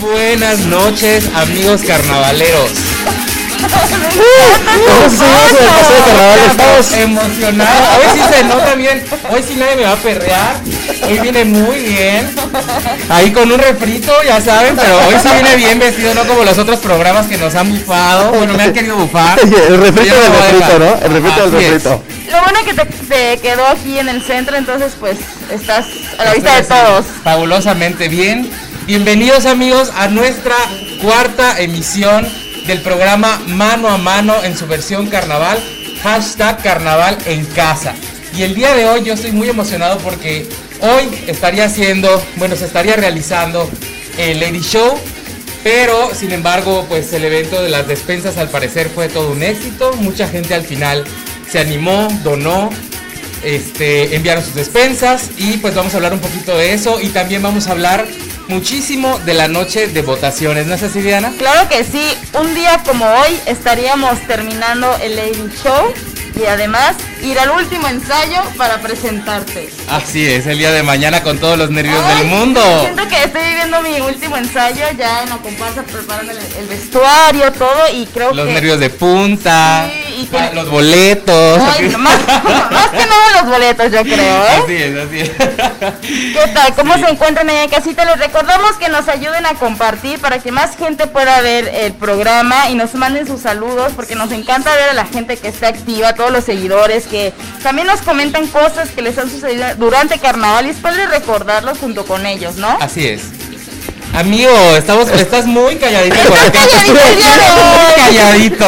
buenas noches, amigos carnavaleros. Estamos emocionados. Hoy sí se nota bien. Hoy sí nadie me va a perrear. Hoy viene muy bien. Ahí con un refrito, ya saben, pero hoy sí viene bien vestido, no como los otros programas que nos han bufado. Bueno, me han querido bufar. El refrito del refrito, ¿no? El refrito del refrito. Lo bueno es que te, te quedó aquí en el centro, entonces pues estás a la vista de todos. Fabulosamente bien. Bienvenidos amigos a nuestra cuarta emisión del programa Mano a Mano en su versión carnaval. Hashtag carnaval en casa. Y el día de hoy yo estoy muy emocionado porque hoy estaría haciendo, bueno, se estaría realizando el Lady Show. Pero sin embargo, pues el evento de las despensas al parecer fue todo un éxito. Mucha gente al final se animó, donó, este, enviaron sus despensas y pues vamos a hablar un poquito de eso y también vamos a hablar muchísimo de la noche de votaciones, ¿no es así Diana? Claro que sí, un día como hoy estaríamos terminando el Lady Show y además ir al último ensayo para presentarte. Así es, el día de mañana con todos los nervios Ay, del mundo. Siento que estoy viviendo mi último ensayo ya en la comparsa preparando el, el vestuario, todo y creo Los que... nervios de punta, Sí, y que- los boletos. Ay, más, más que nada los boletos yo creo, ¿eh? Así es, así es. ¿Qué tal? ¿Cómo se encuentran ahí en casita? Les recordamos que nos ayuden a compartir para que más gente pueda ver el programa y nos manden sus saludos porque nos encanta ver a la gente que está activa, todos los seguidores que también nos comentan cosas que les han sucedido durante carnaval y es padre recordarlos junto con ellos, ¿no? Así es. Amigo, estamos, estás muy calladito por acá. calladito el día de Muy hoy. calladito.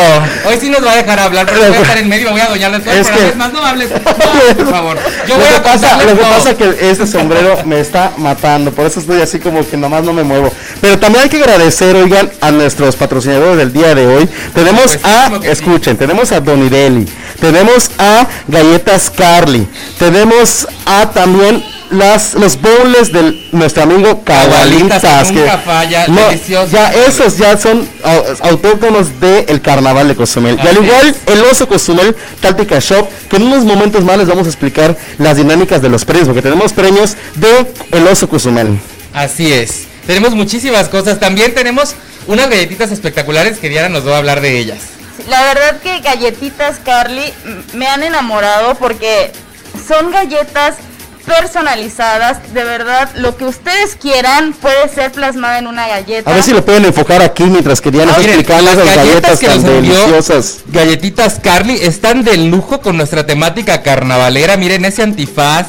Hoy sí nos va a dejar hablar, pero voy a estar en medio, voy a doñarle todo. Es que- más, no hables, no, por favor. Yo Lo voy que a pasa, lo que todo. pasa es que este sombrero me está matando, por eso estoy así como que nomás no me muevo. Pero también hay que agradecer, oigan, a nuestros patrocinadores del día de hoy. Tenemos a, que sí. escuchen, tenemos a Donirelli, tenemos a Galletas Carly, tenemos a también las los bowls de nuestro amigo Cabalitas, Cabalitas. que nunca falla, deliciosos. Ya esos ya son au- autóctonos del carnaval de Cozumel. Y al igual el Oso Cozumel Táctica Shop, que en unos momentos más les vamos a explicar las dinámicas de los premios, porque tenemos premios de el Oso Cozumel. Así es. Tenemos muchísimas cosas. También tenemos unas galletitas espectaculares que Diana nos va a hablar de ellas. La verdad que galletitas Carly me han enamorado porque son galletas personalizadas, de verdad, lo que ustedes quieran puede ser plasmada en una galleta. A ver si lo pueden enfocar aquí mientras que Diana Ah, miren, las las galletas galletas que tan nos envió deliciosas. Galletitas Carly están de lujo con nuestra temática carnavalera. Miren ese antifaz,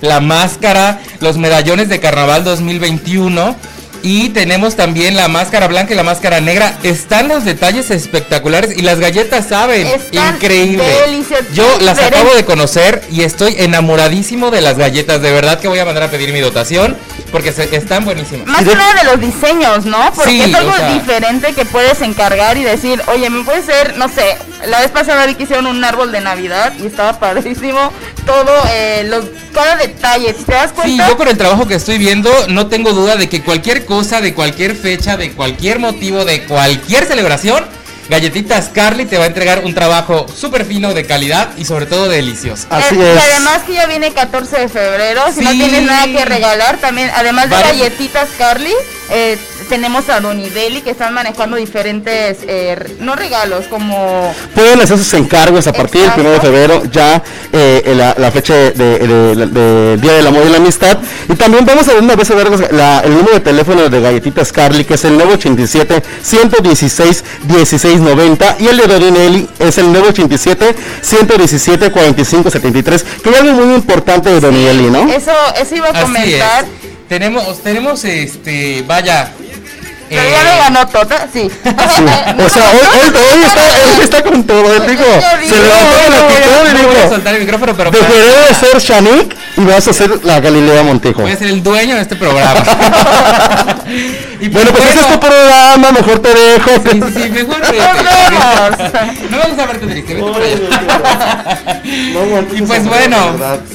la máscara, los medallones de carnaval 2021. Y tenemos también la máscara blanca y la máscara negra. Están los detalles espectaculares y las galletas saben. Están Increíble. Yo las acabo de conocer y estoy enamoradísimo de las galletas. De verdad que voy a mandar a pedir mi dotación porque se- están buenísimas. Más que nada de los diseños, ¿no? Porque Sí, es algo o sea- diferente que puedes encargar y decir, oye, me puede ser, no sé, la vez pasada vi que hicieron un árbol de Navidad y estaba padrísimo todo, eh, los, cada detalle, si te das Sí, cuenta. yo con el trabajo que estoy viendo, no tengo duda de que cualquier cosa, de cualquier fecha, de cualquier motivo, de cualquier celebración, Galletitas Carly te va a entregar un trabajo súper fino, de calidad y sobre todo delicioso. Así es. Y además que ya viene 14 de febrero, si no tienes nada que regalar, también, además de galletitas Carly, eh, tenemos a Donny Deli que están manejando diferentes, eh, no regalos, como... Pueden hacer sus encargos a partir del Exacto. 1 de febrero, ya eh, la, la fecha de, de- de- de Día del Amor y la Amistad. Y también vamos a de una vez a ver la- el número de teléfono de Galletitas Carly, que es el 987 116 1690 y el de Dorinelli es el 987 117 45 73, que hay algo muy importante de Dorinelli, ¿no? Eso, eso iba a Así es. comentar. Tenemos, tenemos este, vaya. Pero eh, ya lo ganó Tota, sí. Sí. O sea, hoy, hoy- hoy está, hoy está con todo, él dijo, se levantó la a- actitud y no voy a dijo, soltar el micrófono, pero dejaré de ser Shanik y vas a ser la Galilea Montejo. voy a ser el dueño de este programa. y Bueno, pues ese es tu programa, mejor te dejo. Sí, sí, sí, mejor vemos. No me gusta verte triste, vete por allá. Y pues bueno,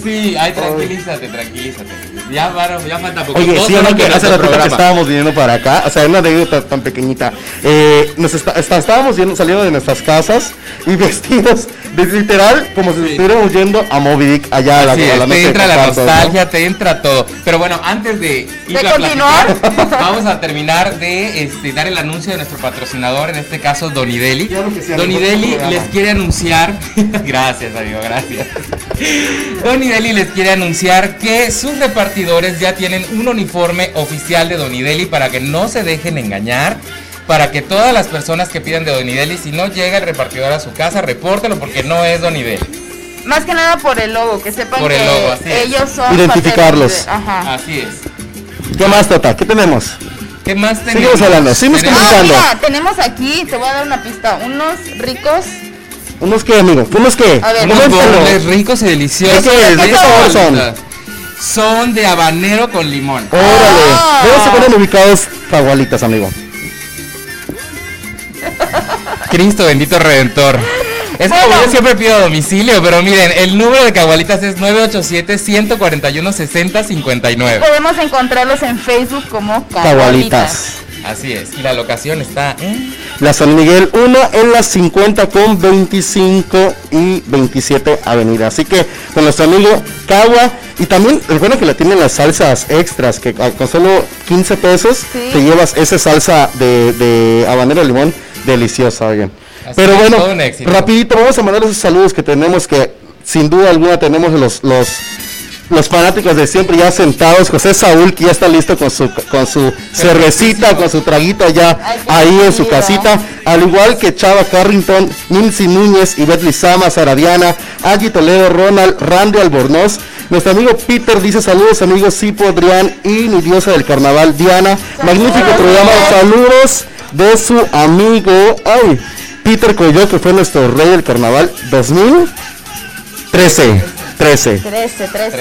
sí, ay, tranquilízate, tranquilízate. Ya, Varo, ya falta poco. Oye, sí, no, que hace rato que estábamos viniendo para acá, o sea, una anécdota tan pequeñita. Eh, nos está- está- estábamos yendo, saliendo de nuestras casas y vestidos, de, literal, como si Sí. estuviéramos yendo a Moby Dick allá a la, Así a es, noche te entra la nostalgia, te entra todo. Pero bueno, antes de ir ¿De a continuar? platicar, vamos a terminar de este, dar el anuncio de nuestro patrocinador, en este caso Donideli. Claro sí, Donideli les quiere anunciar, gracias amigo, gracias. Donideli les quiere anunciar que sus repartidores ya tienen un uniforme oficial de Donideli para que no se dejen engañar. Para que todas las personas que pidan de Donideli, si no llega el repartidor a su casa, repórtelo porque no es Donideli. Más que nada por el logo, que sepan Por que el logo, así es. ellos son Identificarlos. de- Ajá. Así es. ¿Qué más, Tota? ¿Qué tenemos? ¿Qué más tenemos? Seguimos hablando, seguimos Tenemos- Ah, mira, tenemos aquí, te voy a dar una pista, unos ricos. ¿Unos qué, amigo? ¿Unos qué? A ver, Unos ricos y deliciosos. ¿De qué es? ¿De qué sabor son? Son de habanero con limón. Órale. Ah. ¿Dónde se ponen ubicados Fagualitas, amigo? Cristo bendito redentor. Es Bueno. como yo siempre pido domicilio, pero miren, el número de cagualitas es 987-141-6059. Podemos encontrarlos en Facebook como. Cagualitas. Así es. Y la locación está en... La San Miguel 1 en las 50 con 25 y 27 avenida. Así que con nuestro amigo Cagua. Y también recuerda que le tienen las salsas extras, que con solo 15 pesos Sí. te llevas esa salsa de, de habanero limón deliciosa, oigan. Así Pero bueno, rapidito, vamos a mandar esos saludos que tenemos que sin duda alguna tenemos los, los los fanáticos de siempre ya sentados, José Saúl que ya está listo con su con su cervecita, con su traguito ya ahí en su casita, al igual que Chava Carrington, Nancy Núñez, Ivette Lizama, Saradiana, Angie Toledo, Ronald, Randy Albornoz, nuestro amigo Peter dice saludos amigos Sipo, Adrián y mi diosa del carnaval, Diana, magnífico programa, saludos de su amigo, ay, Peter Coyo, que fue nuestro rey del carnaval 2013, 13. 13, 13.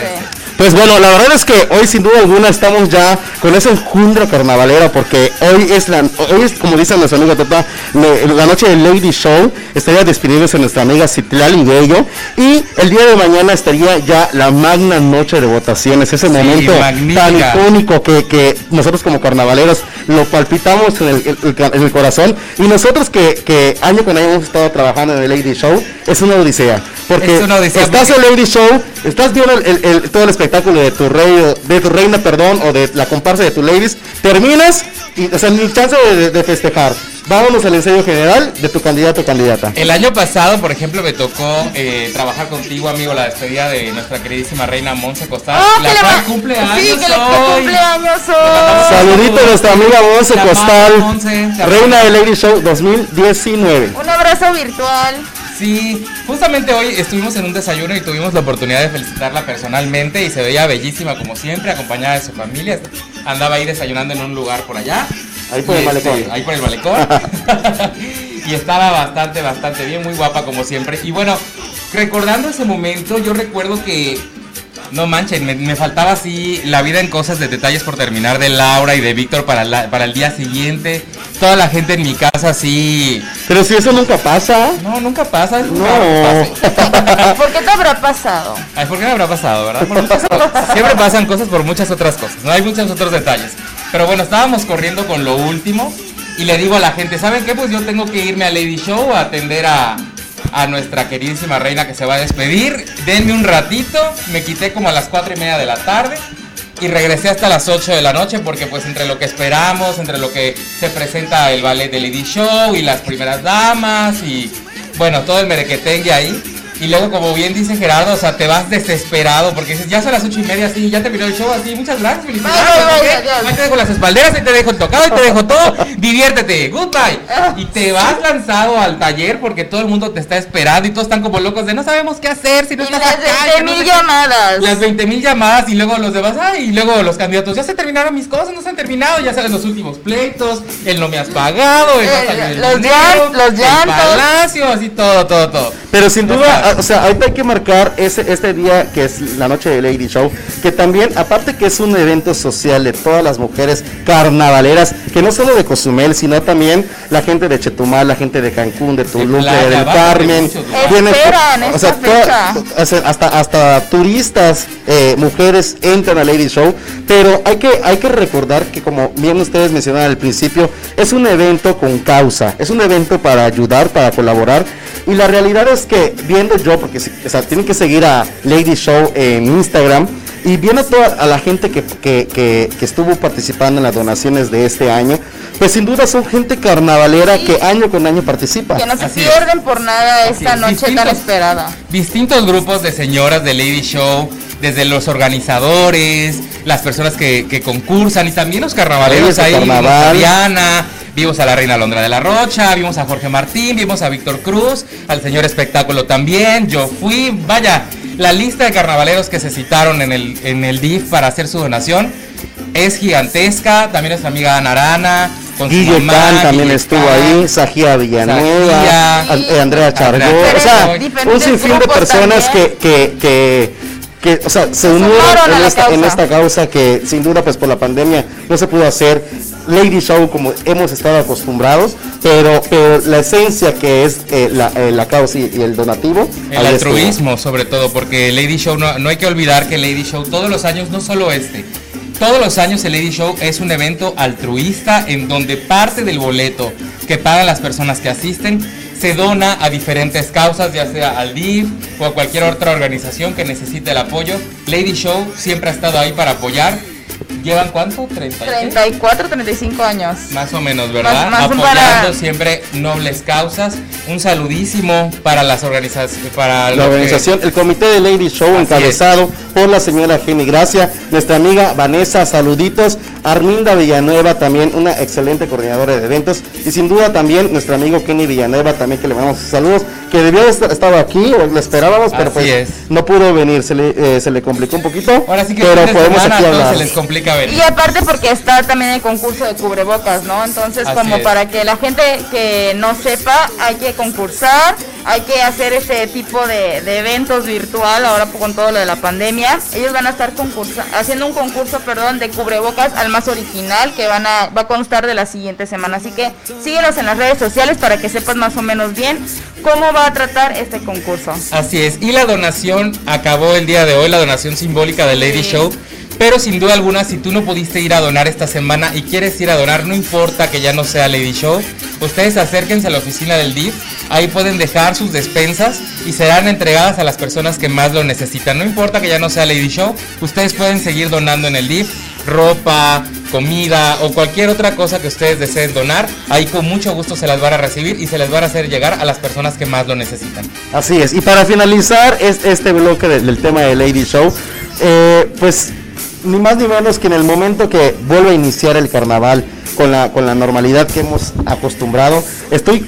Pues bueno, la verdad es que hoy sin duda alguna estamos ya con esa enjundra carnavalera porque hoy es la hoy es como dice nuestra amiga Tota, la noche del Lady Show, estaría despidiéndose nuestra amiga Citlali Bello y el día de mañana estaría ya la magna noche de votaciones, ese momento magnífica. tan icónico que, que nosotros como carnavaleros lo palpitamos en el, el- el- en el corazón y nosotros que, que año con año hemos estado trabajando en el Lady Show, es una odisea. Porque odisea, estás en el Lady Show, estás viendo el- el- el- todo el espectáculo de tu rey, de tu reina, perdón, o de la comparsa de tu ladies, terminas y, o sea, ni chance de, de festejar. Vámonos al ensayo general de tu candidato o candidata. El año pasado, por ejemplo, me tocó eh, trabajar contigo, amigo, la despedida de nuestra queridísima reina Monse Costal, Ah, la cual va- cumple años que hoy. Saludito a nuestra amiga Monse Costal, Monse, reina del Lady Show 2019. Un abrazo virtual. Sí, justamente hoy estuvimos en un desayuno y tuvimos la oportunidad de felicitarla personalmente y se veía bellísima como siempre, acompañada de su familia. Andaba ahí desayunando en un lugar por allá. Ahí por el este, malecón. ahí por el malecón. y estaba bastante, bastante bien, muy guapa como siempre. Y bueno, recordando ese momento, yo recuerdo que no manchen, me, me faltaba así la vida en cosas de detalles por terminar de Laura y de Víctor para, la- para el día siguiente. Toda la gente en mi casa así. Pero si eso nunca pasa. No, nunca pasa. es No. ¿Por qué te habrá pasado? Ay, ¿por qué me habrá pasado, verdad? Por muchas cosas. Siempre pasan cosas por muchas otras cosas. No hay muchos otros detalles. Pero bueno, estábamos corriendo con lo último. Y le digo a la gente, ¿saben qué? Pues yo tengo que irme a Lady Show a atender a, a nuestra queridísima reina que se va a despedir. Denme un ratito. Me quité como a las cuatro y media de la tarde. Y regresé hasta las 8 de la noche porque pues entre lo que esperamos, entre lo que se presenta el ballet de Lady Show y las primeras damas y bueno, todo el merequetengue ahí. Y luego, como bien dice Gerardo, o sea, te vas desesperado porque dices, ya son las ocho y media, así, ya terminó el show, así, muchas gracias, felicidades. No te dejo las espalderas, ahí te dejo el tocado, ahí te dejo todo, diviértete, goodbye. Y te vas lanzado al taller porque todo el mundo te está esperando y todos están como locos de no sabemos qué hacer si no Y estás las acá. 20 que no mil sé qué". llamadas. Las 20 mil llamadas y luego los demás, ay, y luego los candidatos, ya se terminaron mis cosas, no se han terminado, ya salen los últimos pleitos, el no me has pagado, el no Eh, salió el los dinero, los el llantos. palacio, así todo, todo, todo. Pero sin duda, o sea, ahorita hay que marcar ese, este día que es la noche de Lady Show, que también, aparte que es un evento social de todas las mujeres carnavaleras, que no solo de Cozumel, sino también la gente de Chetumal, la gente de Cancún, de Tulum, Playa, del de Carmen, o sea, hasta, hasta turistas, eh, mujeres entran a Lady Show, pero hay que, hay que recordar que como bien ustedes mencionaron al principio, es un evento con causa, es un evento para ayudar, para colaborar, y la realidad es que viendo yo, porque si- o sea, tienen que seguir a Lady Show en Instagram, y viendo toda a la gente que, que, que, que estuvo participando en las donaciones de este año, pues sin duda son gente carnavalera Sí. que año con año participa. Que no se Así es. pierden por nada Así esta es. noche tan esperada. distintos grupos de señoras de Lady Show, desde los organizadores, las personas que, que concursan y también los carnavaleros ahí. Carnaval. Diana, vimos a la reina Londra de la Rocha, vimos a Jorge Martín, vimos a Víctor Cruz, al señor espectáculo también. Yo fui, vaya, la lista de carnavaleros que se citaron en el, en el DIF para hacer su donación es gigantesca. También nuestra amiga Ana Arana. Con su Guille mamá, Can también Guille estuvo Can. ahí, Sajía Villanueva, Sajía. Eh, Andrea Chargó, o sea, un sinfín de personas que, que, que, que, o sea, se unieron en la esta, en causa. esta causa que sin duda pues por la pandemia no se pudo hacer Lady Show como hemos estado acostumbrados, pero, pero la esencia que es eh, la, eh, la causa y, y el donativo. El estuvo. altruismo, sobre todo, porque Lady Show, no, no hay que olvidar que Lady Show todos los años, no solo este, todos los años el Lady Show es un evento altruista en donde parte del boleto que pagan las personas que asisten se dona a diferentes causas, ya sea al DIF o a cualquier otra organización que necesite el apoyo. Lady Show siempre ha estado ahí para apoyar. ¿Llevan cuánto? ¿30? y qué? 34, 35 años. Más o menos, ¿verdad? Más- más Apoyando para- siempre nobles causas. Un saludísimo para las organizaciones, para La que- organización, el comité de Lady Show Así encabezado por la señora Jenny Gracia, nuestra amiga Vanessa, saluditos, Arminda Villanueva también, una excelente coordinadora de eventos, y sin duda también nuestro amigo Kenny Villanueva también que le mandamos sus saludos, que debió haber esta- estado aquí, o le esperábamos, pero Así pues es. no pudo venir, se le, eh, se le complicó un poquito, Ahora sí que pero podemos semana aquí hablar. se les complica ver. Y aparte porque está también el concurso de cubrebocas, ¿no? Entonces Así como es. para que la gente que no sepa, hay que concursar, hay que hacer este tipo de, de eventos virtual ahora con todo lo de la pandemia. Ellos van a estar concursa, haciendo un concurso, perdón, de cubrebocas al más original que van a va a constar de la siguiente semana. Así que síguenos en las redes sociales para que sepas más o menos bien cómo va a tratar este concurso. Así es. Y la donación acabó el día de hoy, la donación simbólica de Lady Sí. Show. Pero sin duda alguna, si tú no pudiste ir a donar esta semana y quieres ir a donar, no importa que ya no sea Lady Show, ustedes acérquense a la oficina del DIF, ahí pueden dejar sus despensas y serán entregadas a las personas que más lo necesitan. No importa que ya no sea Lady Show, ustedes pueden seguir donando en el DIF, ropa, comida o cualquier otra cosa que ustedes deseen donar, ahí con mucho gusto se las van a recibir y se les van a hacer llegar a las personas que más lo necesitan. Así es, y para finalizar es- este bloque de- del tema de Lady Show, eh, pues ni más ni menos que en el momento que vuelva a iniciar el carnaval con la, con la normalidad que hemos acostumbrado, estoy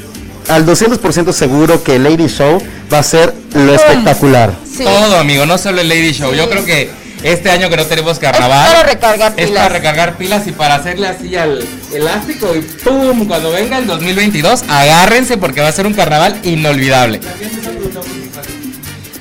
al 200% seguro que Lady Show va a ser lo espectacular. Sí. Todo, amigo, no solo el Lady Show. Yo creo que este año que no tenemos carnaval. Es para recargar es pilas. para recargar pilas y para hacerle así al elástico y ¡pum! Cuando venga el 2022, agárrense porque va a ser un carnaval inolvidable.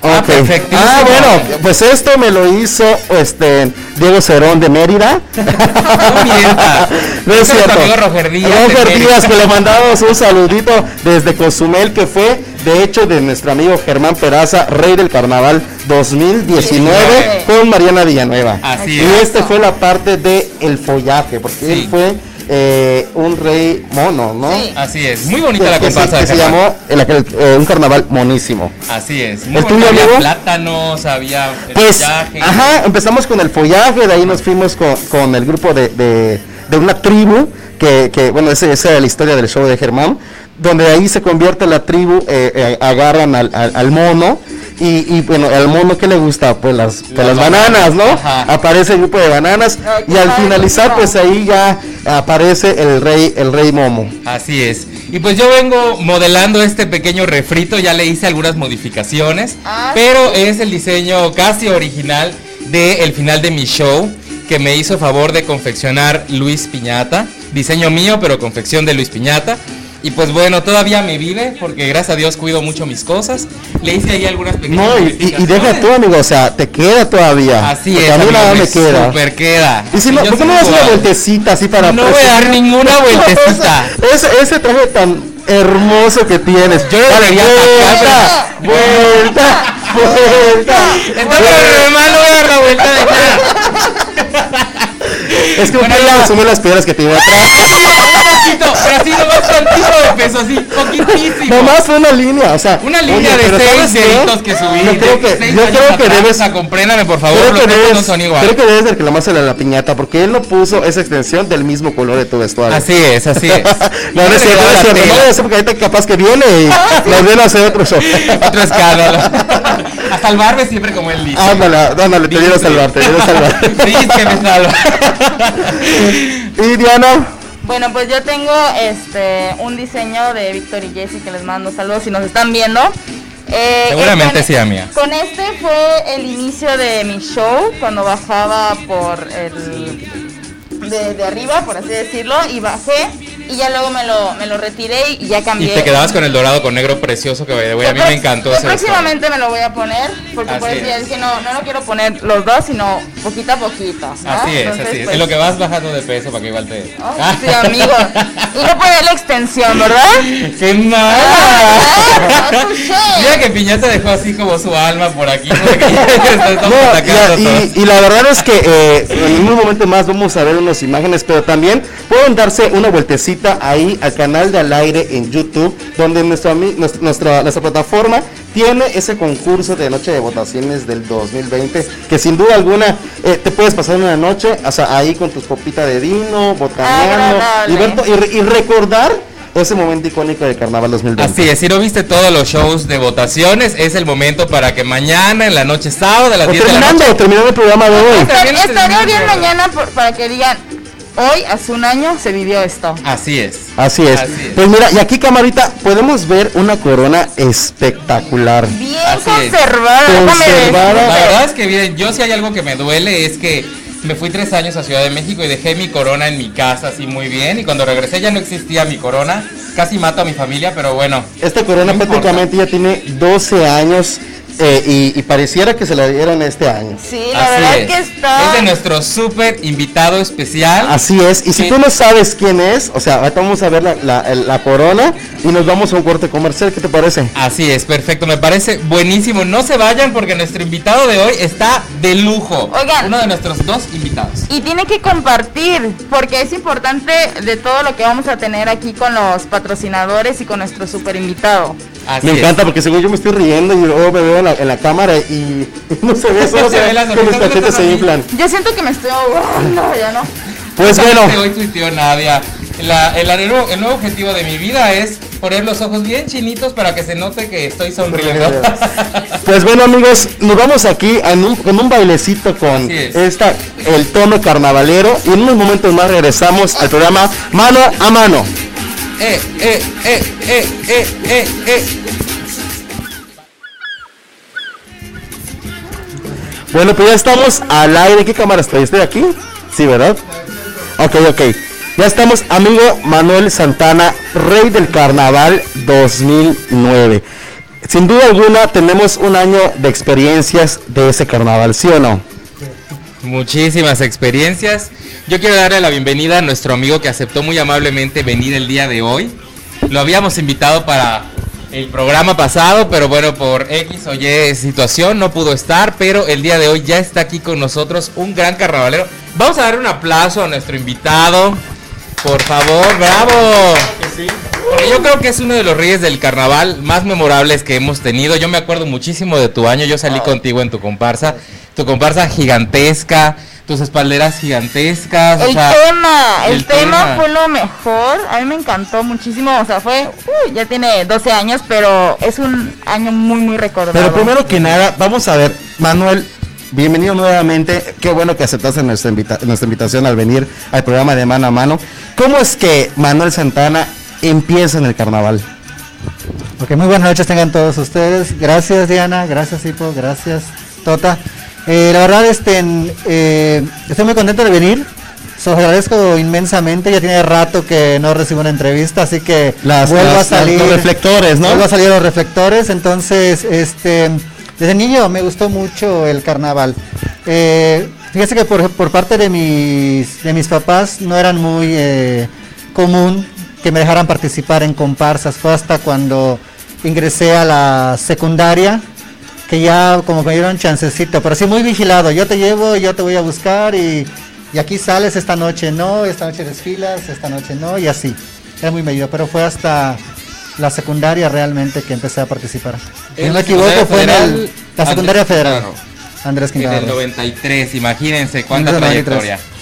Ah, Ok. perfectísimo. Ah, bueno, pues esto me lo hizo este Diego Cerón de Mérida. No mientas. no es es cierto. Roger Díaz Roger. Díaz, que le mandamos un saludito desde Cozumel, que fue de hecho de nuestro amigo Germán Peraza, rey del carnaval 2019, Sí. con Mariana Villanueva. Así y es. este fue la parte de el follaje, porque Sí. él fue eh, un rey mono, ¿no? Sí. Así es. Muy bonita Que, la que se, comparsa que de se Germán. llamó el- eh, un carnaval monísimo. Así es. Muy ¿El tuyo, Había amigo? plátanos, había el Pues, follaje. ajá, empezamos con el follaje, de ahí nos fuimos con, con el grupo de, de, de una tribu, que, que bueno, ese- esa era la historia del show de Germán, donde ahí se convierte la tribu, eh, eh, agarran al, al- al mono, y, y, bueno, al mono que le gusta, pues las, pues, Las las bananas, ¿no? Ajá. Aparece el grupo de bananas, Ay, y al ay, finalizar, pues ahí ya aparece el rey, el rey momo. Así es. Y pues yo vengo modelando este pequeño refrito, ya le hice algunas modificaciones, Ah, pero es el diseño casi original del final de mi show que me hizo favor de confeccionar Luis Piñata. Diseño mío, pero confección de Luis Piñata. Y pues bueno, todavía me vive porque gracias a Dios cuido mucho mis cosas. Le hice ahí algunas pequeñas No, y, y- deja tú, amigo, o sea, te queda todavía. Así porque es, A mí amigo, nada me me queda. super queda. Y si no, ¿por qué no das una vueltecita así para No voy a dar ninguna vueltecita. ese, ese traje tan hermoso que tienes. Yo Dale, debería vuelta, sacar, vuelta, vuelta. Entonces, hermano, voy a dar la vuelta de nada. Es que Bueno, no ya. asume las piedras que tiene atrás. poquito, pero así nomás tantito de peso, así, poquitísimo. Nomás una línea, o sea. Una línea oye, de seis deditos que subí. Yo creo de que, seis yo creo que debes. compréndame, por favor, Creo que, debes, no son igual. creo que debes reclamarse la piñata porque él no puso esa extensión del mismo color de tu vestuario. Así es, así es. no, no es cierto, no es cierto. No voy porque ahorita capaz que viene y nos viene a hacer otro show. Otro escándalo. A salvarme siempre como él dice. Ándale, ándale, te viene a salvar, te viene a salvar. Dice que me salva. y Diana, Bueno, pues yo tengo este un diseño de Víctor y Jessy que les mando saludos si nos están viendo. Eh, Seguramente con- sí, amiga. Con este fue el inicio de mi show cuando bajaba por el de, de arriba, por así decirlo, y bajé y ya luego me lo, me lo retiré y ya Y cambié. te quedabas con el dorado con negro precioso que güey, a mí me encantó Pues ese próximamente me lo voy a poner, porque por Así eso ya es. dije, no, no lo quiero poner los dos, sino poquito a poquito. ¿no? Así es, Entonces, así es. pues, En lo que vas bajando de peso para que igual te. Ay, sí, amigo. Y no poner la extensión, ¿verdad? ¡Qué mal! Ah, no. Mira que Piñata dejó así como su alma por aquí. Porque No, y, y- y la verdad es que eh, en un momento más vamos a ver imágenes, pero también pueden darse una vueltecita ahí al canal de al aire en YouTube, donde nuestra, nuestra, nuestra, plataforma tiene ese concurso de noche de votaciones del 2020, que sin duda alguna eh, te puedes pasar una noche, o sea, ahí con tus copitas de vino, botaneando, y, ver y recordar ese momento icónico del Carnaval 2020. Así es, si no viste todos los shows de votaciones, es el momento para que mañana, en la noche sábado, a las O 10 de la terminando, noche. terminando el programa de hoy. Estaría bien, mañana por- para que digan, hoy, hace un año, se vivió esto. Así es. Así es. Así es. Pues mira, y aquí camarita podemos ver una corona espectacular. Bien conservada, Conservada. La verdad es que bien, yo si hay algo que me duele es que me fui tres años a Ciudad de México y dejé mi corona en mi casa así muy bien. Y cuando regresé ya no existía mi corona, casi mato a mi familia, pero bueno. Esta corona No prácticamente ya tiene 12 años eh, y, y pareciera que se la dieron este año. Sí, la así verdad es. que está. Es de nuestro súper invitado especial. Así es, y si Sí. tú no sabes quién es, o sea, ahorita vamos a ver la, la- la corona y nos vamos a un corte comercial, ¿qué te parece? Así es, perfecto, me parece buenísimo. No se vayan porque nuestro invitado de hoy está de lujo. Oigan. Uno de nuestros dos invitados. Y tiene que compartir, porque es importante de todo lo que vamos a tener aquí con los patrocinadores y con nuestro super invitado. Así Me es. encanta porque según yo me estoy riendo y luego me veo en la, en la cámara y no se ve, solo Se se ve ve la que mis cachetes se inflan. Yo siento que me estoy ahogando, ya no. Pues bueno, Hoy tuiteó Nadia. La- el, el nuevo- el nuevo objetivo de mi vida es poner los ojos bien chinitos para que se note que estoy sonriendo. Pues bueno amigos, nos vamos aquí en un- con un bailecito con es. esta el tono carnavalero y en unos momentos más regresamos al programa Mano a Mano. Eh, eh, eh, eh, eh, eh, eh. Bueno, pues ya estamos al aire. ¿Qué cámara estoy? ¿Estoy aquí? Sí, ¿verdad? Ok, ok. Ya estamos, amigo Manuel Santana, rey del carnaval 2009. Sin duda alguna tenemos un año de experiencias de ese carnaval, ¿sí o no? Muchísimas experiencias. Yo quiero darle la bienvenida a nuestro amigo que aceptó muy amablemente venir el día de hoy. Lo habíamos invitado para el programa pasado, pero bueno, por X o Y situación no pudo estar, pero el día de hoy ya está aquí con nosotros un gran carnavalero. Vamos a dar un aplauso a nuestro invitado. Por favor, bravo. Yo creo que es uno de los reyes del carnaval más memorables que hemos tenido. Yo me acuerdo muchísimo de tu año. Yo salí contigo en tu comparsa. Tu comparsa gigantesca, tus espalderas gigantescas. o El sea, tema, el, el tema, tema. fue lo mejor. A mí me encantó muchísimo. O sea, fue, uy, ya tiene 12 años, pero es un año muy, muy recordado. Pero primero que nada, vamos a ver, Manuel, bienvenido nuevamente. Qué bueno que aceptaste nuestra, invita- nuestra invitación al venir al programa de Mano a Mano. ¿Cómo es que Manuel Santana empieza en el carnaval? Ok, muy buenas noches tengan todos ustedes. Gracias Diana, gracias Hipo, gracias Tota. Eh, la verdad, este, eh, estoy muy contento de venir. Se los agradezco inmensamente. Ya tiene rato que no recibo una entrevista, así que Las, vuelvo las- a salir. los reflectores, ¿no? Vuelvo a salir a los reflectores. Entonces, este, desde niño me gustó mucho el carnaval. Eh, fíjese que por, por parte de mis, de mis papás no eran muy eh, común que me dejaran participar en comparsas. Fue hasta cuando ingresé a la secundaria que ya como que me dieron chancecito, pero sí muy vigilado. Yo te llevo, yo te voy a buscar y, y aquí sales esta noche no, esta noche desfilas, esta noche no y así. era muy medido, pero fue hasta la secundaria realmente que empecé a participar. Si En no me equivoco, secundaria fue en el- la secundaria Andrés federal. Quintana. Andrés En Quintana. el 93, imagínense cuánta En el 93. trayectoria.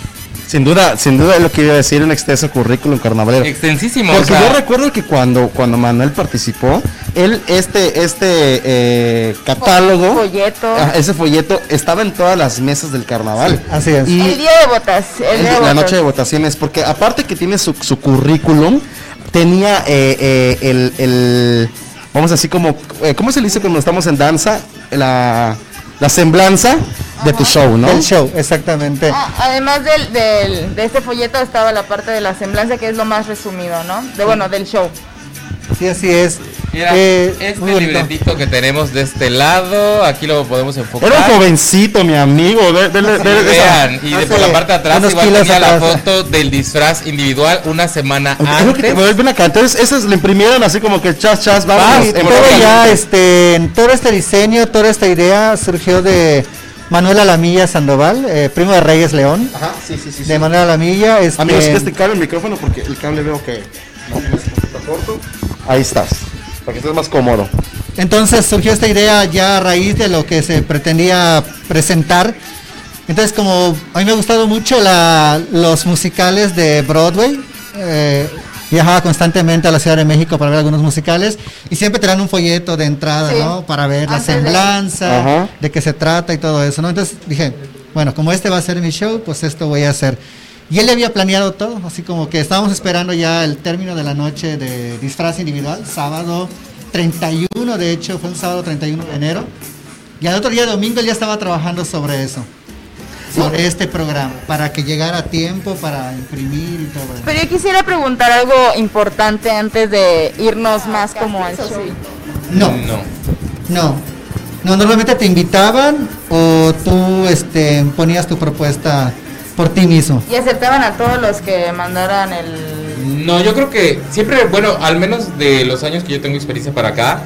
Sin duda, sin duda es lo que iba a decir, un extenso currículum carnavalero. Extensísimo. Porque o sea, yo recuerdo que cuando, cuando Manuel participó, él, este, este eh, catálogo, Folleto. ah, ese folleto, estaba en todas las mesas del carnaval. Así es. Y El día de votas. El la noche de votaciones, porque aparte que tiene su, su currículum, tenía eh, eh, el, el, vamos así como, eh, ¿cómo se le dice cuando estamos en danza? La, la semblanza de tu show, ¿no? El show, exactamente. Ah, además del, del- de este folleto estaba la parte de la semblanza que es lo más resumido, ¿no? De bueno, del show. Sí, así es. Mira, Eh, este libretito que tenemos de este lado, aquí lo podemos enfocar. Era un jovencito, mi amigo. esa- vean, y de por la parte de atrás igual tenía la atrás. foto del disfraz individual una semana Es lo que te antes. Entonces, esas le imprimieron así como que chas, chas, vamos. todo ya, este, todo este diseño, toda esta idea surgió de Manuel Alamilla Sandoval, eh, primo de Reyes León, Ajá, sí, sí, sí. de sí. Manuel Alamilla. Este, Amigos, que este cable el micrófono porque el cable veo que no, está corto. Ahí estás. Para que estés más cómodo. Entonces surgió esta idea ya a raíz de lo que se pretendía presentar. Entonces como a mí me ha gustado mucho la- los musicales de Broadway, eh, viajaba constantemente a la Ciudad de México para ver algunos musicales y siempre te dan un folleto de entrada, Sí. ¿no? Para ver la semblanza, Ajá. de qué se trata y todo eso, ¿no? Entonces dije, bueno, como este va a ser mi show, pues esto voy a hacer. Y él le había planeado todo, así como que estábamos esperando ya el término de la noche de disfraz individual, sábado 31, de hecho, fue un sábado 31 de enero. Y al otro día, domingo, él ya estaba trabajando sobre eso, sobre este programa, para que llegara a tiempo para imprimir y todo eso. Pero yo quisiera preguntar algo importante antes de irnos más como al show. No, No. no. No, normalmente te invitaban o tú este, ponías tu propuesta por ti mismo. Y aceptaban a todos los que mandaran el... No, yo creo que siempre, bueno, al menos de los años que yo tengo experiencia para acá,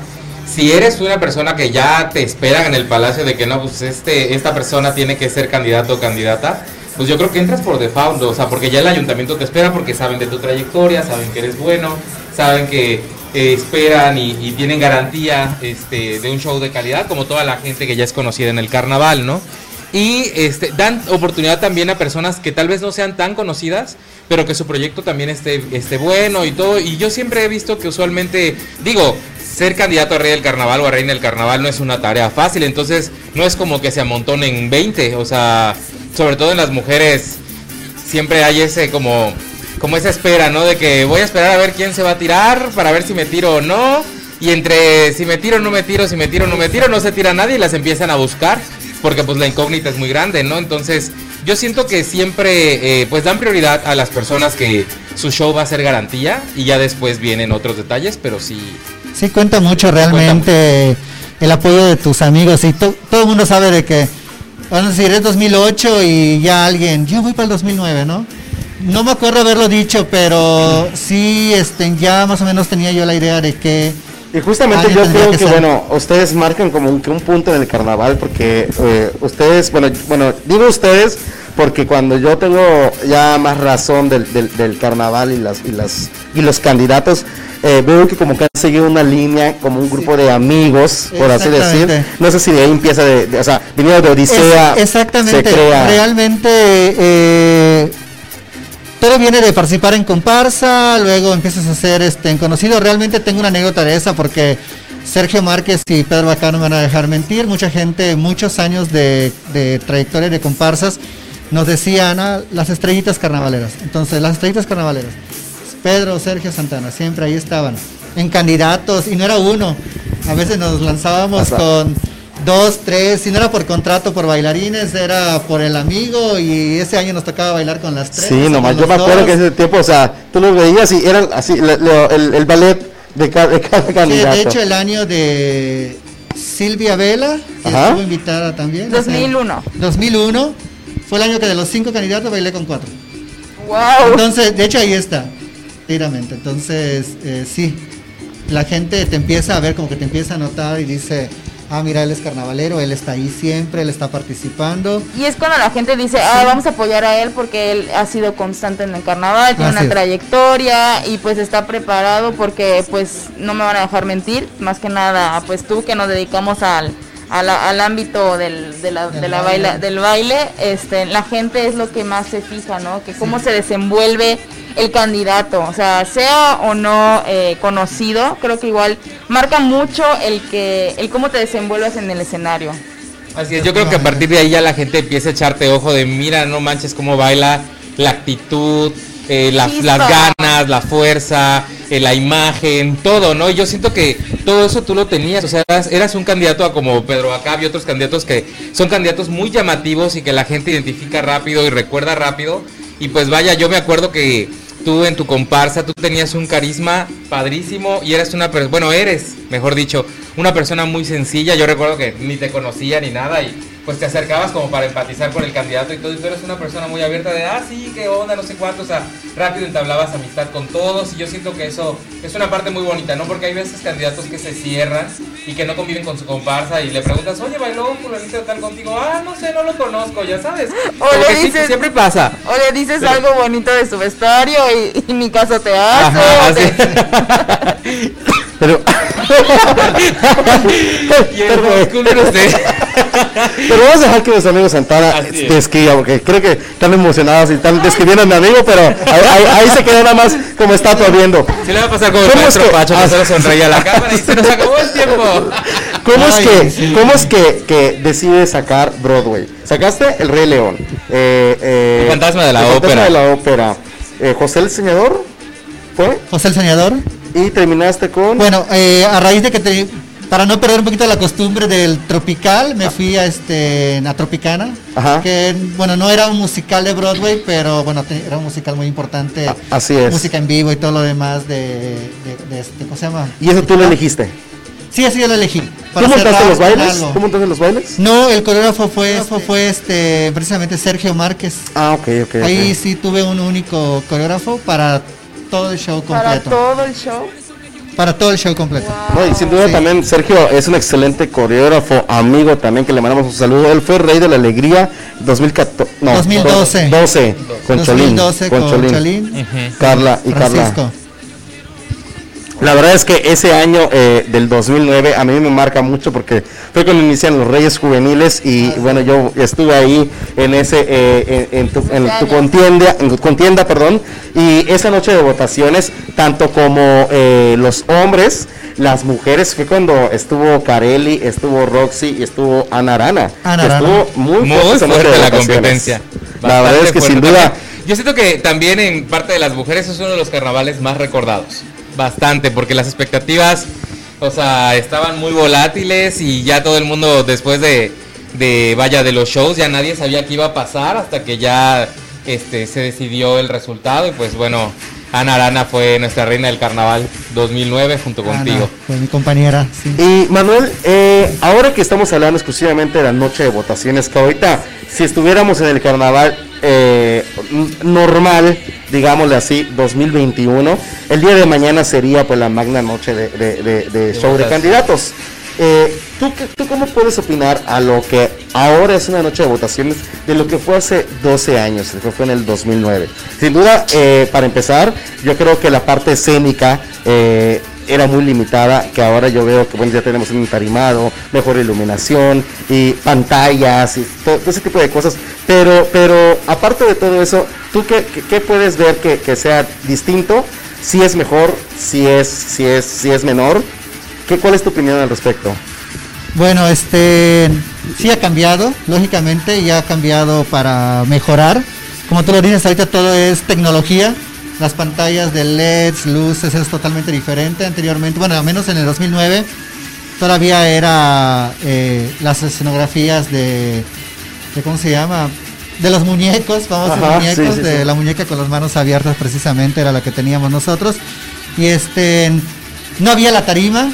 si eres una persona que ya te esperan en el palacio de que no, pues este, esta persona tiene que ser candidato o candidata, pues yo creo que entras por default, o sea, porque ya el ayuntamiento te espera porque saben de tu trayectoria, saben que eres bueno, saben que eh, esperan y, y tienen garantía este, de un show de calidad, como toda la gente que ya es conocida en el carnaval, ¿no? Y este, dan oportunidad también a personas que tal vez no sean tan conocidas, pero que su proyecto también esté, esté bueno y todo. Y yo siempre he visto que usualmente, digo, ser candidato a rey del carnaval o a reina del carnaval no es una tarea fácil, entonces no es como que se amontonen 20, o sea, sobre todo en las mujeres siempre hay ese como como esa espera, ¿no? De que voy a esperar a ver quién se va a tirar para ver si me tiro o no. Y entre si me tiro no me tiro, si me tiro no me tiro, no se tira nadie y las empiezan a buscar. Porque pues la incógnita es muy grande, ¿no? Entonces yo siento que siempre eh, pues dan prioridad a las personas que su show va a ser garantía y ya después vienen otros detalles, pero sí... Sí, cuenta mucho realmente el apoyo de tus amigos y to- todo el mundo sabe de que, vamos a decir, es 2008 y ya alguien, yo voy para el 2009, ¿no? No me acuerdo haberlo dicho, pero sí, este, ya más o menos tenía yo la idea de que Y justamente Alguien yo creo que bueno, ustedes marcan como un, que un punto en el carnaval porque eh, ustedes, bueno, bueno, digo ustedes porque cuando yo tengo ya más razón del, del, del carnaval y las y las y los candidatos eh, veo que como que han seguido una línea como un grupo de amigos por así decir. No sé si de ahí empieza de, de- o sea viniendo de Odisea Es- exactamente. se crea Realmente eh, todo viene de participar en comparsa, luego empiezas a ser este, conocido. Realmente tengo una anécdota de esa porque Sergio Márquez y Pedro Bacano me van a dejar mentir. Mucha gente, muchos años de, de trayectoria de comparsas, nos decían "Ah, las estrellitas carnavaleras. Entonces, las estrellitas carnavaleras. Pedro, Sergio Santana, siempre ahí estaban. En candidatos, y no era uno. A veces nos lanzábamos Hasta- con dos, tres, si no era por contrato por bailarines, era por el amigo y ese año nos tocaba bailar con las tres. sí nomás yo me acuerdo dos. que ese tiempo o sea tú los veías y eran así el, el ballet de cada, de cada Sí, candidato de hecho el año de Silvia Vela, que Ajá. estuvo invitada también. o sea, 2001. 2001 fue el año que de los cinco candidatos bailé con cuatro. Wow. Entonces, de hecho ahí está, tiramente. Entonces, eh, sí, la gente te empieza a ver como que te empieza a notar y dice, ah, mira, él es carnavalero, él está ahí siempre, él está participando. Y es cuando la gente dice, ah, vamos a apoyar a él porque él ha sido constante en el carnaval, tiene Así una es. trayectoria y pues está preparado porque pues no me van a dejar mentir, más que nada, pues tú que nos dedicamos al, a la- al ámbito del, de la, Del de la baile. baila- del baile, este, la gente es lo que más se fija, ¿no? Que cómo se desenvuelve el candidato, o sea, sea o no eh, conocido, creo que igual marca mucho el que, el cómo te desenvuelves en el escenario. Así es, yo creo que a partir de ahí ya la gente empieza a echarte ojo de mira, no manches cómo baila, la actitud, eh, la- las ganas, la fuerza, eh, la imagen, todo, ¿no? Y yo siento que todo eso tú lo tenías, o sea, eras, eras un candidato a como Pedro Acab y otros candidatos que son candidatos muy llamativos y que la gente identifica rápido y recuerda rápido. Y pues vaya, yo me acuerdo que tú en tu comparsa, tú tenías un carisma padrísimo y eras una persona, bueno, eres, mejor dicho, una persona muy sencilla. Yo recuerdo que ni te conocía ni nada y pues te acercabas como para empatizar con el candidato y todo. Y tú eres una persona muy abierta de, ah, sí, qué onda, no sé cuánto. O sea, rápido entablabas amistad con todos y yo siento que eso es una parte muy bonita, ¿no? Porque hay veces candidatos que se cierran y que no conviven con su comparsa y le preguntas, oye, bailó fulanito tal contigo. Ah, no sé, no lo conozco, ya sabes. O le sí- dices- siempre pasa. O le dices Pero- algo bonito de su vestuario y, y ni caso te hace. Ajá, o te- así. Pero, Y el pero, se- pero vamos a dejar que los amigos Santana Así es. describa, porque creo que están emocionados y están describiendo a mi amigo, pero ahí, ahí- ahí se queda nada más como estatua viendo. Se le va a pasar como el ¿Cómo es maestro que- Pacho, ah, que solo sonreía a la cámara y se nos acabó el tiempo. ¿Cómo es Ay, que, sí. cómo es que, que decides sacar Broadway? Sacaste El Rey León, eh, eh, El fantasma de la El fantasma ópera. de la ópera, eh, José el Señador, ¿fue? José el Soñador. Y terminaste con... Bueno, eh, a raíz de que te, para no perder un poquito la costumbre del tropical, me fui a este a Tropicana, Ajá. que bueno no era un musical de Broadway, pero bueno te- era un musical muy importante, A- así es. música en vivo y todo lo demás de, de, de este, ¿cómo se llama? y eso tú lo elegiste. Sí, así yo lo elegí. ¿Tú montaste los bailes? ¿Tú montaste los bailes? No, el coreógrafo fue, fue, fue, este precisamente Sergio Márquez. Ah, ok, ok. ok. Ahí sí tuve un único coreógrafo para todo el show Para completo. todo el show. Para todo el show completo. No, y sin duda Sí. también Sergio es un excelente coreógrafo, amigo también, que le mandamos un saludo. Él fue Rey de la Alegría 2014, no, 2012. 12, con Cholín. 2012 con con Cholín. Cholín. Carla y Francisco. Carla. La verdad es que ese año eh, del 2009 a mí me marca mucho porque fue cuando inician los Reyes Juveniles y bueno, yo estuve ahí en ese eh, en, en tu, en tu contienda, en tu contienda, perdón, y esa noche de votaciones, tanto como eh, los hombres, las mujeres, fue cuando estuvo Carelli, estuvo Roxy y estuvo Ana Arana. Ana Arana. estuvo muy, Muy fuerte la competencia. La verdad es Bastante que sin fuerte. duda También- Yo siento que también en parte de las mujeres es uno de los carnavales más recordados. Bastante, porque las expectativas, o sea, estaban muy volátiles y ya todo el mundo después de, de vaya, de los shows, ya nadie sabía qué iba a pasar hasta que ya este, se decidió el resultado y pues bueno, Ana Arana fue nuestra reina del carnaval 2009 junto Ana, contigo. fue mi compañera. sí. Y Manuel, eh, ahora que estamos hablando exclusivamente de la noche de votaciones, que ahorita si estuviéramos en el carnaval eh, normal, digámosle así, 2021, el día de mañana sería pues la magna noche de, de- de- de show de candidatos. Eh, ¿tú, ¿Tú cómo puedes opinar a lo que ahora es una noche de votaciones de lo que fue hace 12 años, que fue en el 2009? Sin duda, eh, para empezar, yo creo que la parte escénica era muy limitada, que ahora yo veo que bueno, ya tenemos un entarimado, mejor iluminación y pantallas y todo ese tipo de cosas. Pero, pero aparte de todo eso, ¿tú qué, qué- qué puedes ver que, que sea distinto? Si es mejor, si es, si es, si es menor. ¿Qué, ¿Cuál es tu opinión al respecto? Bueno, este sí ha cambiado, lógicamente, y ha cambiado para mejorar. Como tú lo dices, ahorita todo es tecnología. Las pantallas de LEDs, luces, es totalmente diferente. Anteriormente, bueno, al menos en el 2009, todavía era eh, las escenografías de, de, ¿cómo se llama? De los muñecos, vamos a Ajá, sí, muñecos, sí, de sí. la muñeca con las manos abiertas precisamente era la que teníamos nosotros. Y este, no había la tarima.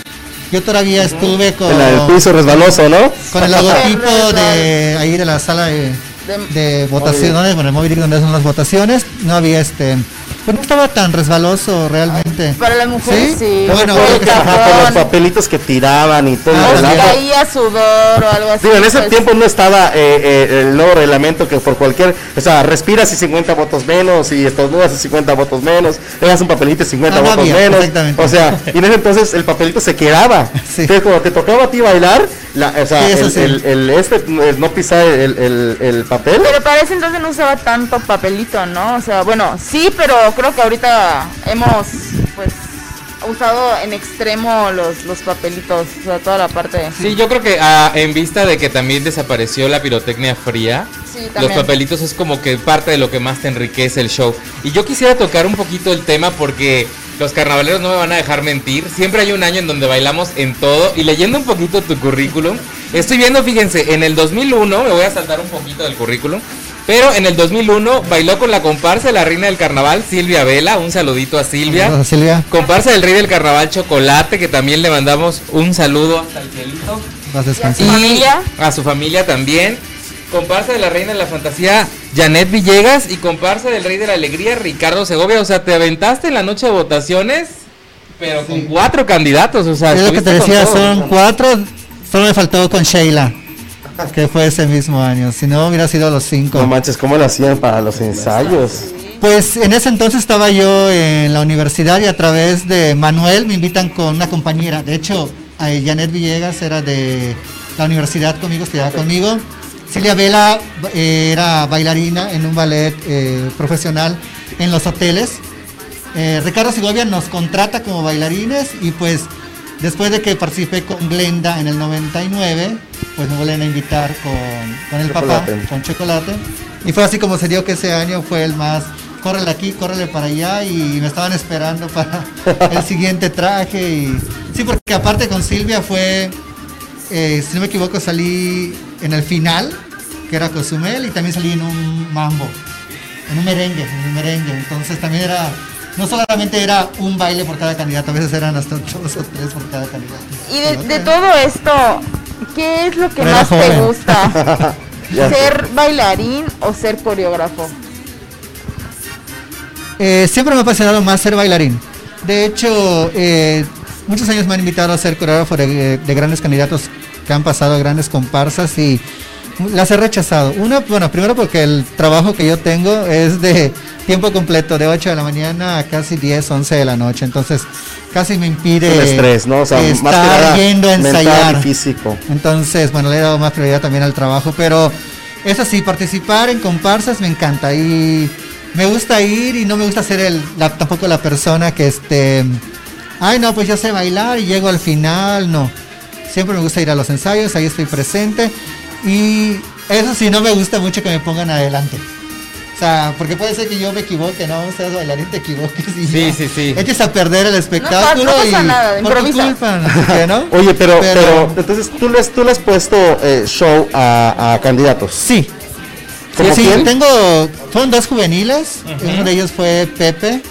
Yo todavía estuve con, En del piso resbaloso, ¿no? con el logotipo de ahí de la sala de, De- de votaciones, bueno, el móvil donde son las votaciones, no había este pues no estaba tan resbaloso realmente. Para las mujeres sí. Bueno, creo que- Ajá, con los papelitos que tiraban y todo. Ah, O caía sudor o algo así. Digo, en ese pues, tiempo no estaba eh, eh, el nuevo reglamento que por cualquier, o sea, respiras y 50 votos menos y estornudas y 50 votos menos, le das un papelito y 50 Ah, no votos había, menos. O sea, y en ese entonces el papelito se quedaba. Sí. Entonces, cuando te tocaba a ti bailar, la, o sea, Sí, el, sí. el- el- este, el no pisar el, el- el papel. Pero para ese entonces no usaba tanto papelito, ¿no? O sea, bueno, sí, pero creo que ahorita hemos, pues, usado en extremo los, los papelitos, o sea, toda la parte. Sí, yo creo que ah, en vista de que también desapareció la pirotecnia fría, Sí, los papelitos es como que parte de lo que más te enriquece el show. Y yo quisiera tocar un poquito el tema porque los carnavaleros no me van a dejar mentir. Siempre hay un año en donde bailamos en todo. Y leyendo un poquito tu currículum, estoy viendo, fíjense, en el 2001, me voy a saltar un poquito del currículum. Pero en el 2001 bailó con la comparsa de la reina del carnaval, Silvia Vela. Un saludito a Silvia. Silvia, Comparsa del rey del carnaval Chocolate, que también le mandamos un saludo hasta el cielito. a ¿Y a descansar. su familia? A su familia también. Comparsa de la reina de la fantasía Janet Villegas y comparsa del rey de la alegría Ricardo Segovia. O sea, te aventaste en la noche de votaciones, pero con cuatro candidatos. O sea, Es lo que te decía, todo. son cuatro, solo me faltó con Sheila, que fue ese mismo año, si no hubiera sido los cinco. No manches, ¿cómo lo hacían para los ensayos? Pues en ese entonces estaba yo en la universidad y a través de Manuel me invitan con una compañera. De hecho, eh, Janet Villegas era de la universidad conmigo, estudiaba conmigo. Silvia Vela eh, era bailarina en un ballet eh, profesional en los hoteles. Eh, Ricardo Segovia nos contrata como bailarines y pues después de que participé con Glenda en el 99, pues me vuelven a invitar con, con el papá, con chocolate. Y fue así como se dio que ese año fue el más, córrele aquí, córrele para allá y me estaban esperando para el siguiente traje. Y, sí, porque aparte con Silvia fue, eh, si no me equivoco, salí en el final, que era Cozumel, y también salí en un mambo, en un merengue, en un merengue. Entonces también era, no solamente era un baile por cada candidato, a veces eran hasta dos o tres por cada candidato. Y de, de todo esto, ¿qué es lo que Pero más te gusta? ¿Ser bailarín o ser coreógrafo? Eh, siempre me ha apasionado más ser bailarín. De hecho, eh, muchos años me han invitado a ser coreógrafo de, de grandes candidatos que han pasado a grandes comparsas y las he rechazado. Una, bueno, primero porque el trabajo que yo tengo es de tiempo completo, de 8 de la mañana a casi 10, 11 de la noche. Entonces, casi me impide El estrés, ¿no? O sea, estar más que nada yendo a ensayar. y físico. Entonces, bueno, le he dado más prioridad también al trabajo, pero eso sí, participar en comparsas me encanta y me gusta ir y no me gusta ser el, la- tampoco la persona que este, ay no, pues yo sé bailar y llego al final, no. Siempre me gusta ir a los ensayos, ahí estoy presente y eso sí, no me gusta mucho que me pongan adelante. O sea, porque puede ser que yo me equivoque, ¿no? O sea, bailarín te equivoques y Sí, ya sí, sí. eches a perder el espectáculo no pasa y nada, improvisa. culpa, ¿no? Oye, pero, pero, entonces tú le, tú le has puesto eh, show a, a candidatos. Sí, ¿Como sí, quién? tengo, fueron dos juveniles, uno de ellos fue Pepe,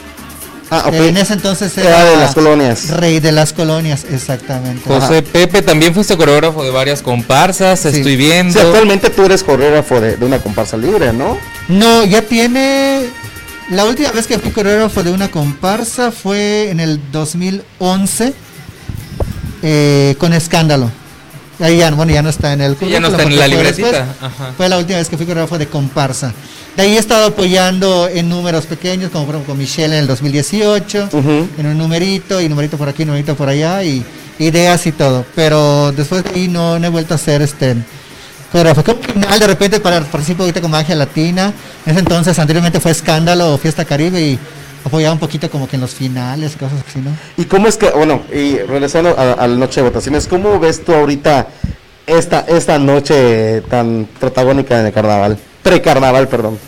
Ah, en ese entonces Era era de las colonias. Rey de las colonias, exactamente. José Pepe, también fuiste coreógrafo de varias comparsas, Sí. estoy Sí, viendo. actualmente tú eres coreógrafo de, de una comparsa libre, ¿no? No, ya tiene, la última vez que fui coreógrafo de una comparsa fue en el 2011 eh, con Escándalo. Ahí ya, bueno, ya no está en el Sí, ya no está en la libretita. después. Ajá. Fue la última vez que fui coreógrafo de comparsa. De ahí he estado apoyando en números pequeños, como por ejemplo con Michelle en el 2018, Ujú. en un numerito, y numerito por aquí, numerito por allá, y ideas y todo. Pero después de ahí no, no he vuelto a hacer este coreógrafo. Como final, de repente para, participo ahorita con Magia Latina. En ese entonces, anteriormente fue Escándalo o Fiesta Caribe, y apoyaba un poquito como que en los finales, cosas así, ¿no? ¿Y cómo es que, bueno, y regresando a, a la noche de votaciones, ¿cómo ves tú ahorita esta, esta noche tan protagónica en el carnaval? Precarnaval, perdón.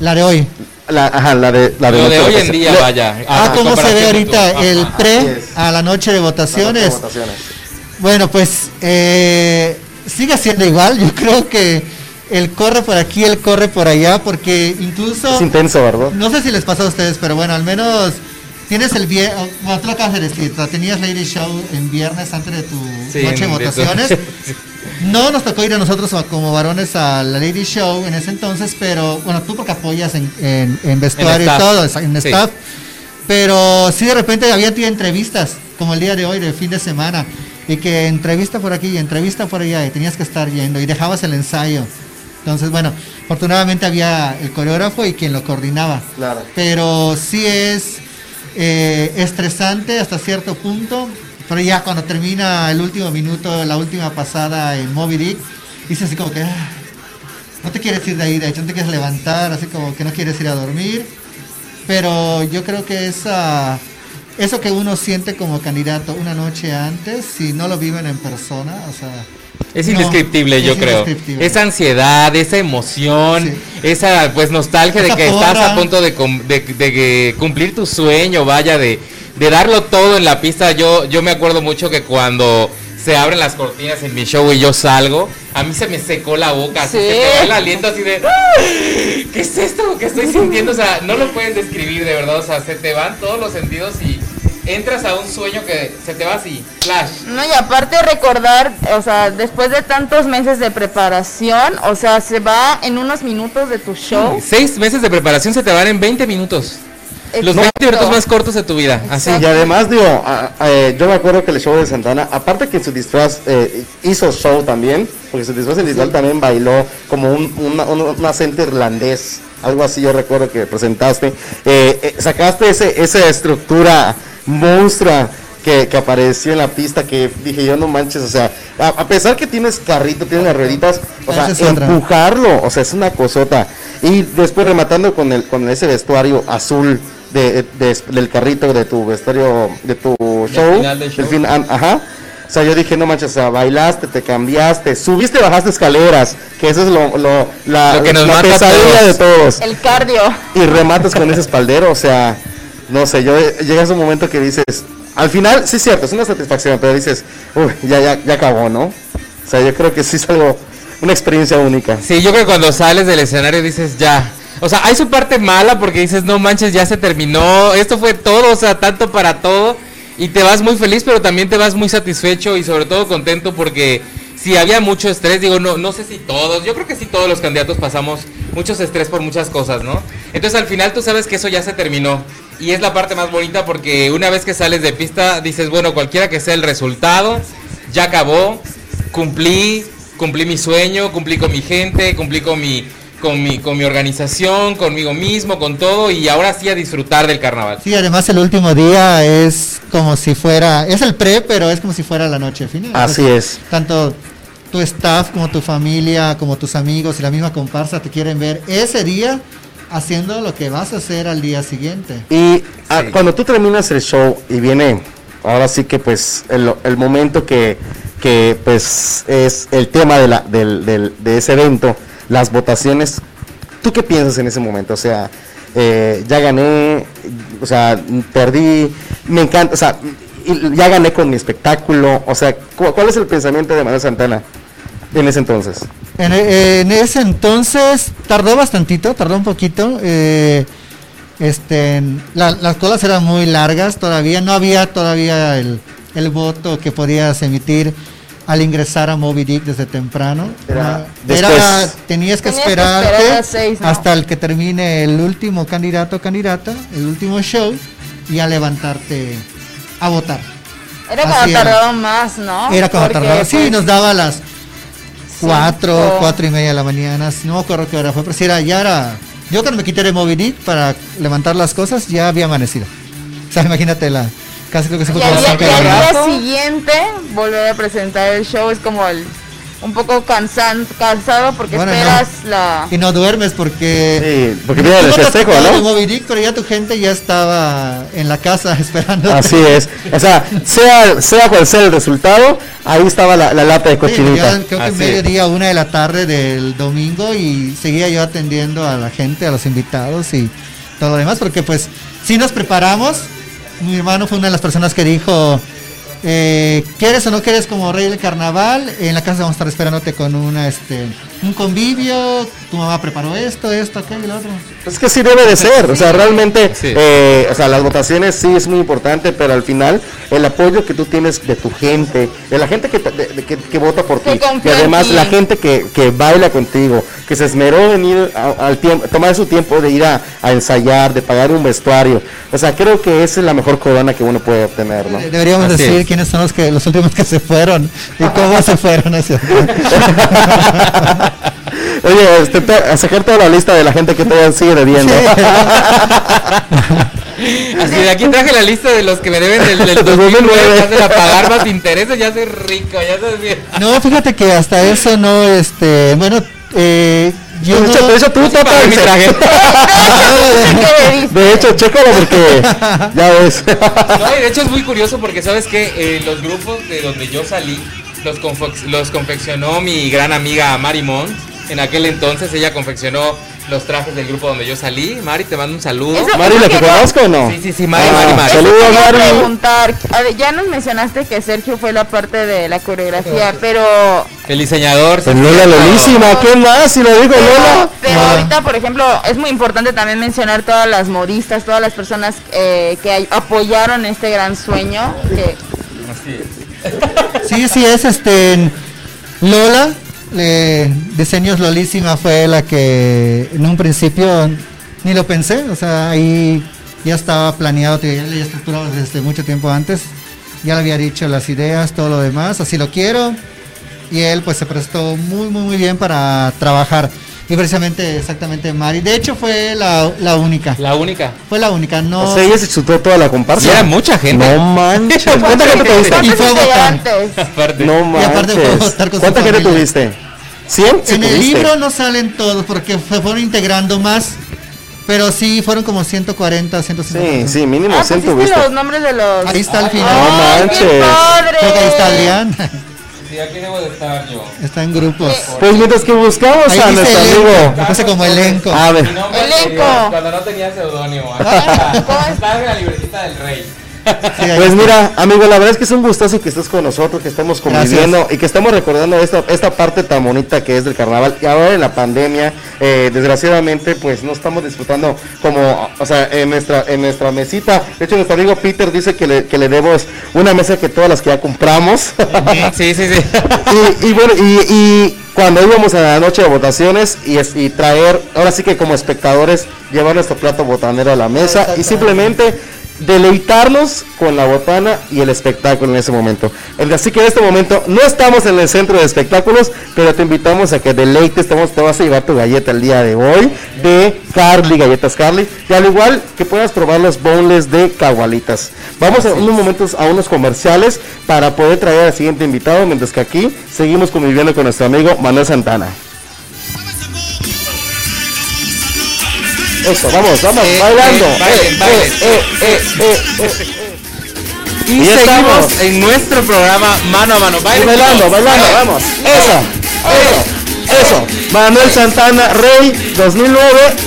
La de hoy. La, ajá, la de, la de Lo de hoy en día, Lo- vaya. Ah, ¿cómo se ve ahorita el Ajá. pre a la noche de la noche de votaciones? votaciones. Bueno, pues eh, sigue siendo igual. Yo creo que él corre por aquí, él corre por allá, porque incluso, Es intenso, ¿verdad? no sé si les pasó a ustedes, pero bueno, al menos tienes el viernes, bueno, tú lo acabas de decir, tenías Lady Show en viernes antes de tu Sí, noche de votaciones. No nos tocó ir a nosotros como varones a la Lady Show en ese entonces, pero bueno, tú porque apoyas en, en, en vestuario y todo, en Sí. staff. Pero sí de repente había entrevistas, como el día de hoy, de fin de semana, y que entrevista por aquí y entrevista por allá, y tenías que estar yendo, y dejabas el ensayo. Entonces, bueno, afortunadamente había el coreógrafo y quien lo coordinaba. Claro. Pero sí es eh, estresante hasta cierto punto, pero ya cuando termina el último minuto, la última pasada en Moby Dick, dices así como que... "Ah, no te quieres ir de ahí, de hecho, no te quieres levantar, así como que no quieres ir a dormir. Pero yo creo que esa, eso que uno siente como candidato una noche antes, si no lo viven en persona, o sea... Es no, indescriptible, es yo creo. indescriptible. Esa ansiedad, esa emoción, Sí. esa pues nostalgia de que estás a punto de, cumplir tu sueño, vaya, de, de darlo todo en la pista. Yo, yo me acuerdo mucho que cuando se abren las cortinas en mi show y yo salgo, a mí se me secó la boca, así Sí. se me va el aliento así de "¡Ah! ¿Qué es esto que estoy sintiendo? O sea, no lo puedes describir de verdad, o sea, se te van todos los sentidos y entras a un sueño que se te va así, flash. No, y aparte recordar, o sea, después de tantos meses de preparación, o sea, se va en unos minutos de tu show. Seis meses de preparación se te van en 20 minutos. Los Exacto. 20 minutos más cortos de tu vida. Así. Y además, digo, a- a- eh, yo me acuerdo que el show de Santana, aparte que su disfraz eh, hizo show también, porque su disfraz individual también bailó como un, una- un, un acento irlandés, algo así yo recuerdo que presentaste. Eh, eh, sacaste ese, esa estructura monstrua que, que apareció en la pista que dije yo no manches, o sea, a, a pesar que tienes carrito, tienes las rueditas, o sea, empujarlo, o sea, es una cosota. Y después rematando con el con ese vestuario azul de, de- del carrito de tu vestuario de tu show, final del show. fin- ah, ajá. O sea, yo dije, no manches, o sea, bailaste, te cambiaste, subiste, bajaste escaleras, que eso es lo, lo- la, Lo que nos la pesadilla todos. de todos. El cardio. Y rematas con ese espaldero, o sea, no sé, yo llegas a un momento que dices, al final, sí es cierto, es una satisfacción, pero dices, uy, ya, ya, ya acabó, ¿no? O sea, yo creo que sí es algo, una experiencia única. Sí, yo creo que cuando sales del escenario dices ya. O sea, hay su parte mala porque dices, no manches, ya se terminó. Esto fue todo, o sea, tanto para todo. Y te vas muy feliz, pero también te vas muy satisfecho y sobre todo contento porque si había mucho estrés, digo, no, no sé si todos, yo creo que sí todos los candidatos pasamos muchos estrés por muchas cosas, ¿no? Entonces al final tú sabes que eso ya se terminó. Y es la parte más bonita porque una vez que sales de pista dices, bueno, cualquiera que sea el resultado, ya acabó, cumplí, cumplí mi sueño, cumplí con mi gente, cumplí con mi, con mi, con mi organización, conmigo mismo, con todo, y ahora sí a disfrutar del carnaval. Sí, además el último día es como si fuera, es el pre, pero es como si fuera la noche final. Así es. Tanto tu staff como tu familia, como tus amigos y la misma comparsa te quieren ver ese día haciendo lo que vas a hacer al día siguiente. Y ah, Sí. cuando tú terminas el show y viene, ahora sí que pues el, el momento que, que pues es el tema de, la, del, del- de ese evento, las votaciones, ¿tú qué piensas en ese momento? O sea, eh, ya gané, o sea, perdí, me encanta, o sea, y ya gané con mi espectáculo, o sea, ¿cu- ¿cuál es el pensamiento de Manuel Santana en ese entonces? En, en ese entonces tardó bastantito, tardó un poquito. eh, este, la- las colas eran muy largas todavía, no había todavía el, el voto que podías emitir al ingresar a Moby Dick desde temprano. Era tenías que Tenías que esperarte esperar hasta el que termine el último candidato o candidata, el último show, y a levantarte a votar. Era Así cuando era. tardaba más, ¿no? Era cuando Porque, tardaba. Sí, pues, nos daba las cuatro, cuatro y media de la mañana. No me acuerdo qué hora fue, pero sí era, ya era. Yo cuando me quité de Dick para levantar las cosas, ya había amanecido. O sea, imagínate la. Casi creo que se fue Y al día, siguiente volver a presentar el show es como el un poco cansan, cansado porque Bueno, esperas la Y no duermes porque. Sí, porque viene el festejo, ¿no? Moby Dick, pero ya tu gente ya estaba en la casa esperando. Así es. O sea, sea, sea cual sea el resultado, ahí estaba la, la lata de Sí, cochinita. yo creo que mediodía, una de la tarde del domingo y seguía yo atendiendo a la gente, a los invitados y todo lo demás, porque pues sí nos preparamos. Mi hermano fue una de las personas que dijo, eh, ¿quieres o no quieres como rey del carnaval? En la casa vamos a estar esperándote con una, este, un convivio, tu mamá preparó esto, esto, aquello y lo otro. Es que sí debe de ser, o sea, realmente, Sí. eh, o sea, las votaciones sí es muy importante, pero al final el apoyo que tú tienes de tu gente, de la gente que, de- de- que, que vota por ti, y además la gente que, que baila contigo, que se esmeró en ir a- al tiempo, tomar su tiempo de ir a, a ensayar, de pagar un vestuario, o sea, creo que esa es la mejor corona que uno puede obtener, ¿no? De- Deberíamos Así decir es. quiénes son los que los últimos que se fueron y cómo se fueron hacia Oye, este, te- a sacar toda la lista de la gente que todavía sigue debiendo. Así de aquí traje la lista de los que me deben del, del Del 2009. 2009. Ya hacen a pagar más intereses, ya soy rico, ya soy bien. No, fíjate que hasta eso no, este, bueno, eh, yo de, hecho, de hecho, tú mi traje. De hecho, chécalo porque ya ves. No, y de hecho es muy curioso porque sabes que los grupos de donde yo salí los, los confeccionó mi gran amiga Mari Mons. En aquel entonces ella confeccionó los trajes del grupo donde yo salí. Mari, te mando un saludo. Eso- Mari, ¿la que conozco o no? Sí, sí, sí, Mari, Ah, Mari, Mari. Saludos, Mari. preguntar, a ver, ya nos mencionaste que Sergio fue la parte de la coreografía, pero El diseñador. Pues Lola Lolísima, ¿qué más? Si lo digo pero, Lola. pero Ah. ahorita, por ejemplo, es muy importante también mencionar todas las modistas, todas las personas eh, que apoyaron este gran sueño. Que, Sí, sí es, este, Lola, eh, Diseños Lolísima fue la que en un principio ni lo pensé, o sea, ahí ya estaba planeado, ya estructurado desde mucho tiempo antes, ya le había dicho las ideas, todo lo demás, así lo quiero, y él pues se prestó muy, muy, muy bien para trabajar. Y precisamente, exactamente, Mari. De hecho, fue la, la única. La única. Fue la única, no. O sea, ella se chutó toda la comparsa. Era mucha gente. No manches. ¿Cuánta gente tuviste? Y fue a votar. integrantes? Aparte. No Y aparte fue a votar con su ¿Cuánta gente familia. tuviste? ¿100? Sí en el libro no salen todos porque se fueron integrando más, pero sí fueron como 140, 150. Sí, sí, mínimo Ah, 100 pusiste tuviste. los nombres de los... Ahí está al final. no ¡Ay, manches. qué padre! Creo que ahí está Adrián. Sí, aquí debo de estar yo. está en grupos. Pues mientras que buscamos Ahí a nuestro amigo. Me puse como elenco. A ver. Mi nombre Elenco. anterior, Cuando no tenía seudónimo. ¿Cómo está en la libretita del rey? Pues mira, amigo, la verdad es que es un gustazo que estés con nosotros, que estemos conviviendo y que estemos recordando esta, esta parte tan bonita que es del carnaval. Y ahora en la pandemia, eh, desgraciadamente, pues no estamos disfrutando como, o sea, en nuestra, en nuestra mesita. De hecho, nuestro amigo Peter dice que le, que le debemos una mesa que todas las que ya compramos. Sí, sí, sí. y, y bueno, y, y cuando íbamos a la noche de votaciones y, y traer, ahora sí que como espectadores, llevar nuestro plato botanero a la mesa y simplemente deleitarnos con la botana y el espectáculo en ese momento. Así que en este momento no estamos en el centro de espectáculos, pero te invitamos a que deleites, te, vamos- te vas a llevar tu galleta el día de hoy de Carly, galletas Carly, y al igual que puedas probar los bowls de cagualitas. Vamos a unos momentos a unos comerciales para poder traer al siguiente invitado, mientras que aquí seguimos conviviendo con nuestro amigo Manuel Santana. Eso, vamos, vamos, Eh, bailando. eh, bailen, Eh, bailen. eh. Y, Y estamos. en nuestro programa mano a mano. Bailando, bailando, vamos. Eso, eso, eso. Manuel Santana, Rey 2009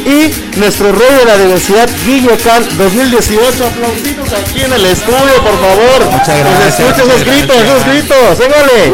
y nuestro Rey de la Diversidad, Guillo Can 2018. Aplausitos aquí en el estudio, por favor. Muchas gracias, Escuchen esos gritos, esos gritos. ¡Égale!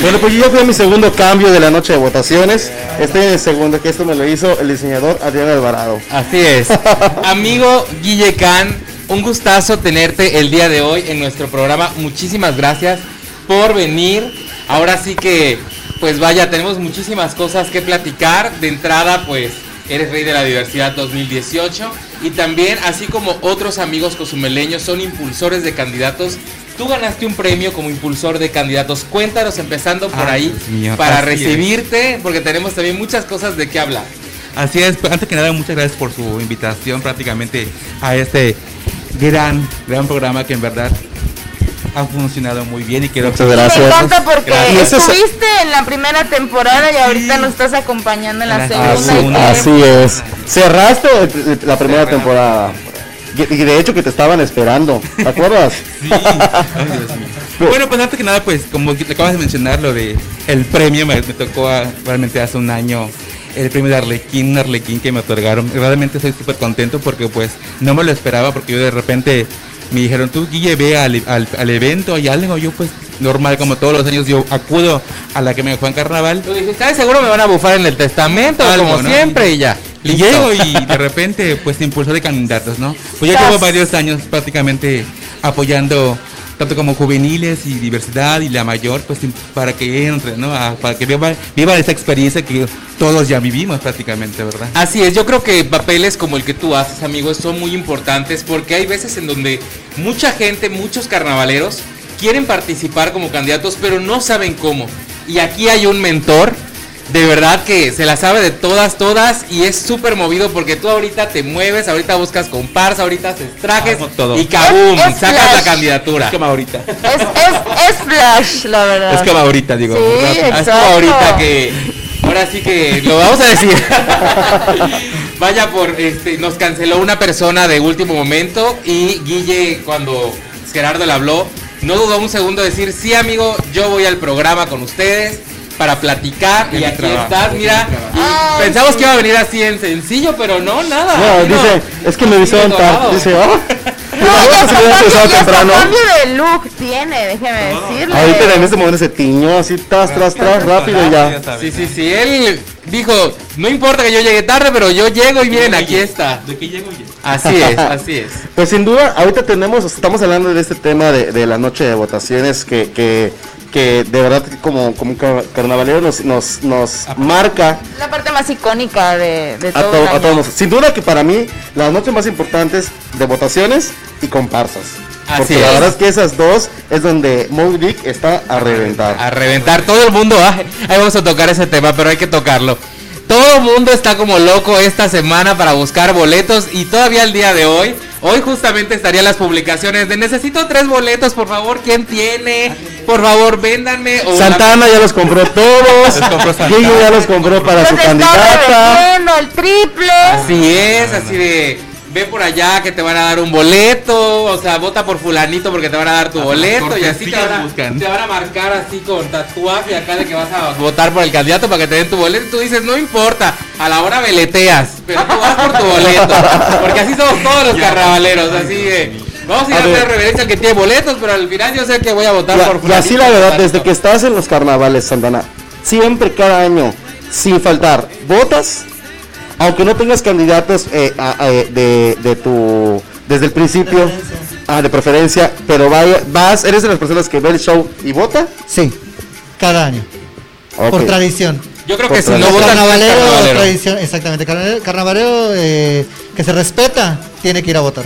Bueno, pues yo ya fui a mi segundo cambio de la noche de votaciones. Estoy en el segundo, que esto me lo hizo el diseñador Adrián Alvarado. Así es. Amigo Guille Can, un gustazo tenerte el día de hoy en nuestro programa. Muchísimas gracias por venir. Ahora sí que, pues vaya, tenemos muchísimas cosas que platicar. De entrada, pues, eres rey de la diversidad 2018. Y también, así como otros amigos cozumeleños, son impulsores de candidatos. Tú ganaste un premio como impulsor de candidatos. Cuéntanos, empezando por Ay, ahí, mío, para es. recibirte, porque tenemos también muchas cosas de qué hablar. Así es, antes que nada, muchas gracias por su invitación prácticamente a este gran, gran programa que en verdad ha funcionado muy bien y quiero Muchas Me gracias. encanta porque Gracias. estuviste en la primera temporada y ahorita nos estás acompañando en la segunda. Así, y es. Cerraste eh, la primera temporada. Y de hecho que te estaban esperando, ¿te acuerdas? Sí. Ay, Dios mío. Bueno, pues antes que nada, pues como te acabas de mencionar lo de el premio, me, me tocó ah, realmente hace un año el premio de Arlequín, un Arlequín que me otorgaron. Realmente estoy súper contento porque pues no me lo esperaba porque yo de repente me dijeron, tú Guille, ve al, al, al evento y algo. Yo pues normal como todos los años yo acudo a la que me dejó en carnaval. Tú dijiste, "Ay, seguro me van a bufar en el testamento, Algo, como ¿no? siempre, y ya. Y Listo. llego y de repente pues se impulsó de candidatos, ¿no? Pues ya llevo varios años prácticamente apoyando tanto como juveniles y diversidad y la mayor, pues para que entren, ¿no? Para que vivan, vivan esa experiencia que todos ya vivimos prácticamente, ¿verdad? Así es, yo creo que papeles como el que tú haces, amigos, son muy importantes porque hay veces en donde mucha gente, muchos carnavaleros quieren participar como candidatos, pero no saben cómo. Y aquí hay un mentor, de verdad que se la sabe de todas, todas, y es súper movido porque tú ahorita te mueves, ahorita buscas comparsa, ahorita haces trajes todo. y ¡cabum! Es- es sacas la candidatura. Es como ahorita. Es, es, es Flash, la verdad. Es como ahorita, digo. Sí. Ah, es como ahorita que ahora sí que lo vamos a decir. Vaya por este nos canceló una persona de último momento y Guille cuando Gerardo le habló no dudó un segundo de decir, "Sí, amigo, yo voy al programa con ustedes." Para platicar y aquí trabajo, estás, es mira. Ay, pensamos sí. que iba a venir así en sencillo, pero no, nada. No, vino dice, es que me avisaron de tarde. Dice, oh. No, hubiera cambio, empezado y hasta temprano. cambio de look tiene, déjeme decirle. Ahorita en este momento se tiñó así, tras, tras, tras, rápido ya. Sí, sí, sí, él dijo, "No importa que yo llegue tarde, pero yo llego y miren, aquí está." De que llego. Así es, así es. Pues sin duda, ahorita tenemos, estamos hablando de este tema de, de la noche de votaciones que, que, que de verdad como, como car- carnavalero nos, nos, nos marca La parte más icónica de, de a, todo to- el a todos. Sin duda que para mí las noches más importantes de votaciones y comparsas. Así Porque es. la verdad es que esas dos es donde Moby Dick está a reventar. A reventar todo el mundo. ah, ahí vamos a tocar ese tema, pero hay que tocarlo. Todo el mundo está como loco esta semana para buscar boletos y todavía el día de hoy, hoy justamente estarían las publicaciones de necesito tres boletos, por favor, ¿quién tiene? Por favor, véndanme. O la- Santana ya los compró todos. Los compró Santana. Guillo ya los compró para Los su candidata. el triple. Así es, así de ve por allá que te van a dar un boleto, o sea, vota por fulanito porque te van a dar tu boleto y así te van, a, te van a marcar así con tatuaje acá de que vas a votar por el candidato para que te den tu boleto. Y tú dices, no importa, a la hora veleteas, pero tú vas por tu boleto, porque así somos todos los carnavaleros, así de... Vamos a ir A a, hacer ver. reverencia al que tiene boletos, pero al final yo sé que voy a votar Y, por y fulanito. así la verdad, desde que estás en los carnavales, Santana, siempre cada año, sin faltar, votas, aunque no tengas candidatos eh, a- a- de, de tu, desde el principio, ah, de preferencia, pero vaya, vas, eres de las personas que ve el show y vota. Sí, cada año. Por tradición. Yo creo por que si no no es carnavalero, carnavalero. tradición, exactamente. Carnavalero, carnavalero, eh, que se respeta, tiene que ir a votar.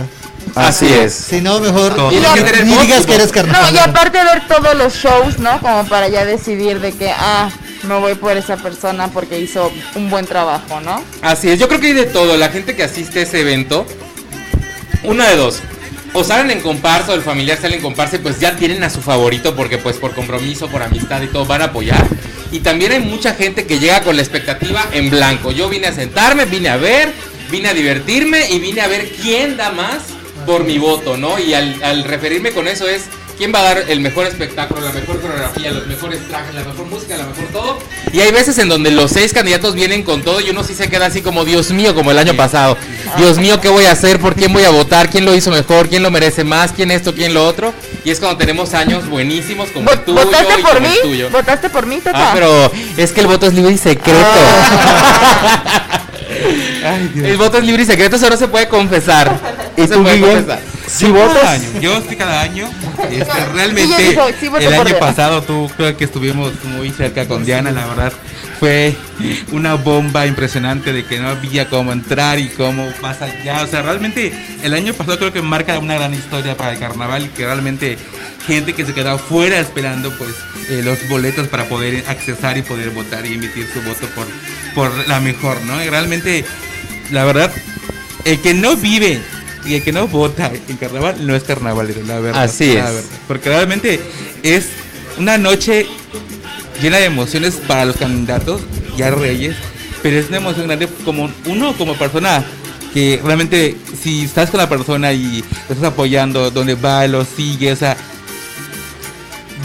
Así Así es. Si no, mejor Todo. Y ni digas que eres. No, y aparte ver todos los shows, ¿no? Como para ya decidir de que, ah, me voy por esa persona porque hizo un buen trabajo, ¿no? Así es, yo creo que hay de todo. La gente que asiste a ese evento, una de dos. O salen en comparsa o el familiar sale en comparsa pues ya tienen a su favorito porque pues por compromiso, por amistad y todo van a apoyar. Y también hay mucha gente que llega con la expectativa en blanco. Yo vine a sentarme, vine a ver, vine a divertirme y vine a ver quién da más por mi voto, ¿no? Y al referirme con eso es quién va a dar el mejor espectáculo, la mejor coreografía, los mejores trajes, la mejor música, la mejor todo. Y hay veces en donde los seis candidatos vienen con todo y uno sí se queda así como, Dios mío, como el año pasado. Dios mío, ¿qué voy a hacer? ¿Por quién voy a votar? ¿Quién lo hizo mejor? ¿Quién lo merece más? ¿Quién esto? ¿Quién lo otro? Y es cuando tenemos años buenísimos como el tuyo ¿Votaste y por como mí? el tuyo. ¿Votaste por mí, Tata? Ah, pero es que el voto es libre y secreto. Ay, Dios. el voto es libre y secreto, eso no se puede confesar. ¿Y No se tú, puede confesar. Si Yo cada votas, año, yo estoy cada año. este, realmente sí, el año Diana. pasado tú creo que estuvimos muy cerca con Diana, la verdad fue una bomba impresionante de que no había cómo entrar y cómo más allá. O sea, realmente el año pasado creo que marca una gran historia para el carnaval y que realmente gente que se quedó fuera esperando pues eh, los boletos para poder accesar y poder votar y emitir su voto por, por la mejor, ¿no? Y realmente, la verdad, el que no vive y el que no vota en carnaval no es carnavalero, la verdad. Así la es. verdad. Porque realmente es una noche llena de emociones para los candidatos, ya reyes, pero es una emoción grande como uno como persona que realmente si estás con la persona y lo estás apoyando, donde va, lo sigue, o sea,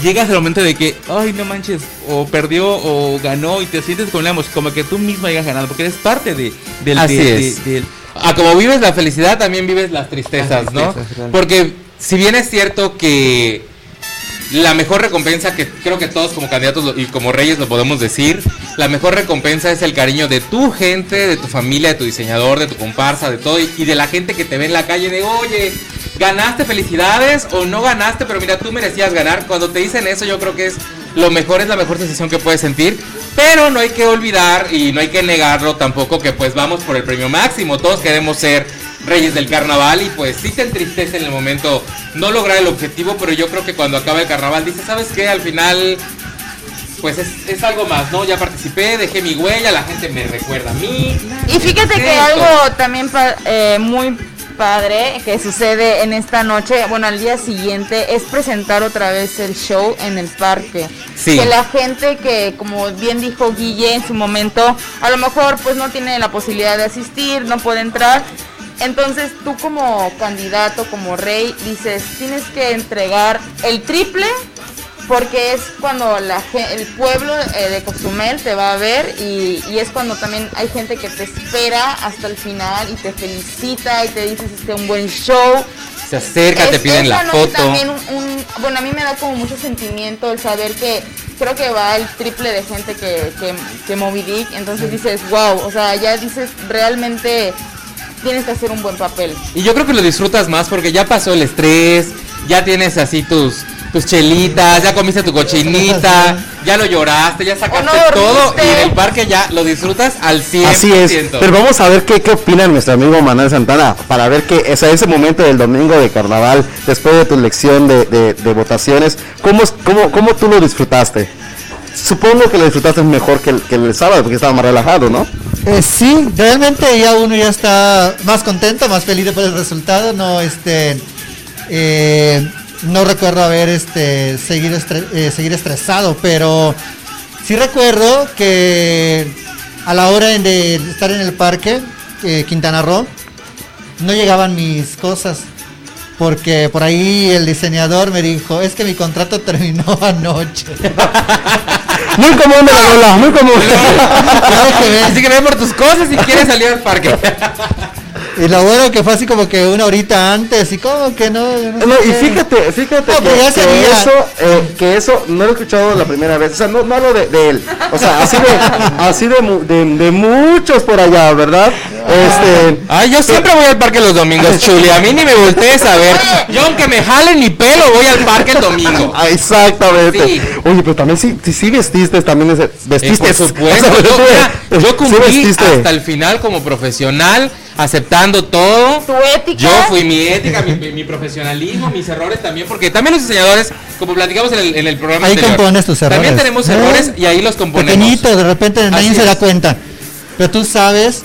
llegas al momento de que, ay, no manches, o perdió o ganó y te sientes con la emoción, como que tú mismo hayas ganado, porque eres parte de, del... Así de- es. de- del- Ah, como vives la felicidad, también vives las tristezas, Las ¿no? claro. Porque si bien es cierto que la mejor recompensa que creo que todos como candidatos y como reyes lo podemos decir, la mejor recompensa es el cariño de tu gente, de tu familia, de tu diseñador, de tu comparsa, de todo y, y de la gente que te ve en la calle de, oye, ganaste felicidades o no ganaste, pero mira, tú merecías ganar. Cuando te dicen eso yo creo que es lo mejor, es la mejor sensación que puedes sentir, pero no hay que olvidar y no hay que negarlo tampoco que pues vamos por el premio máximo, todos queremos ser reyes del carnaval y pues sí te entristece en el momento no lograr el objetivo, pero yo creo que cuando acaba el carnaval dices, ¿sabes qué? Al final pues es, es algo más, ¿no? Ya participé, dejé mi huella, la gente me recuerda a mí. Y fíjate que algo también eh, muy padre que sucede en esta noche, bueno, al día siguiente, es presentar otra vez el show en el parque. Sí. Que la gente que, como bien dijo Guille en su momento, a lo mejor pues no tiene la posibilidad de asistir, no puede entrar. Entonces tú como candidato, como rey, dices, tienes que entregar el triple porque es cuando la, el pueblo eh, de Cozumel te va a ver y, y es cuando también hay gente que te espera hasta el final y te felicita y te dice este un buen show. Se acerca, te piden la foto. También un, un- bueno, a mí me da como mucho sentimiento el saber que creo que va el triple de gente que, que, que Moby Dick, entonces dices, wow, o sea, ya dices, realmente tienes que hacer un buen papel. Y yo creo que lo disfrutas más porque ya pasó el estrés, ya tienes así tus tus chelitas, ya comiste tu cochinita, ya lo lloraste, ya sacaste ¿O no todo y en el parque ya lo disfrutas al 100%. Así es. Pero vamos a ver qué, qué opina nuestro amigo Manuel Santana para ver que ese, ese momento del domingo de carnaval, después de tu lección de, de- de votaciones, ¿cómo, cómo, ¿cómo tú lo disfrutaste? Supongo que lo disfrutaste mejor que el, que el sábado porque estaba más relajado, ¿no? Eh, sí, realmente ya uno ya está más contento, más feliz por el resultado. No, este, eh, no recuerdo haber este seguido estre- eh, seguir estresado, pero sí recuerdo que a la hora de estar en el parque eh, Quintana Roo no llegaban mis cosas. Porque por ahí el diseñador me dijo, es que mi contrato terminó anoche. Muy común de la Lola, muy común. Claro que ven. Así que ve por tus cosas y quieres salir al parque. Y lo bueno que fue así como que una horita antes y como que no. yo no No, sé y fíjate, fíjate No, que, pero ya que sabía. eso, eh, que eso no lo he escuchado la primera vez, o sea, no, no hablo de, de él, o sea, así de, así de, mu- de, de muchos por allá, ¿verdad? Este, Ay, yo siempre voy al parque los domingos, Chuli. A mí ni me voltees a ver. Yo aunque me jalen ni pelo, voy al parque el domingo. ah, exactamente. Sí. Oye, pero también sí, sí, sí vestiste, también ese, Eh, vestiste. por supuesto, O sea, yo, mira, yo cumplí vestiste. hasta el final como profesional, aceptando todo. Tu ética. Yo fui mi ética, mi, mi profesionalismo, mis errores también, porque también los diseñadores, como platicamos en el, en el programa Ahí anterior, compones tus errores. También tenemos ¿Eh? errores y ahí los componemos. Pequeñitos, de repente nadie se da cuenta. Pero tú sabes,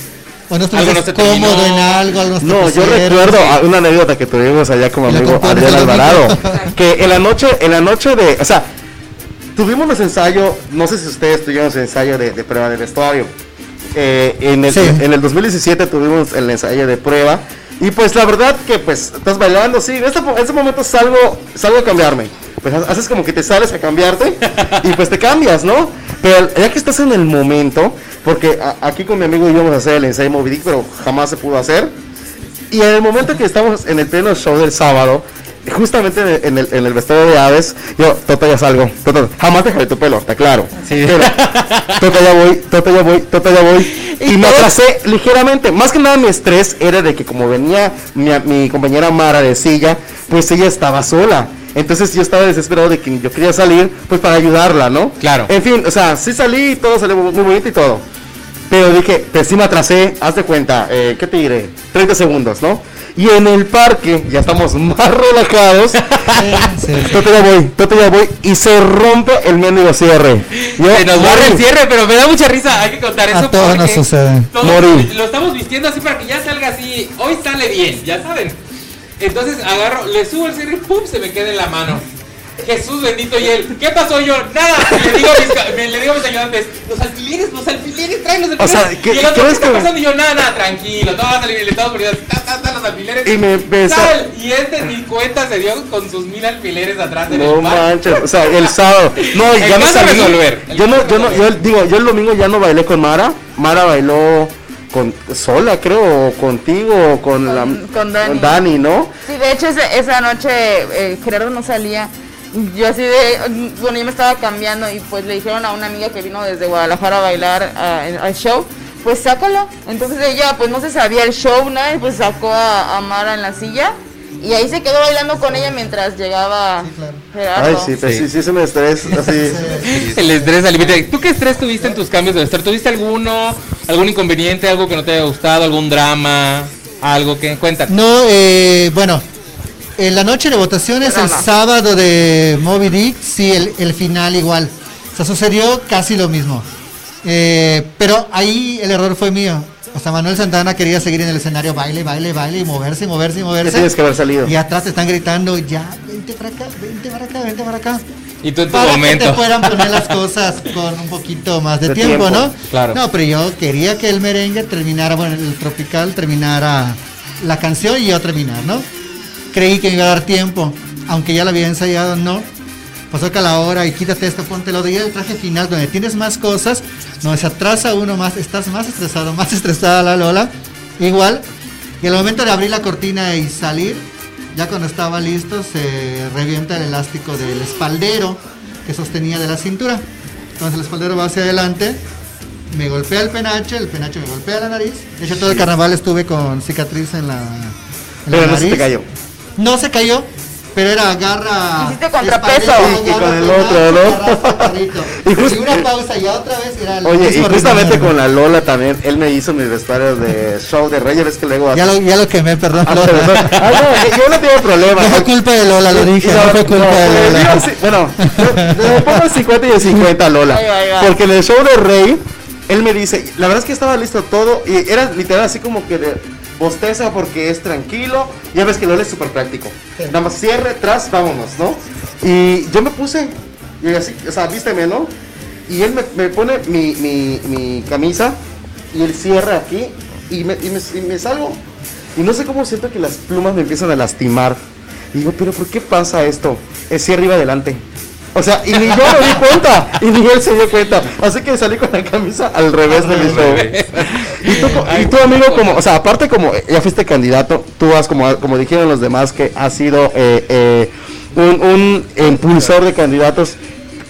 o no Algo estuviste no se cómodo en algo, algo no, yo recuerdo una anécdota que tuvimos allá como amigo Adrián. Alvarado, que en la noche, en la noche de, o sea, tuvimos los ensayos, no sé si ustedes tuvieron el ensayo de, de prueba de vestuario. Eh, en, el, Sí. en el 2017 tuvimos el ensayo de prueba y pues la verdad que pues estás bailando, sí, en este, en este momento salgo, salgo a cambiarme. Pues ha- haces como que te sales a cambiarte y pues te cambias, ¿no? Pero ya que estás en el momento, porque a- aquí con mi amigo íbamos a hacer el ensayo Moby Dick, pero jamás se pudo hacer. Y en el momento que estamos en el pleno show del sábado, justamente en el, en el, en el vestuario de aves, yo, Tota ya salgo, Tota, jamás dejaré tu pelo, está claro. Sí. Pero, Tota ya voy, Tota ya voy, Tota ya voy. Y me atrasé ligeramente. Más que nada mi estrés era de que como venía mi, mi compañera Mara de silla, pues ella estaba sola. Entonces yo estaba desesperado de que yo quería salir, pues para ayudarla, ¿no? Claro. En fin, o sea, sí salí y todo salió muy bonito y todo. Pero dije, pues sí me atrasé, haz de cuenta, eh, ¿qué te diré? 30 segundos, ¿no? Y en el parque ya estamos más relajados. Sí. Toto ya voy, Toto ya voy. Y se rompe el mendigo cierre. Yo, Se nos borra el cierre, pero me da mucha risa, hay que contar eso. A todos porque nos sucede. todos Morí. Lo estamos vistiendo así para que ya salga así. Hoy sale bien, ya saben. Entonces agarro, le subo el cierre y ¡pum! se me queda en la mano. Jesús bendito y él, ¿qué pasó yo? Nada, y le digo a mis, me- le digo a mis ayudantes, los alfileres, los alfileres, traen los alfileres. sea, ¿qué- y el otro, qué ¿qué es está que- pasando? Y yo, nada, nada, tranquilo, todo va a salir bien, le estamos poniendo, ta, ta, ta, los alfileres. Y me empezó- Sal, y este ni cuenta se dio con sus mil alfileres atrás de No manches, o sea, el sábado. No, ya no salí. resolver, Yo no, yo no, yo digo, yo el domingo ya no bailé con Mara. Mara bailó con sola, creo, o contigo, o con, la con Dani. Dani, ¿no? Sí, de hecho ese- esa noche eh, Gerardo no salía yo así de, bueno, yo me estaba cambiando y pues le dijeron a una amiga que vino desde Guadalajara a bailar en- al show, pues sácalo. Entonces ella pues no se sabía el show, ¿no? Y pues sacó a, a Mara en la silla y ahí se quedó bailando con ella mientras llegaba Gerardo. Ay, sí, pues sí, sí, es un estrés así. El estrés al límite. ¿Tú qué estrés tuviste en tus cambios de vestuario? ¿Tuviste alguno? ¿Algún inconveniente? ¿Algo que no te haya gustado? ¿Algún drama? ¿Algo que cuéntanos? No, eh, bueno, en la noche de votaciones, el sábado de Moby Dick, sí, el, el final igual. O sea, sucedió casi lo mismo. Eh, pero ahí el error fue mío. O sea, Manuel Santana quería seguir en el escenario, baile, baile, baile, y moverse, moverse, y Ya moverse. tienes que haber salido. Y atrás te están gritando, ya, vente para acá, vente para acá, vente para acá. Y tú en tu Para que momento. te puedan poner las cosas con un poquito más de, De tiempo, tiempo, ¿no? claro. No, pero yo quería que el merengue terminara, bueno, el tropical terminara la canción y yo terminar, ¿no? Creí que me iba a dar tiempo, aunque ya lo había ensayado, no. Pasó que a la hora y quítate esto, ponte lo de ya el traje final, donde tienes más cosas, donde se atrasa uno más, estás más estresado, más estresada la Lola, igual. Y al momento de abrir la cortina y salir, ya cuando estaba listo, se revienta el elástico del espaldero que sostenía de la cintura. Entonces el espaldero va hacia adelante, me golpea el penacho, el penacho me golpea la nariz. De hecho, todo el carnaval estuve con cicatriz en la, en la Pero no se nariz. te cayó. No se cayó, pero era agarra. Hiciste contrapeso. Y con el otro, ¿no? Y just- Y una pausa y otra vez era el Oye, y justamente con la Lola también, él me hizo mis vestuarios de show de Reyes, ves que luego Ya lo, ya lo quemé, perdón. Ah, Lola. perdón. Ah, no, yo no tengo problema. No fue culpa de Lola, lo dije, no, No, fue culpa no, de le Lola. digo sí, bueno, le pongo el 50 y el 50 a Lola. Porque en el show de Rey, él me dice, la verdad es que estaba listo todo y era literal así como que de bosteza porque es tranquilo. Ya ves que Lola es súper práctico. Nada más cierre, tras, vámonos, ¿no? Y yo me puse, y así, o sea, vísteme, ¿no? Y él me, me pone mi, mi, mi camisa y él cierra aquí y me, y me, y me salgo. Y no sé cómo siento que las plumas me empiezan a lastimar. Y digo, pero ¿por qué pasa esto? Es si arriba adelante. O sea, y ni yo me di cuenta, y ni él se dio cuenta. Así que salí con la camisa al revés de mi show. Y tú, co- y tú, amigo, como, o sea, aparte como eh, ya fuiste candidato, tú vas como, como dijeron los demás que has sido eh, eh, un, un impulsor de candidatos.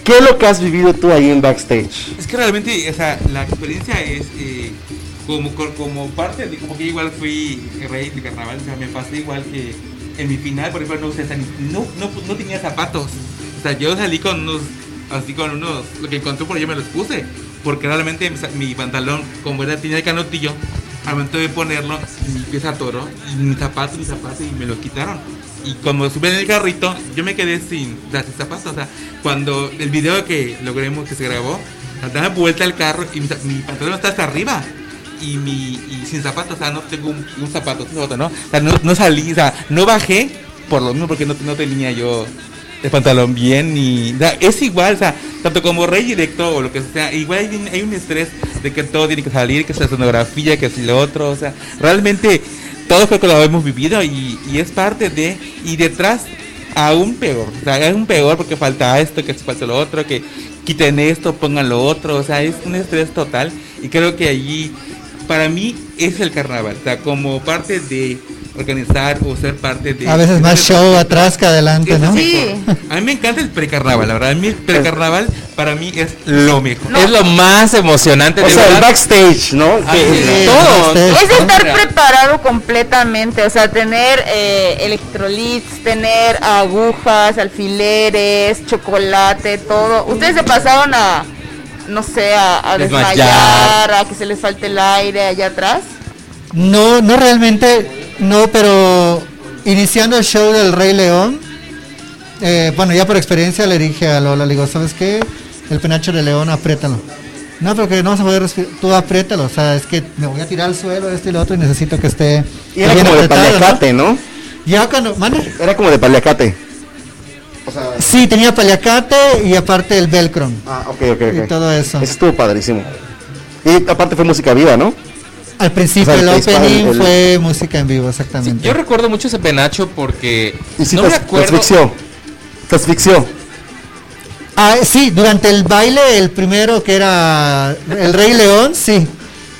¿Qué es lo que has vivido tú ahí en backstage? Es que realmente, o sea, la experiencia es eh, como, co- como parte de, como que igual fui rey de carnaval, o sea, me pasé igual que en mi final, por ejemplo, no, usé no, no, no tenía zapatos. O sea, yo salí con unos, así con unos, lo que encontré por yo me los puse, porque realmente mi, pantalón, como era, tenía el canotillo, al momento de ponerlo, mi pie se atoró, y mi zapato, mi zapato, y me lo quitaron. Y cuando subí en el carrito, yo me quedé sin, o sea, sin zapatos. O sea, cuando el video que logremos que se grabó, daba vuelta al carro y mi, pantalón está hasta arriba. Y mi y sin zapatos, o sea, no tengo un, zapato, un zapato, ¿no? O sea, no, salí, o sea, no bajé por lo mismo porque no tenía yo el pantalón bien sea, es igual, o sea, tanto como rey directo o lo que sea, igual hay, un- un estrés de que todo tiene que salir, que es la sonografía, que es lo otro, o sea, realmente todos creo que lo hemos vivido y, y es parte de... Y detrás aún peor, o sea, aún peor porque falta esto, que falta lo otro, que quiten esto, pongan lo otro, o sea, es un estrés total y creo que allí para mí es el carnaval, o sea, como parte de organizar o ser parte de... A veces más show atrás que adelante, ¿no? Sí. A mí me encanta el precarnaval, la verdad. A mí el precarnaval para mí es lo mejor. Es lo más emocionante O de sea, el backstage, ¿no? Ah, sí, Sí, todo. backstage. Es estar preparado completamente, o sea, tener eh, electrolits, tener agujas, alfileres, chocolate, todo. Ustedes se pasaron a, no sé, a, a Desmayar. desmayar, a que se les falte el aire allá atrás. No, no realmente, no, pero iniciando el show del Rey León, eh, bueno, ya por experiencia le dije a Lola, le digo, ¿sabes qué? El penacho de león, apriétalo. No, pero que no vas a poder respirar, tú apriétalo, o sea, es que me voy a tirar al suelo, esto y lo otro, y necesito que esté Y era bien como de paliacate, ¿no? Ya cuando, ¿mande? Era como de paliacate. O sea, Sí, tenía paliacate y aparte el velcro ah, ok, ok, ok. y todo eso. Eso estuvo padrísimo. Y aparte fue música viva, ¿no? Al principio O sea, el opening el- fue música en vivo, exactamente. Yo recuerdo mucho ese penacho porque Y sí no te, me te acuerdo. asfixió. Te asfixió. Ah, sí, durante el baile, el primero que era el Rey León, sí.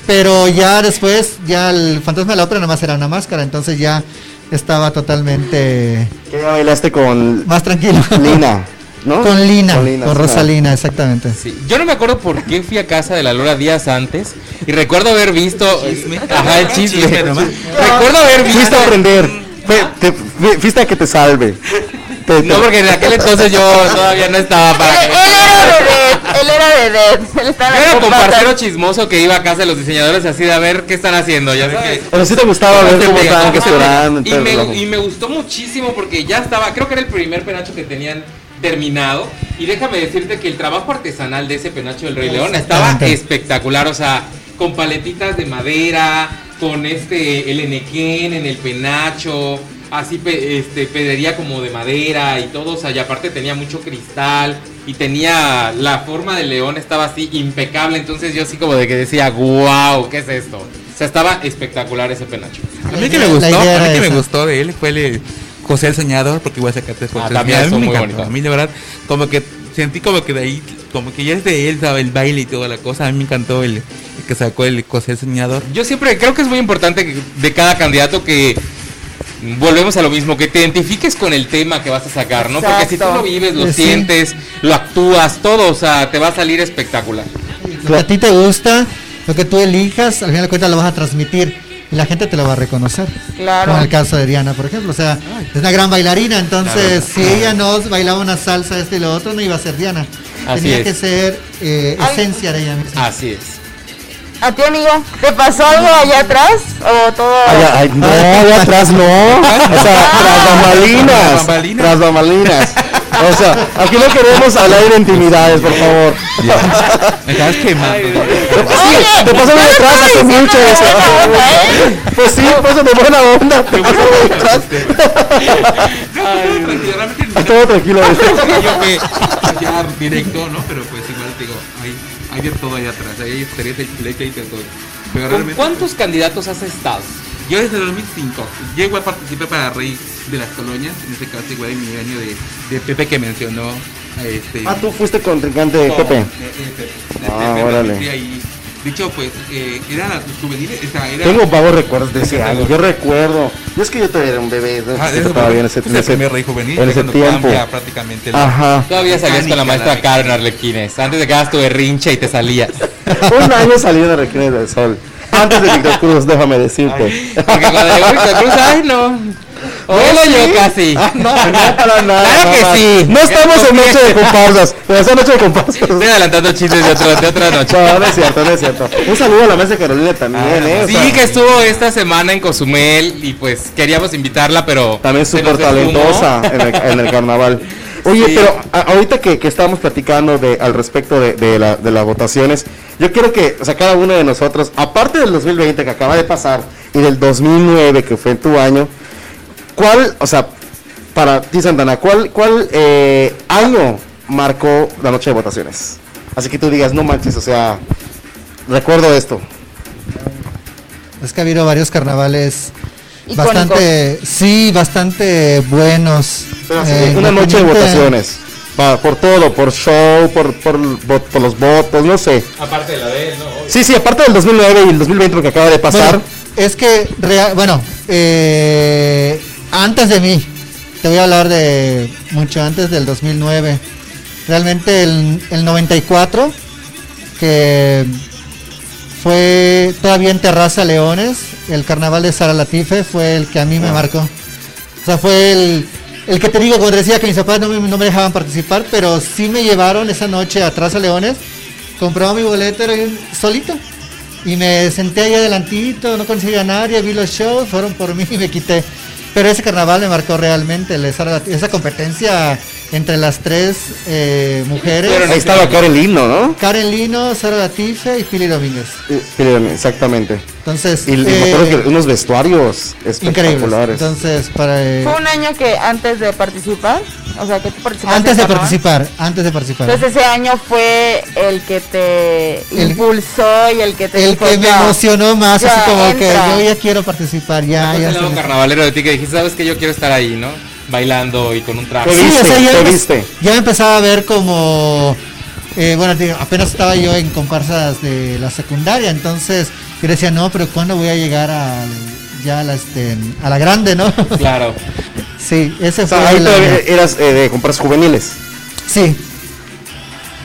Pero ya después, ya el fantasma de la ópera nada más era una máscara, entonces ya estaba totalmente Que ya bailaste con más tranquilo. Lina. ¿no? Con Lina, con, Lina, Rosalina, exactamente. Sí, Yo no me acuerdo por qué fui a casa de la Lora días antes y recuerdo haber visto Chisme. ajá el chisme. Chisme nomás. recuerdo haber visto Fuiste a aprender. Fue- te- fui- fuiste a que te salve. Te- te- No, porque en aquel entonces yo todavía no estaba para Él, que él era vedette, él era vedette, él estaba Yo era parcero chismoso que iba a casa de los diseñadores así de a ver qué están haciendo, ya que Pero sí te gustaba ver cómo estaban gestionando. y, me, y me gustó muchísimo porque ya estaba, creo que era el primer penacho que tenían terminado y déjame decirte que el trabajo artesanal de ese penacho del Rey León estaba espectacular, o sea, con paletitas de madera, con este el enequén en el penacho, así pe- este pedrería como de madera y todo, o sea, y aparte tenía mucho cristal y tenía la forma del león estaba así impecable, entonces yo así como de que decía, "Wow, ¿qué es esto?" O sea, estaba espectacular ese penacho. A mí que me gustó, a mí que me gustó de él fue el José el Soñador, porque igual sacaste fotos. también a mí estuvo me muy encantó. bonito. A mí la verdad, como que sentí como que de ahí, como que ya es de él, sabe, el baile y toda la cosa. A mí me encantó el, el que sacó el José el Soñador. Yo siempre creo que es muy importante que- de cada candidato que volvemos a lo mismo, que te identifiques con el tema que vas a sacar, ¿no? Porque si tú Exacto. lo vives, lo sí. sientes, lo actúas, todo, o sea, te va a salir espectacular. Lo que a ti te gusta, lo que tú elijas, al final de cuentas lo vas a transmitir y la gente te lo va a reconocer. Claro. Como el caso de Diana, por ejemplo. O sea, es una gran bailarina, entonces si ella no bailaba una salsa, este y lo otro, no iba a ser Diana. Así Tenía es. que ser eh, Ay. esencia de ella misma. Así es. ¿A ti, amigo? ¿Te pasó algo allá atrás? ¿O todo? Ay, no, allá atrás no. O sea, tras bambalinas. Tras bambalinas. Tras bambalinas. O sea, aquí no queremos hablar de intimidades, por favor. Me estabas quemando. Oye, te pasó no de lo atrás estaba hace diciendo mucho de eso. buena onda, ¿eh? Pues sí, pues de buena onda. Te pasó de atrás. Realmente Todo tranquilo. yo fue ya directo, ¿no? Pero pues igual te digo, hay, hay de todo allá atrás. Ahí hay experiencia, hay y de todo. Pero ¿Con cuántos candidatos has estado? Yo desde el 2005, yo igual participé para Rey de las Colonias, en este caso igual en mi año de, de Pepe que mencionó. Este, Ah, tú fuiste contrincante de Pepe. de- de- de- de Ah, Pepe, órale. Dicho, pues, eh, era la juveniles, o sea, era... Tengo vagos recuerdos de ese año. Yo recuerdo. Yo es que yo todavía era un bebé. ¿no? Ah, eso bien ese, fue en ese, primer rey juvenil, en ese cuando tiempo. cambia prácticamente la- Ajá. Todavía salías con la maestra Karen Arlequines, antes de que hagas tu berrinche y te salías. Un año salí de Requines del Sol. Antes de Víctor Cruz, déjame decirte. Porque cuando llegó Víctor Cruz, ay no. Bueno, yo casi. Ah, no, no, para nada. Claro que no, sí. No estamos en noche de comparsas. Pero es noche de comparsas. Estoy adelantando chistes de, otro- de otra noche. No, no es cierto, no es cierto. Un saludo a la mesa de Carolina también, ¿eh? O Sí, sea, que estuvo esta semana en Cozumel y pues queríamos invitarla, pero También súper talentosa en el, en el carnaval. Oye, Sí. pero a- ahorita que, que estábamos platicando de, al respecto de, de la- de las votaciones, yo quiero que, o sea, cada uno de nosotros, aparte del 2020 que acaba de pasar y del 2009 que fue tu año, ¿cuál, o sea, para ti Santana, cuál, cuál eh, año marcó la noche de votaciones? Así que tú digas, no manches, o sea, recuerdo esto. Es que ha habido varios carnavales Bastante, sí, bastante buenos. Pero Eh, una noche de votaciones. Pa- por todo, por show, por, por, por los votos, no sé. Aparte de la de él, ¿no? Sí, sí, aparte del 2009 y el 2020 porque acaba de pasar. Bueno, es que, rea- bueno, eh, antes de mí, te voy a hablar de mucho antes del 2009. Realmente el, el 94, que fue todavía en Terraza Leones, el carnaval de Sara Latife fue el que a mí me marcó. O sea, fue el, el que te digo, te decía que mis papás no me, no me dejaban participar, pero sí me llevaron esa noche a Terraza Leones, compraba mi boleto solito. Y me senté ahí adelantito, no conseguía a nadie, vi los shows, fueron por mí y me quité. Pero ese carnaval me marcó realmente, el- esa, esa competencia entre las tres eh, mujeres. Ahí estaba Karen Lino, ¿no? Karen Lino, Sara Latife y Pili Domínguez. Eh, Karen, Exactamente. Entonces, Y, me eh, acuerdo que unos vestuarios increíbles. espectaculares. Entonces, para eh, Fue un año que antes de participar, o sea, que tú participaste. antes de participar, antes de participar. Entonces ese año fue el que te El- impulsó y el que te el dijo, que me "Ya, emocionó más, así como entra". que yo ya quiero participar, ya, ¿Cuál ya. el lado carnavalero de ti que dijiste, sabes que yo quiero estar ahí, ¿no? Bailando y con un traje. Sí, viste, o sea, ya, te me- viste. ya me empezaba a ver como, eh, bueno, digo, apenas estaba yo en comparsas de la secundaria, entonces yo decía, no, pero ¿cuándo voy a llegar a, ya a la, este, a la grande, no? Claro. sí, ese O fue ahí eras eh, de compras juveniles. Sí,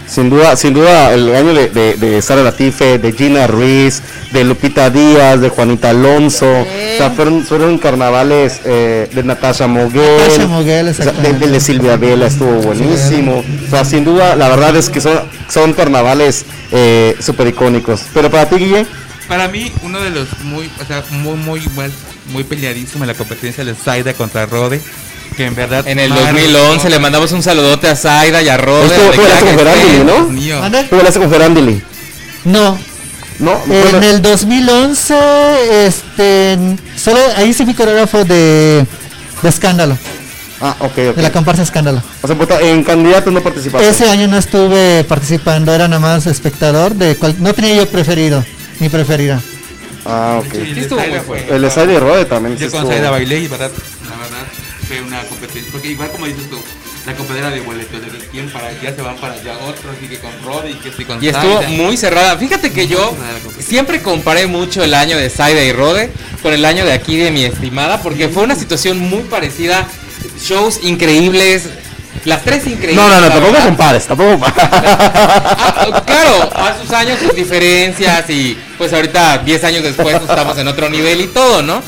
Sin duda, sin duda, el año de, de, de Sara Latife, de Gina Ruiz, de Lupita Díaz, de Juanita Alonso, o sea, fueron, fueron carnavales eh, de Natasha Moguel, Natasha Moguel, o sea, de, Silvia Vela estuvo buenísimo, o sea, sin duda, la verdad es que son, son carnavales eh, súper icónicos. Pero para ti, Guille, Para mí, uno de los muy, o sea, muy, muy, igual, muy peleadísimo en la competencia de Zaida contra Rode, que en verdad... En el Mar- 2011 le mandamos un saludote a Zaida y a que Ferrari, estén. ¿no? Dios mío. ¿Mande? ¿cómo le hace con Ferandili? no. ¿No? En el 2011, este, solo ahí sí fui coreógrafo de, de escándalo, Ah, ok, ok. de la comparsa escándalo. O sea, puta, en candidatos no participaste. Ese año no estuve participando, era nada más espectador, de cual- no tenía yo preferido, ni preferida. Ah, ok. Sí, el. El de Zaida y Rode también. Yo con bailé y verdad fue una competencia. Porque igual como dices tú, la competencia de boletos, de quién para allá se van para allá, otros y que con Rode y que estoy con Y estuvo muy cerrada. Fíjate que yo siempre comparé mucho el año de Zaida y Rode con el año de aquí de mi estimada, porque fue una situación muy parecida. Shows increíbles. Las tres increíbles. No, no, no, tampoco compares, tampoco Ah, claro, a sus años sus diferencias y pues ahorita 10 años después pues, estamos en otro nivel y todo, ¿no?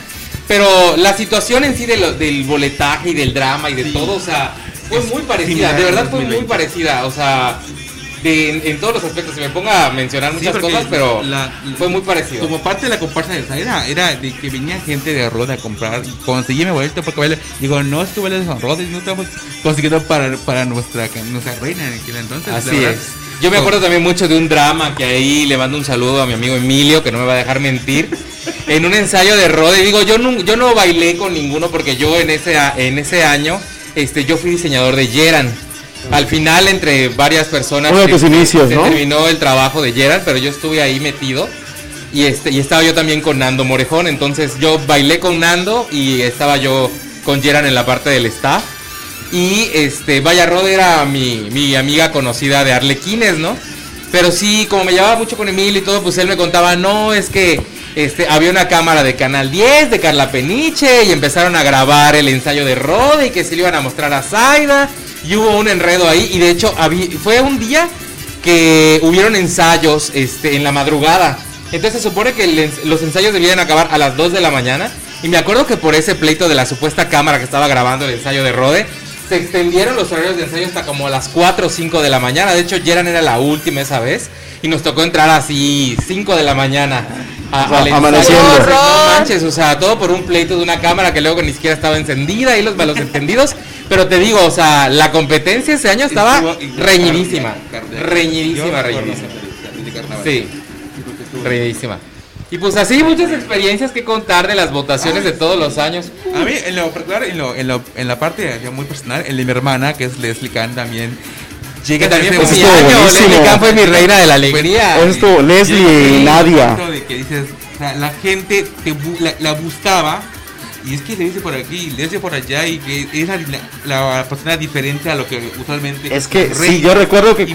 Pero la situación en sí de lo- del boletaje y del drama y de Sí. todo, o sea, fue Es muy parecida, de verdad fue muy 2020. parecida, o sea, de- en, en todos los aspectos, se me ponga a mencionar muchas cosas, pero la- fue muy parecido. Como parte de la comparsa de Zaida, era de que venía gente de Rode a comprar conseguí mi boleto porque baile. Digo, no estuve en Rode, no estamos consiguiendo para, para nuestra, nuestra reina en aquel entonces. Así verdad. Yo me acuerdo también mucho de un drama que ahí le mando un saludo a mi amigo Emilio, que no me va a dejar mentir. En un ensayo de Rode, digo, yo no, yo no bailé con ninguno porque yo en ese, en ese año, este, yo fui diseñador de Yeran. Al final, entre varias personas, Uno de tus se- inicios, se ¿no? terminó el trabajo de Yeran, pero yo estuve ahí metido. Y, este, y estaba yo también con Nando Morejón, entonces yo bailé con Nando y estaba yo con Yeran en la parte del staff. Y este, vaya, Rod era mi, mi amiga conocida de Arlequines, ¿no? Pero sí, como me llevaba mucho con Emilio y todo, pues él me contaba, no, es que este, había una cámara de Canal 10, de Carla Peniche, y empezaron a grabar el ensayo de Rode y que se le iban a mostrar a Zaida, y hubo un enredo ahí, y de hecho habí- fue un día que hubieron ensayos este, en la madrugada. Entonces se supone que los ensayos debían acabar a las 2 de la mañana. Y me acuerdo que por ese pleito de la supuesta cámara que estaba grabando el ensayo de Rode, se extendieron los horarios de ensayo hasta como las 4 o 5 de la mañana. De hecho, Jeran era la última esa vez. Y nos tocó entrar así 5 de la mañana. A, O sea, amaneciendo. No, manches, o sea, todo por un pleito de una cámara que luego ni siquiera estaba encendida y los malos entendidos. Pero te digo, o sea, la competencia ese año estaba reñidísima. Reñidísima, reñidísima. Sí, reñidísima. Y pues así muchas experiencias que contar de las votaciones de todos los años. A mí, en lo particular, en, lo, en, lo, en la parte ya muy personal, el de mi hermana, que es Leslie Kahn, también. Que Llega también fue mi año. Leslie Kahn fue mi reina de la alegría. Eso estuvo Leslie y Nadia. De que dices, o sea, la gente te bu- la, la buscaba y es que le dice por aquí, le dice por allá y que era la, la persona diferente a lo que usualmente Es que Rey sí, yo recuerdo que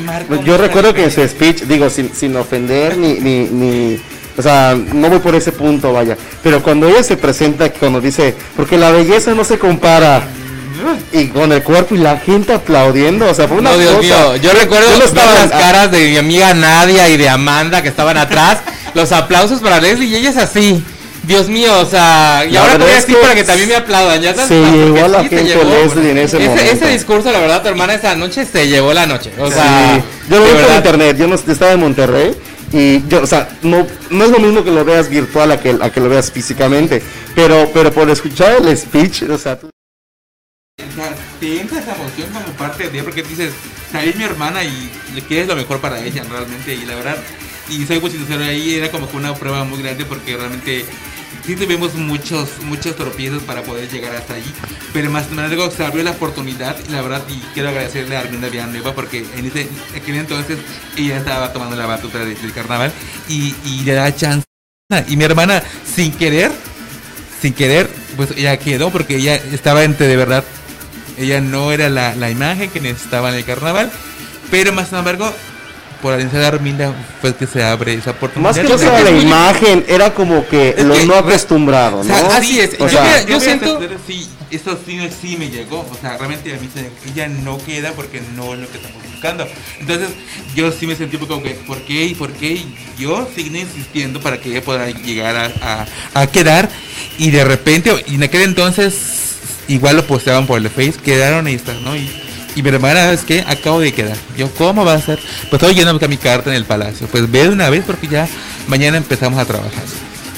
yo recuerdo que en su speech, digo, sin, sin ofender ni, ni, ni, o sea, no voy por ese punto, vaya, pero cuando ella se presenta, cuando dice, porque la belleza no se compara, y con el cuerpo y la gente aplaudiendo, o sea, fue una No, Dios cosa. mío, yo recuerdo yo no estaba las caras de mi amiga Nadia y de Amanda que estaban atrás, los aplausos para Leslie y ella es así. Dios mío, o sea, y La ahora voy a es decir que para que también me aplaudan, ya se llevó a la sí gente llevó. Leslie en ese momento. ese discurso, la verdad, tu hermana esa noche se llevó la noche. O Sí, sea, yo lo vi por internet, yo no estaba en Monterrey y yo, o sea, no, no es lo mismo que lo veas virtual a que, a que lo veas físicamente, pero, pero por escuchar el speech, o sea, tú- te entra esa emoción como parte de porque dices, es mi hermana y le quieres lo mejor para ella realmente y la verdad, y soy muy sincero ahí, era como que una prueba muy grande porque realmente sí tuvimos muchos, muchos tropiezos para poder llegar hasta allí, pero más embargo se abrió la oportunidad y la verdad, y quiero agradecerle a Arminda Villanueva porque en ese aquel entonces ella estaba tomando la batuta de- del carnaval y, y le da chance. Y mi hermana, sin querer, sin querer, pues ella quedó porque ella estaba entre de verdad ella no era la, la imagen que necesitaba en el carnaval, pero más sin embargo, por Alianza de Arminda pues que se abre esa oportunidad. Más que creo la imagen, era como que Es lo que- no acostumbrado, o ¿no? sea, Así es. O Yo sea, yo siento- sí, eso sí, sí me llegó. O sea, realmente a mí se, ella no queda porque no es lo que estamos buscando. Entonces, yo sí me sentí un poco como que, ¿por qué? ¿Y por qué? Y yo seguí insistiendo para que ella pueda llegar a, a- a quedar. Y de repente, y en aquel entonces, igual lo posteaban por el Face, quedaron ahí están, ¿no? Y, y mi hermana, es que acabo de quedar. Yo, ¿cómo va a ser? Pues estoy yendo a buscar mi carta en el palacio. Pues ve de una vez porque ya mañana empezamos a trabajar.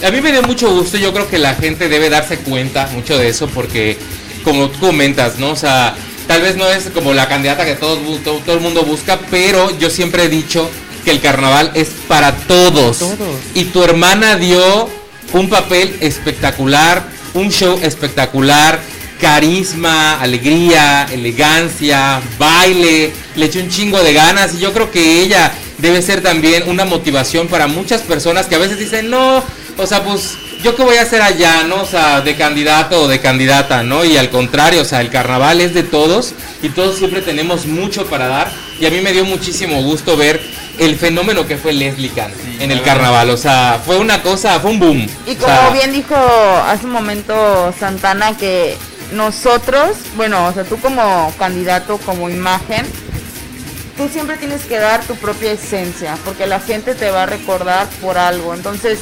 A mí me dio mucho gusto, yo creo que la gente debe darse cuenta mucho de eso porque como tú comentas, ¿no? O sea, tal vez no es como la candidata que todos, bu- todo, todo el mundo busca, pero yo siempre he dicho que el carnaval es para todos. Todos. Y tu hermana dio un papel espectacular, un show espectacular, carisma, alegría, elegancia, baile, le echó un chingo de ganas y yo creo que ella debe ser también una motivación para muchas personas que a veces dicen, no, o sea, pues yo qué voy a hacer allá, ¿no? O sea, de candidato o de candidata, ¿no? Y al contrario, o sea, el carnaval es de todos y todos siempre tenemos mucho para dar y a mí me dio muchísimo gusto ver el fenómeno que fue Leslie Kahn en el carnaval, o sea, fue una cosa, fue un boom. Y O como sea, bien dijo hace un momento Santana que nosotros, bueno, o sea, tú como candidato, como imagen, tú siempre tienes que dar tu propia esencia, porque la gente te va a recordar por algo. Entonces,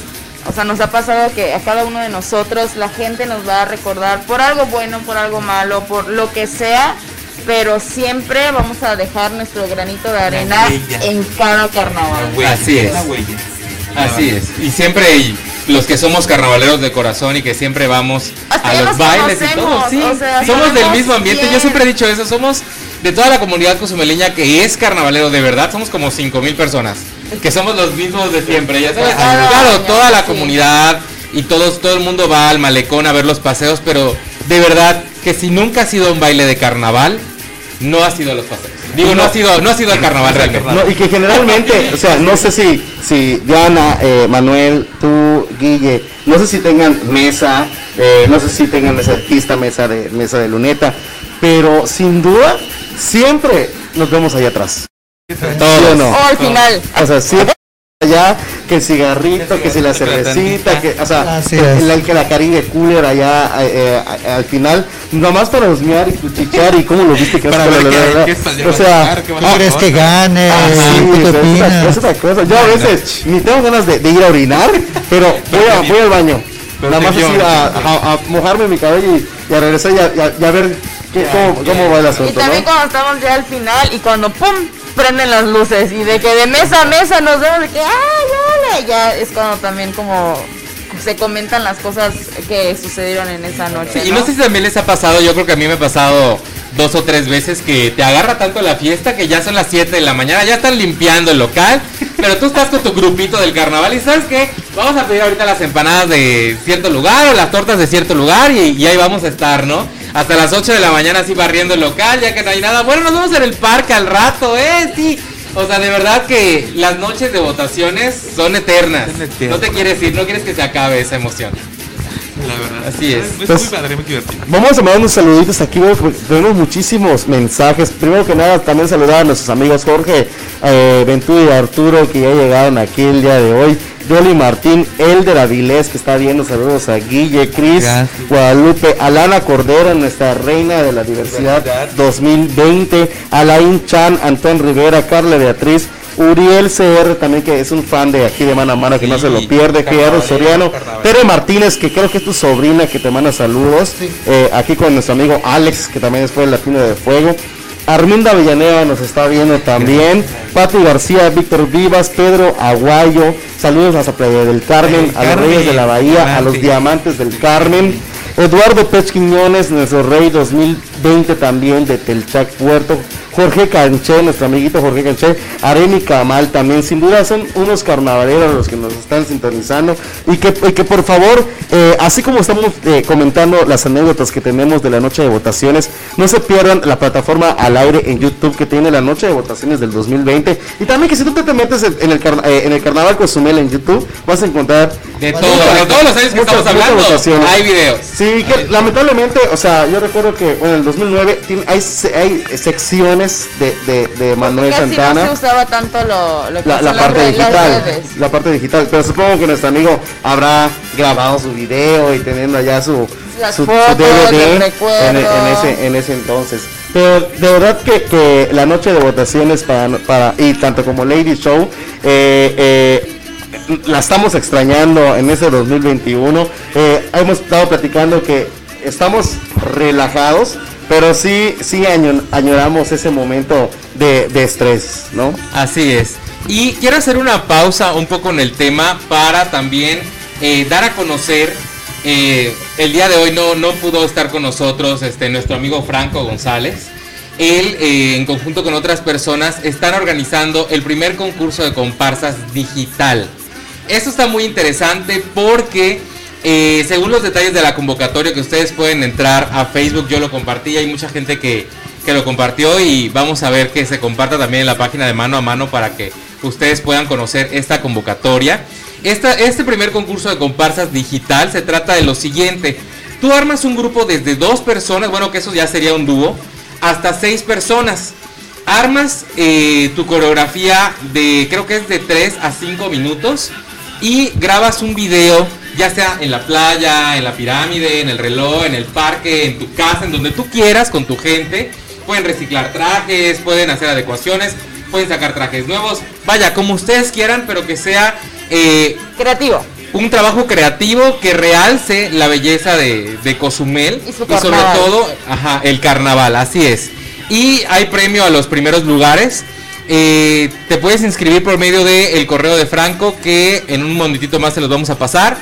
o sea, nos ha pasado que a cada uno de nosotros la gente nos va a recordar por algo bueno, por algo malo, por lo que sea, pero siempre vamos a dejar nuestro granito de arena en cada carnaval. Así es. Así es. Y siempre los que somos carnavaleros de corazón y que siempre vamos a los bailes y todo. Sí, o sea, somos del mismo ambiente. Yo siempre he dicho eso. Somos de toda la comunidad cozumeleña que es carnavalero de verdad. Somos como 5 mil personas. Que somos los mismos de siempre. Ya sabes. Cada Claro, toda la sí. comunidad y todos, todo el mundo va al malecón a ver los paseos. Pero de verdad que si nunca ha sido un baile de carnaval, no ha sido los paseos. Digo, no, ha sido, no ha sido el carnaval realmente. No, y que generalmente, o sea, no sé si, si Diana, eh, Manuel, tú, Guille, no sé si tengan mesa, eh, no sé si tengan mesa de artista, mesa de, mesa de luneta, pero sin duda, siempre nos vemos allá atrás. ¿Sí o no? O al final. O sea, siempre allá, que el cigarrito, que si la cervecita, que, o sea, Así que es. la, que la Caribe Cooler allá eh, eh, al final, nomás para husmear y cuchichear y cómo lo viste que Para la- ver la- qué- la- la- qué o sea, sacar, qué va a ¿Qué hacer. crees que gane? Ah, sí, ¿Tú qué es otra- es otra cosa. Yo a veces ni tengo ganas de, de ir a orinar, pero voy, a, voy al baño. Pero Nada más así a, te a- a mojarme mi cabello y, y a regresar y a, y a- y a ver qué, cómo, cómo va el Y asunto. también ¿no? cuando estamos ya al final y cuando ¡pum! Prenden las luces y de que de mesa a mesa nos vemos de que ¡ay, ole! Ya es cuando también como se comentan las cosas que sucedieron en esa noche. Y no sé si también les ha pasado, yo creo que a mí me ha pasado dos o tres veces que te agarra tanto la fiesta que ya son las 7 de la mañana, ya están limpiando el local, pero tú estás con tu grupito del carnaval y sabes qué, vamos a pedir ahorita las empanadas de cierto lugar o las tortas de cierto lugar y, y ahí vamos a estar, ¿no? Hasta las 8 de la mañana así barriendo el local, ya que no hay nada. Bueno, nos vemos en el parque al rato, ¿eh? Sí. O sea, de verdad que las noches de votaciones son eternas. No te quieres ir, no quieres que se acabe esa emoción. La verdad. Así es. Es Pues- muy padre, muy divertido. Vamos a mandar unos saluditos aquí, veo que tenemos muchísimos mensajes. Primero que nada, también saludar a nuestros amigos Jorge eh, Ventura y Arturo que ya llegaron aquí el día de hoy. Yoli Martín, Elder Avilés que está viendo, saludos a Guille, Cris. Guadalupe, Alana Cordero, nuestra reina de la diversidad Diversidad. 2020, Alain Chan, Antón Rivera, Carla Beatriz, Uriel CR también que es un fan de aquí de mano a mano que no se lo pierde, Gerardo Soriano. Tere Martínez que creo que es tu sobrina que te manda saludos, eh, aquí con nuestro amigo Alex que también es fue el latino de fuego. Arminda Villaneva nos está viendo también. Pati García, Víctor Vivas, Pedro Aguayo. Saludos a la Playa del Carmen, a los Reyes de la Bahía, a los Diamante. Diamantes del Carmen. Eduardo Pech Quiñones, nuestro rey 2020 también de Telchac Puerto. Jorge Canché, nuestro amiguito Jorge Canché. Aremi Camal también. Sin duda son unos carnavaleros los que nos están sintonizando. Y que, y que por favor, eh, así como estamos eh, comentando las anécdotas que tenemos de la noche de votaciones, no se pierdan la plataforma al aire en YouTube que tiene la noche de votaciones del 2020. Y también que si tú te metes en, el, carna- eh, en el Carnaval Cozumel en YouTube, vas a encontrar De todo, de todos los años que muchas- estamos hablando, hay videos. Sí, que lamentablemente, o sea, yo recuerdo que bueno, 2009 tiene- hay, hay secciones de, de, de Manuel Casi Santana. no se usaba tanto lo, lo que La, parte las digital, redes. la parte digital, pero supongo que nuestro amigo habrá grabado su video y teniendo allá su, su, su fotos, DVD el recuerdo. en, en ese, en ese entonces. Pero de verdad que, que la noche de votaciones para, para y tanto como Lady Show eh, eh, la estamos extrañando en ese 2021. Eh, hemos estado platicando que estamos relajados, pero sí, sí año- añoramos ese momento de, de estrés, ¿no? Así es. Y quiero hacer una pausa un poco en el tema para también eh, dar a conocer. eh, el día de hoy no, no pudo estar con nosotros este, nuestro amigo Franco González. Él, eh, en conjunto con otras personas, están organizando el primer concurso de comparsas digital. Esto está muy interesante porque, eh, según los detalles de la convocatoria que ustedes pueden entrar a Facebook, yo lo compartí, hay mucha gente que, que lo compartió y vamos a ver que se comparta también en la página de mano a mano para que ustedes puedan conocer esta convocatoria. Esta, este primer concurso de comparsas digital se trata de lo siguiente. Tú armas un grupo desde dos personas, bueno que eso ya sería un dúo, hasta seis personas. Armas eh, tu coreografía de, creo que es de 3 a 5 minutos y grabas un video, ya sea en la playa, en la pirámide, en el reloj, en el parque, en tu casa, en donde tú quieras, con tu gente. Pueden reciclar trajes, pueden hacer adecuaciones, pueden sacar trajes nuevos. Vaya, como ustedes quieran, pero que sea eh, Creativo. un trabajo creativo que realce la belleza de, de Cozumel Y su sobre todo ajá, el carnaval, así es. Y hay premio a los primeros lugares. Eh, te puedes inscribir por medio del correo de Franco que en un momentito más se los vamos a pasar.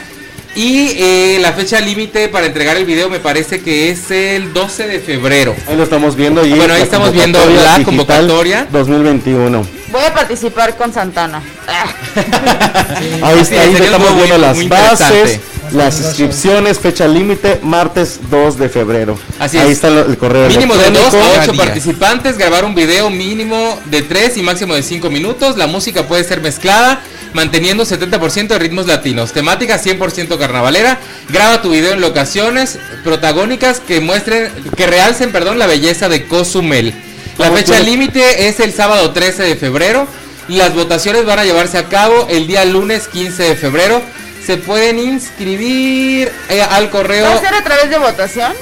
Y eh, la fecha límite para entregar el video me parece que es el 12 de febrero. Ahí lo estamos viendo. Y Bueno, ahí estamos viendo la convocatoria. 2021. Voy a participar con Santana. Ah, Ahí, Así ahí es, sería estamos muy- viendo las bases, las inscripciones, fecha límite, martes 2 de febrero. Así ahí es. está el correo Mínimo de 2 electrónico. a 8 días. participantes, grabar un video mínimo de 3 y máximo de 5 minutos. La música puede ser mezclada, manteniendo 70% de ritmos latinos. Temática 100% carnavalera. Graba tu video en locaciones protagónicas que muestren, que realcen, perdón, la belleza de Cozumel. La ¿Cómo fecha límite es el sábado 13 de febrero. Las votaciones van a llevarse a cabo el día lunes 15 de febrero. Se pueden inscribir eh, al correo. ¿Va a ser a través de votación?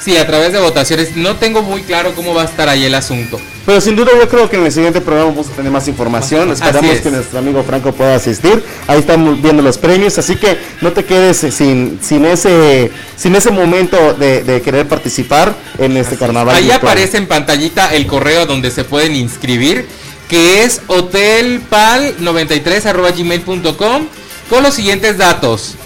Sí, a través de votaciones. No tengo muy claro cómo va a estar ahí el asunto. Pero sin duda yo creo que en el siguiente programa vamos a tener más información. Esperamos es. que nuestro amigo Franco pueda asistir. Ahí estamos viendo los premios, así que no te quedes sin, sin ese sin ese momento de, de querer participar en este carnaval. Ahí virtual. aparece en pantallita el correo donde se pueden inscribir, que es hotelpal93.gmail.com con los siguientes datos.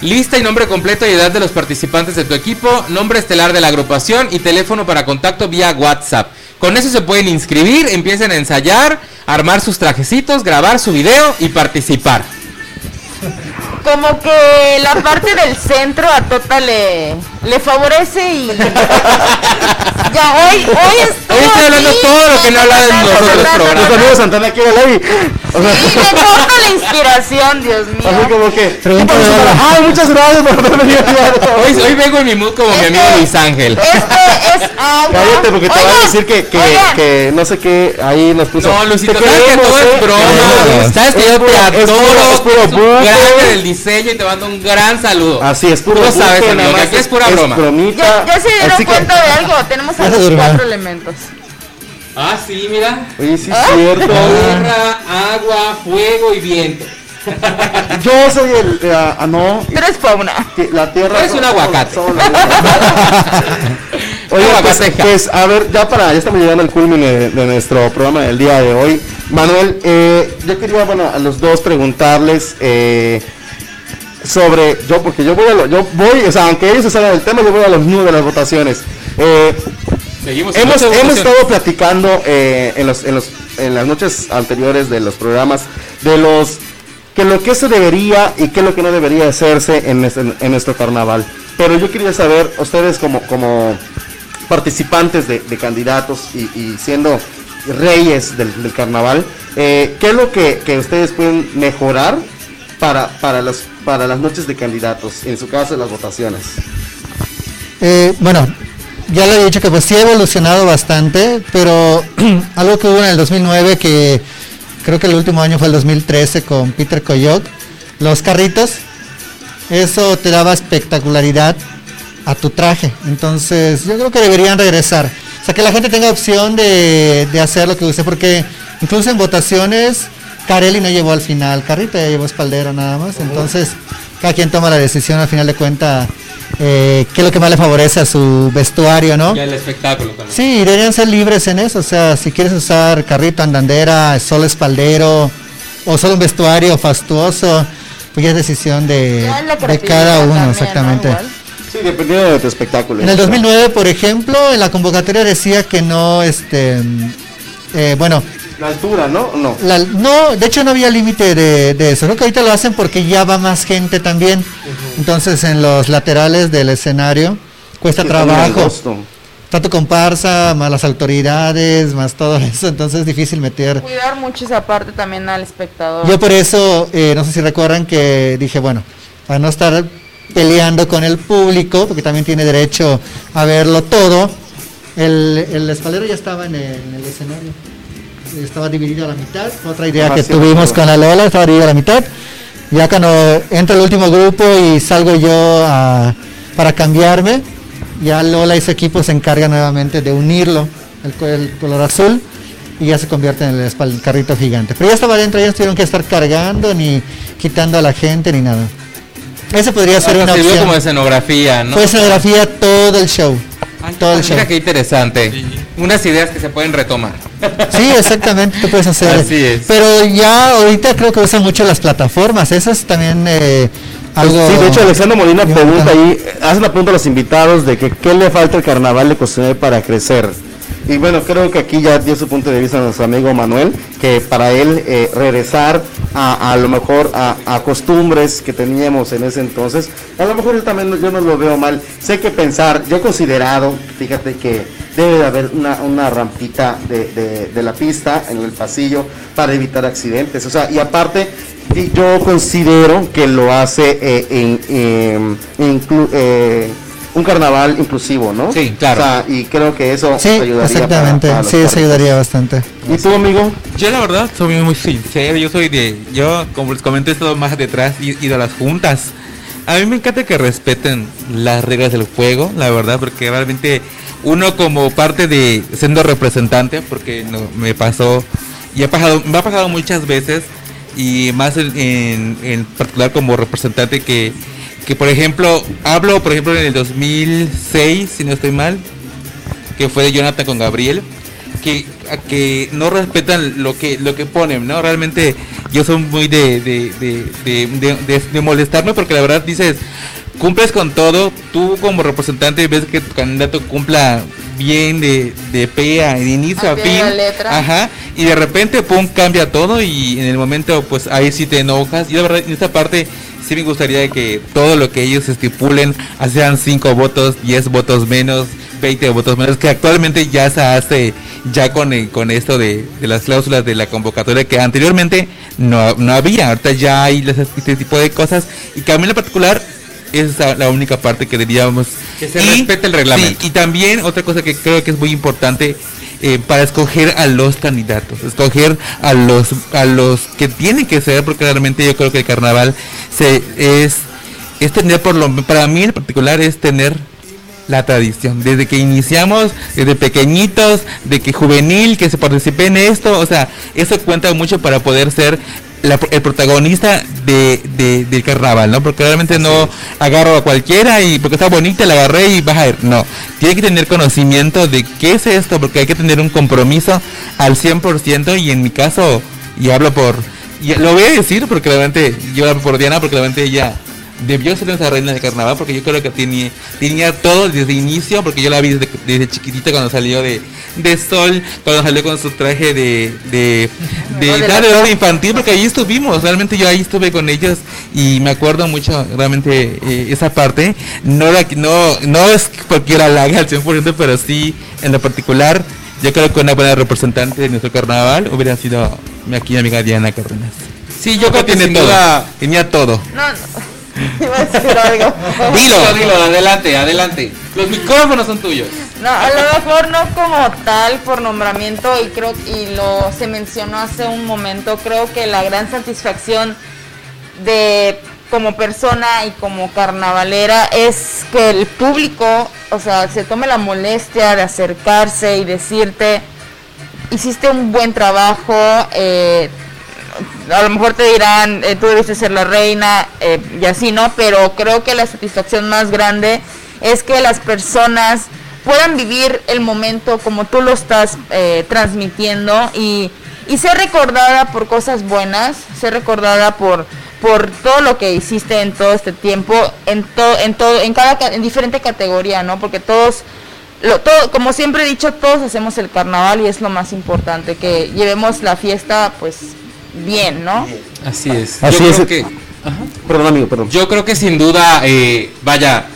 Lista y nombre completo y edad de los participantes de tu equipo, nombre estelar de la agrupación y teléfono para contacto vía WhatsApp. Con eso se pueden inscribir, empiecen a ensayar, armar sus trajecitos, grabar su video y participar. Como que la parte del centro a Tota le, le favorece y... ya, hoy, hoy estoy Hoy estoy hablando aquí, todo lo que no habla en los otros programas. Nuestro amigo Santana quiere Levi. O sea, Sí, me corta la inspiración, Dios mío. así como que. Ay, muchas gracias por haber venido. Hoy, hoy vengo en mi mood como mi amigo Luis Ángel. Este es agua. Cállate porque te van a decir que, que, no sé qué ahí nos puso. No, Luisito, Te sabes que todo ¿eh? es broma. Queremos. Sabes que Es yo te es adoro. puro- es puro Eres del diseño y te mando un gran saludo. Así es, puro Tú lo sabes, amigo, que aquí es pura broma. bromita. Ya, ya se dieron Así que- cuenta de algo. Tenemos a los cuatro elementos. Ah, sí, mira. Oye, sí es ¿Ah? cierto. Tierra, agua, fuego y viento. Yo soy el. eh, ah, no. Tú eres fauna. que La tierra. Eres un aguacate. Oye, pues, pues, a ver, ya para, ya estamos llegando al culmine de, de nuestro programa del día de hoy. Manuel, eh, yo quería, bueno, a los dos preguntarles eh, sobre, yo, porque yo voy a lo, yo voy, o sea, aunque ellos se salgan del tema, yo voy a los nudos de las votaciones. Eh, Seguimos. hemos, hemos estado platicando eh, en, los, en, los, en las noches anteriores de los programas de los que lo que se debería y qué es lo que no debería hacerse en, este- en nuestro carnaval. Pero yo quería saber, ustedes como, como participantes de, de candidatos y, y siendo reyes del, del carnaval, eh, ¿qué es lo que, que ustedes pueden mejorar para, para, los, para las noches de candidatos, en su caso las votaciones? Eh, bueno, ya le he dicho que pues sí ha evolucionado bastante, pero algo que hubo en el 2009 que creo que el último año fue el 2013 con Peter Coyote, los carritos, eso te daba espectacularidad a tu traje. Entonces yo creo que deberían regresar. O sea, que la gente tenga opción de, de hacer lo que use, porque incluso en votaciones, Carelli no llevó al final carrito, ya llevó espaldera nada más. Entonces, cada quien toma la decisión al final de cuenta eh, qué es lo que más le favorece a su vestuario, ¿no? Y el espectáculo también. Sí, deberían ser libres en eso. O sea, si quieres usar carrito, andandera, solo espaldero o solo un vestuario fastuoso, pues ya es decisión de, cada uno, exactamente. Sí, dependiendo de tu espectáculo. En el 2009, por ejemplo, en la convocatoria decía que no, este, eh, bueno, La altura, ¿no? No. la- no, de hecho no había límite de, de eso. Creo que ahorita lo hacen porque ya va más gente también. Entonces en los laterales del escenario cuesta está trabajo. Tanto comparsa, más las autoridades, más todo eso. Entonces es difícil meter. Cuidar mucho esa parte también al espectador. Yo por eso, eh, no sé si recuerdan que dije, bueno, para no estar peleando con el público, porque también tiene derecho a verlo todo, el, el espaldero ya estaba en el, en el escenario. Estaba dividido a la mitad. Otra idea Ah, que sí, tuvimos con la Lola, estaba dividido a la mitad. Ya cuando entra el último grupo y salgo yo a- para cambiarme, ya Lola y su equipo se encargan nuevamente de unirlo, el, co- el color azul, y ya se convierte en el, espal- carrito gigante. Pero ya estaba adentro, ya no tuvieron que estar cargando, ni quitando a la gente, ni nada. Ese podría ser Hasta una opción. como escenografía, ¿no? Fue escenografía todo el show. Ay, todo el show. Mira qué interesante. Unas ideas que se pueden retomar. Sí, exactamente, tú puedes hacer. Así es. Pero ya ahorita creo que usan mucho las plataformas. Eso es también eh, algo. Sí, de hecho Alexandro Molina pregunta ahí, hace la pregunta a los invitados de que qué le falta al carnaval de Cozumel para crecer. Y bueno, creo que aquí ya dio su punto de vista nuestro amigo Manuel, que para él eh, regresar a, a lo mejor a, costumbres que teníamos en ese entonces, a lo mejor yo también yo no lo veo mal. Sé que pensar, yo he considerado, fíjate que debe de haber una, una rampita de, de- la pista en el pasillo para evitar accidentes. O sea, y aparte, yo considero que lo hace eh, en, em, eh, un carnaval inclusivo, ¿no? Sí, claro. O sea, y creo que eso Sí, ayudaría exactamente. para- para los sí, eso ayudaría bastante. ¿Y tú, amigo? Yo la verdad soy muy sincero, yo soy de, yo como les comenté he estado más detrás y ido a las juntas. A mí me encanta que respeten las reglas del juego, la verdad, porque realmente uno como parte de siendo representante, porque no, me pasó y ha pasado, me ha pasado muchas veces y más en, en- en particular como representante que, que por ejemplo hablo por ejemplo en el 2006 si no estoy mal que fue de Jonathan con Gabriel, que, que no respetan lo que lo que ponen, ¿no? Realmente yo soy muy de, de, de, de, molestarme porque la verdad dices, cumples con todo, tú como representante ves que tu candidato cumpla bien de, de pe a de inicio A a, fin, letra. ajá, y de repente pum cambia todo y en el momento pues ahí sí te enojas, y la verdad en esta parte sí me gustaría que todo lo que ellos estipulen, sean 5 votos, 10 votos menos, 20 votos menos, que actualmente ya se hace ya con, el- con esto de, de las cláusulas de la convocatoria que anteriormente no, no había, ahorita ya hay este tipo de cosas. Y que a mí en lo particular es la única parte que deberíamos Que se respete el reglamento. sí, y también otra cosa que creo que es muy importante eh, para escoger a los candidatos, escoger a los a los que tienen que ser, porque realmente yo creo que el carnaval se es es tener por lo para mí en particular es tener la tradición, desde que iniciamos, desde pequeñitos, de que juvenil, que se participe en esto, o sea, eso cuenta mucho para poder ser la- el protagonista de, de- del carnaval, ¿no? Porque realmente no agarro a cualquiera y porque está bonita la agarré y vas a ir, no, tiene que tener conocimiento de qué es esto, porque hay que tener un compromiso al 100% y en mi caso, y hablo por, y lo voy a decir porque realmente, yo hablo por Diana porque realmente ella debió ser esa reina de carnaval porque yo creo que tenía, tenía todo desde inicio porque yo la vi desde, desde chiquitita cuando salió de, de sol, cuando salió con su traje de de, de, No, de la- de infantil porque ahí estuvimos, realmente yo ahí estuve con ellos y me acuerdo mucho realmente eh, esa parte, no la, no, no es que cualquiera la al 100% pero sí en lo particular yo creo que una buena representante de nuestro carnaval hubiera sido mi aquí amiga Diana Cárdenas. Sí, yo creo que tiene sin todo, tenía todo. No, no. Iba a decir algo. Dilo, dilo, adelante, adelante. Los micrófonos son tuyos. No, a lo mejor no como tal por nombramiento y creo y lo se mencionó hace un momento, creo que la gran satisfacción de como persona y como carnavalera es que el público, o sea, se tome la molestia de acercarse y decirte, hiciste un buen trabajo, eh, a lo mejor te dirán, eh, tú debiste ser la reina eh, y así, ¿no? Pero creo que la satisfacción más grande es que las personas puedan vivir el momento como tú lo estás eh, transmitiendo y, y ser recordada por cosas buenas, ser recordada por por todo lo que hiciste en todo este tiempo, en todo, en todo, en cada, ca- en diferente categoría, ¿no? Porque todos, lo, todo, como siempre he dicho, todos hacemos el carnaval y es lo más importante, que llevemos la fiesta, pues, bien, ¿no? Así es. Así Yo es. creo que- Perdón, amigo, perdón. Yo creo que sin duda, eh, vaya,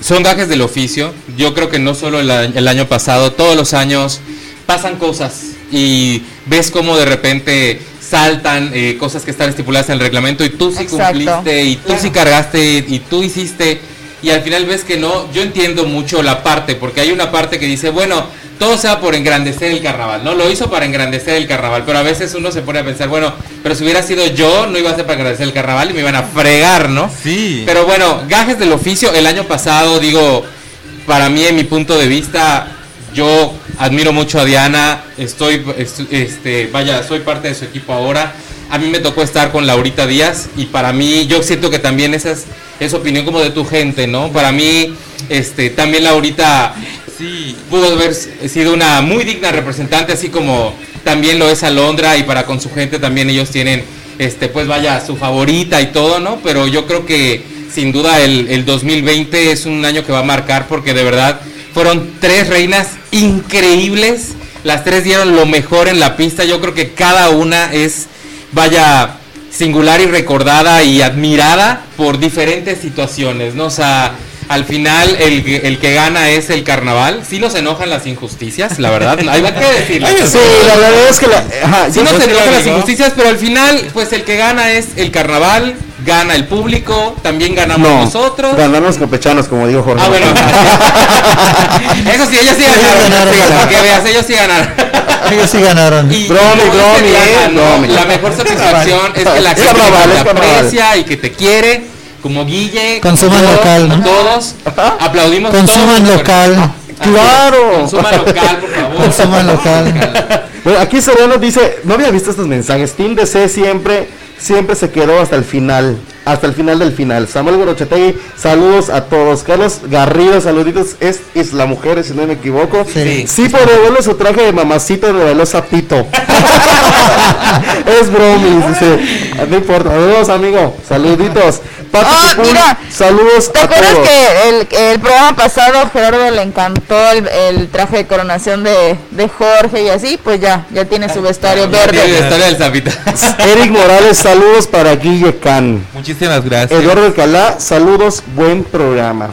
son gajes del oficio. Yo creo que no solo el, a- el año pasado, todos los años pasan cosas y ves cómo de repente saltan eh, cosas que están estipuladas en el reglamento y tú sí Exacto. cumpliste y tú sí cargaste y tú hiciste y al final ves que no. Yo entiendo mucho la parte porque hay una parte que dice, bueno, todo sea por engrandecer el carnaval, ¿no? Lo hizo para engrandecer el carnaval, pero a veces uno se pone a pensar, bueno, pero si hubiera sido yo, no iba a ser para engrandecer el carnaval y me iban a fregar, ¿no? Sí. Pero bueno, gajes del oficio, el año pasado, digo, para mí, en mi punto de vista, yo admiro mucho a Diana, estoy, est- este, vaya, soy parte de su equipo ahora. A mí me tocó estar con Laurita Díaz y para mí, yo siento que también esa es, es opinión como de tu gente, ¿no? Para mí, este, también Laurita Sí. pudo haber sido una muy digna representante, así como también lo es Alondra y para con su gente también ellos tienen, este, pues vaya, su favorita y todo, ¿no? Pero yo creo que sin duda el, el 2020 es un año que va a marcar porque de verdad fueron tres reinas increíbles, las tres dieron lo mejor en la pista, yo creo que cada una es, vaya, singular y recordada y admirada por diferentes situaciones, ¿no? O sea, al final el, que- el que gana es el carnaval. Sí nos enojan las injusticias, la verdad. Hay que decirlo. Sí, la verdad es que la. Ajá, Sí nos enojan las injusticias, pero al final, pues el que gana es el carnaval, gana el público, también ganamos No, nosotros. Ganaron los campechanos, como dijo Jorge. Ah, bueno. Eso sí, ellos sí ganaron. ganaron. Sí, para que veas, ellos sí ganaron. Ellos sí ganaron. Y Bromi, eh, bromi. La mejor satisfacción es que la gente te aprecia y que te quiere, como Guille, Consuman local, como ¿no? todos. Aplaudimos Consuman todos. local. Es, Claro. Consuman local, por favor. Consuman local. Bueno, aquí Sereno dice, no había visto estos mensajes. Team DC siempre, siempre se quedó hasta el final, hasta el final del final. Samuel Gorochetegui, saludos a todos. Carlos Garrido, saluditos. Es, es la mujer, si no me equivoco. Sí. Sí, por devuelve su traje de mamacito reveló Zapito. es bromis, dice. No importa. Saludos, amigo. Saluditos. Pati Ah, mira. saludos ¿Te a acuerdas todos. que el, el programa pasado Gerardo le encantó el, el traje de coronación de, de Jorge y así? Pues ya, ya tiene su vestuario Ya tiene la verde. historia del zapita. Eric Morales, saludos para Guille Can. Muchísimas gracias. Eduardo Alcalá, saludos, buen programa.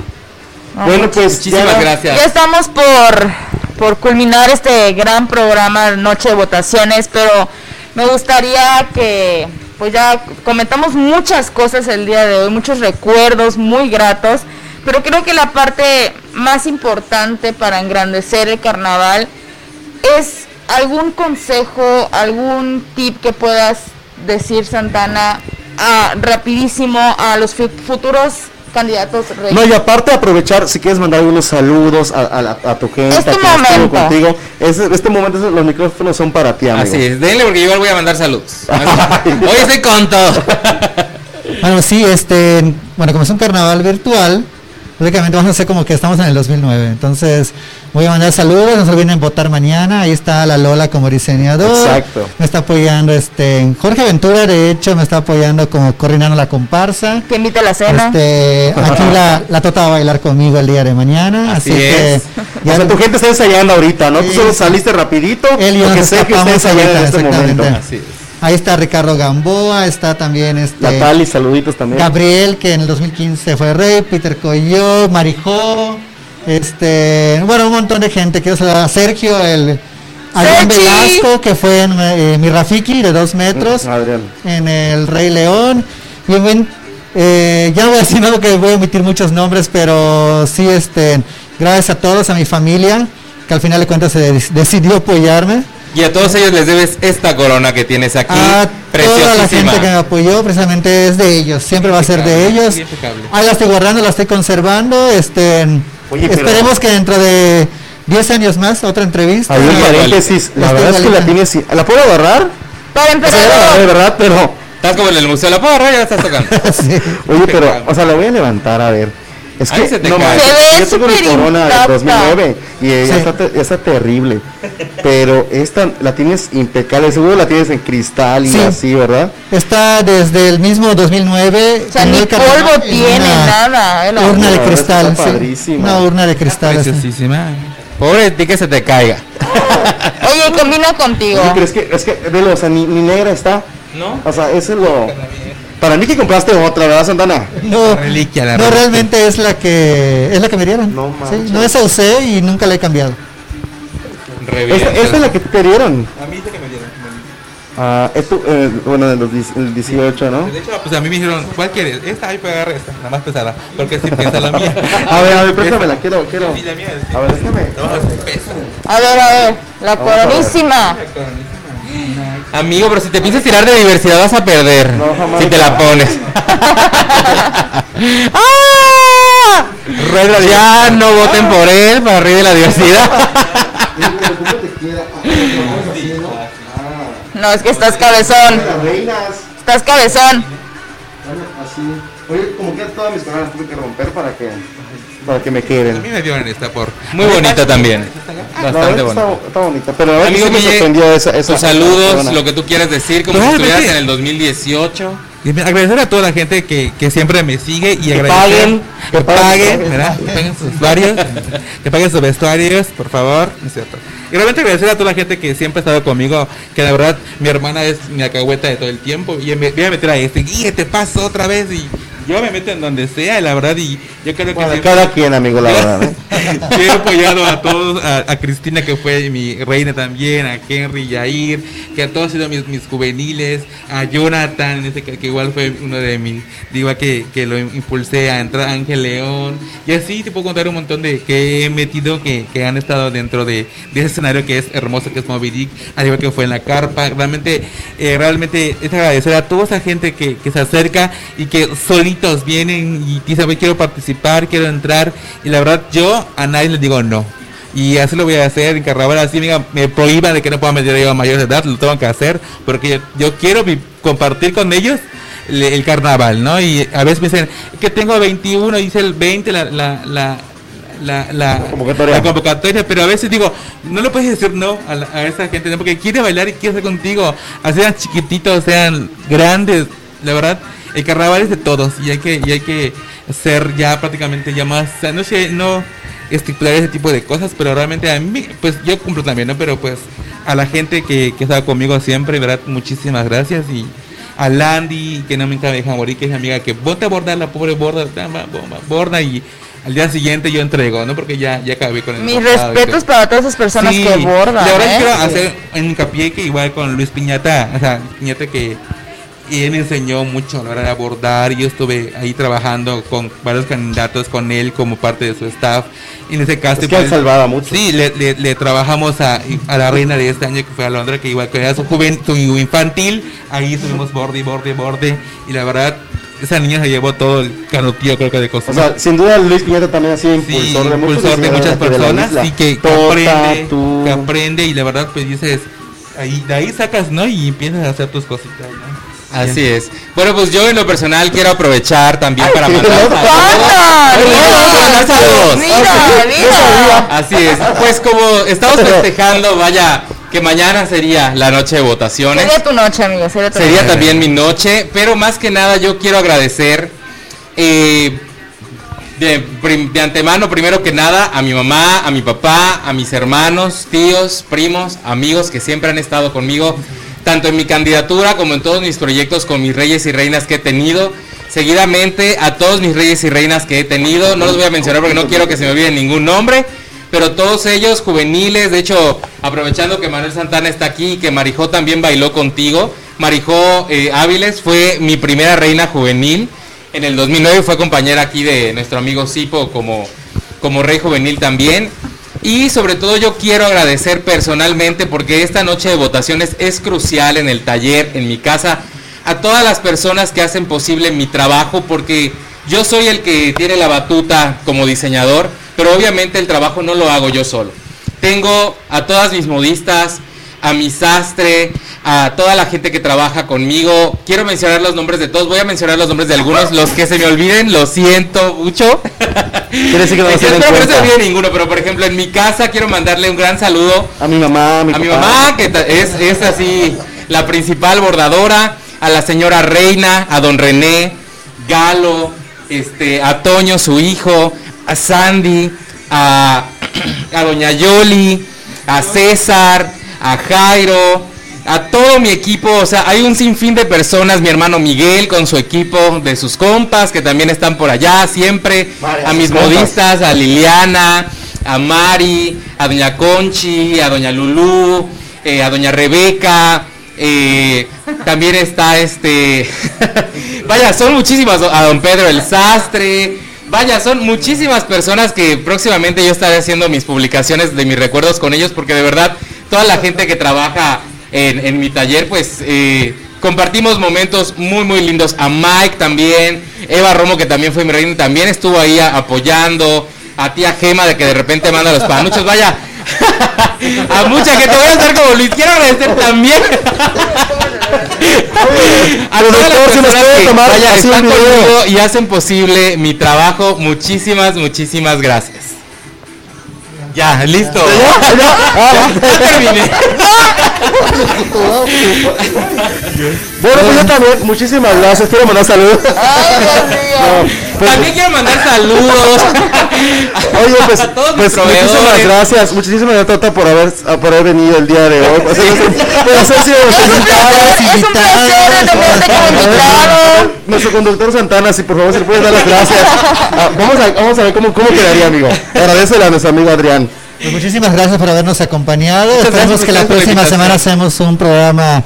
bueno, pues Muchísimas ya- gracias. Ya estamos por, por culminar este gran programa Noche de Votaciones, pero me gustaría que pues ya comentamos muchas cosas el día de hoy, muchos recuerdos muy gratos, pero creo que la parte más importante para engrandecer el carnaval es algún consejo, algún tip que puedas decir Santana a- rapidísimo a los fu- futuros candidatos reyes. No, y aparte aprovechar, si quieres mandar algunos saludos a, a la- a tu gente, Es tu a quien estuvo momento. contigo. Es- este momento los micrófonos son para ti, amigo. Así es, denle porque yo igual voy a mandar saludos. Hoy estoy con todo. Bueno, sí, este, bueno, como es un carnaval virtual, lógicamente vamos a hacer como que estamos en el 2009. Entonces, voy a mandar saludos, no se olviden votar mañana. Ahí está la Lola como diseñador. Exacto. Me está apoyando este Jorge Ventura, de hecho, me está apoyando como coordinando la comparsa. Que invite a la cena. Este, aquí la, la Tota va a bailar conmigo el día de mañana. Así Así, es. que O sea, tu gente está ensayando ahorita, ¿no? Tú Sí, solo sí. saliste rapidito, Él y yo porque nos sé que está ensayando en este exactamente. momento. Así es. Ahí está Ricardo Gamboa, está también este Natalie, saluditos también. Gabriel, que en el 2015 fue rey, Peter Coyó, Marijó, este, bueno, un montón de gente. Quiero saludar a Sergio, el Adrián. Velasco, que fue en eh, mi Rafiki de dos metros, Adrián. en el Rey León. Y en buen- eh, ya voy a decir nada que voy a omitir muchos nombres, pero sí, este, Gracias a todos, a mi familia, que al final de cuentas se de- decidió apoyarme. Y a todos ellos les debes esta corona que tienes aquí, A toda la gente que me apoyó, precisamente es de ellos, siempre va a ser de ellos. Ahí la estoy guardando, la estoy conservando. Este, Oye, pero- esperemos que dentro de 10 años más, otra entrevista. Hay un paréntesis, la Estoy verdad es que la tienes, ¿la puedo agarrar? Para O sea, la agarré, emperador. ¿verdad? Pero, Estás como en el museo de la porra, ya la estás tocando. Sí. oye, pero, o sea, la voy a levantar a ver. Es que, se te no cae. Se yo súper corona de intacta. 2009 y ella Sí. está, te- está terrible. Pero esta la tienes impecable, seguro la tienes en cristal y Sí. así, ¿verdad? Está desde el mismo 2009. O sea, en ni el carnaval, polvo en tiene, una nada. eh, Urna de No, cristal, está sí. padrísima. Una urna de cristal. Preciosísima. Pobre de ti que se te caiga. Oye, combina contigo. Oye, pero es que, es que, velo, o sea, ni, ni negra está. ¿No? O sea, eso es lo... Para mí que compraste otra, ¿verdad, Santana? No, Reliquia, la no reliquia. realmente es la que es la que me dieron. No Sí, no esa usé y nunca la he cambiado. Esta, esta es la que te dieron. A mí es la que me dieron. Ah, esto, eh, bueno, de los diez- el 18, ¿no? De hecho, pues a mí me dijeron, ¿cuál quieres? Esta, ahí puede agarrar esta, la más pesada. Porque si piensa la mía. A ver, a ver, préstamela, quiero, quiero. Sí, la mía es- A ver, déjame. No, pesa. A ver, a ver. La coronísima. Amigo, pero si te piensas tirar de diversidad vas a perder. No, jamás. si te la pones. ¡Ah! Ya no voten por él para arriba de la diversidad. No, es que estás cabezón. Estás cabezón. Así. Oye, como que todas mis coronas tuve que romper para que, para que me A mí queden. me dieron esta por... Muy bonita también. Bastante bonita. está, está bonita, pero la verdad que Amigo sí me sorprendió esa, esa tus saludos, corona. lo que tú quieras decir, como si Realmente- estuvieras en el 2018. Y agradecer a toda la gente que, que siempre me sigue y Que agradecer paguen, que que paguen, paguen. ¿verdad? Que paguen sus vestuarios, que paguen sus vestuarios, por favor, no es cierto. Y realmente agradecer a toda la gente que siempre ha estado conmigo, que la verdad mi hermana es mi alcahueta de todo el tiempo y me voy a meter a este, y te paso otra vez y yo me meto en donde sea, la verdad, y yo creo que Bueno, siempre- cada quien, amigo, la verdad. ¿eh? Yo he apoyado a todos, a, a Cristina que fue mi reina también, a Henry, Yair, que a todos han sido mis, mis juveniles, a Jonathan, ese que, que igual fue uno de mis, digo que, que lo impulsé a entrar, Ángel León, y así te puedo contar un montón de que he metido que, que han estado dentro de, de ese escenario que es hermoso, que es Moby Dick, al igual que fue en la carpa, realmente, eh, realmente es agradecer a toda esa gente que, que se acerca y que vienen y dicen, "Oye, quiero participar, quiero entrar, y la verdad yo a nadie les digo no. Y así lo voy a hacer en carnaval, así me, me prohíban de que no pueda meter yo a mayores de edad, lo tengo que hacer, porque yo, yo quiero compartir con ellos le- el, carnaval, ¿no? Y a veces me dicen que tengo 21, dice el 20 la, la, la, la, la, Convocatoria. la convocatoria, pero a veces digo, no le puedes decir no a, la- a esa gente, ¿no? porque quiere bailar y quiere estar contigo, sean chiquititos, sean grandes, la verdad, el carnaval es de todos y hay que, y hay que ser ya prácticamente ya más, o sea, no sé, no estipular ese tipo de cosas, pero realmente a mí, pues yo cumplo también, ¿no? Pero pues a la gente que, que está conmigo siempre, ¿verdad? Muchísimas gracias y a Landy, que no me deja morir, que es mi amiga, que bote a bordar la pobre borda, borda y al día siguiente yo entrego, ¿no? Porque ya, ya acabé con el Mis y respetos para todas esas personas Sí, que bordan. La verdad ¿eh? quiero hacer un hincapié que igual con Luis Piñata, o sea, Piñata que y él me enseñó mucho a la hora de abordar yo estuve ahí trabajando con varios candidatos con él como parte de su staff. En ese caso, Es que pues, salvado a muchos. Sí, le, le- le trabajamos a, a la reina de este año que fue a Londres, que igual que era su juventud infantil, ahí subimos borde, borde, borde, y la verdad, esa niña se llevó todo el canutillo creo que de O cosas. sea, sin duda Luis Piñata también ha sido Sí, impulsor de muchos impulsor de muchas de personas y que, que Tota, aprende, tú. que aprende y la verdad pues dices, ahí, de ahí sacas, ¿no? Y empiezas a hacer tus cositas, ¿no? Así es. Bueno, pues yo en lo personal quiero aprovechar también para sí, mandar saludos. Así es. Pues como estamos festejando, vaya, que mañana sería la noche de votaciones. Sería tu noche, amigo. Sería tu Sería noche. también mi noche, pero más que nada yo quiero agradecer eh, de, de antemano, primero que nada, a mi mamá, a mi papá, a mis hermanos, tíos, primos, amigos que siempre han estado conmigo, tanto en mi candidatura como en todos mis proyectos con mis reyes y reinas que he tenido. Seguidamente a todos mis reyes y reinas que he tenido, no los voy a mencionar porque no quiero que se me olvide ningún nombre, pero todos ellos juveniles, de hecho, aprovechando que Manuel Santana está aquí y que Marijó también bailó contigo, Marijó eh, Áviles fue mi primera reina juvenil, en el 2009 fue compañera aquí de nuestro amigo Sipo como como Rey Juvenil también. Y sobre todo yo quiero agradecer personalmente porque esta noche de votaciones es crucial en el taller, en mi casa, a todas las personas que hacen posible mi trabajo porque yo soy el que tiene la batuta como diseñador, pero obviamente el trabajo no lo hago yo solo. Tengo a todas mis modistas, a mi sastre, a toda la gente que trabaja conmigo. Quiero mencionar los nombres de todos, voy a mencionar los nombres de algunos, los que se me olviden, lo siento mucho. Quiere decir que no se me ninguno, pero por ejemplo en mi casa quiero mandarle un gran saludo A mi mamá, a mi a mi mamá, que es, es así la principal bordadora, a la señora Reina, a don René, Galo, este, a Toño, su hijo, a Sandy, a, a doña Yoli, a César, a Jairo, a todo mi equipo, o sea, hay un sinfín de personas, mi hermano Miguel con su equipo de sus compas que también están por allá siempre, Vale, a mis modistas, a Liliana, a Mari, a doña Conchi, a doña Lulú, eh, a doña Rebeca, eh, también está este, vaya, son muchísimas, a don Pedro el Sastre, vaya, son muchísimas personas que próximamente yo estaré haciendo mis publicaciones de mis recuerdos con ellos porque de verdad toda la gente que trabaja en, en mi taller pues eh, compartimos momentos muy muy lindos, a Mike también, Eva Romo que también fue mi reina, también estuvo ahí a- apoyando, a tía Gema de que de repente manda los panuchos, vaya, a mucha gente, voy a estar como Luis, quiero agradecer también a todas las personas que vaya, están conmigo y hacen posible mi trabajo, muchísimas, muchísimas gracias. Ya, listo. Ya terminé. Bueno, pues yo también, muchísimas gracias. Quiero mandar saludos. Ay, Dios mío. No, pues, También quiero mandar saludos. Oye, pues, a todos pues muchísimas gracias, muchísimas gracias Tota, por haber, por haber venido el día de hoy. Por hacer- por haber sido Es un placer, es un placer tenerte como invitado. Nuestro conductor Santana, si por favor se le puede dar las gracias. Ah, vamos, a, vamos a ver cómo, cómo quedaría, amigo. Agradecele a nuestro amigo Adrián. Pues muchísimas gracias por habernos acompañado. Esperemos que la próxima semana hacemos un programa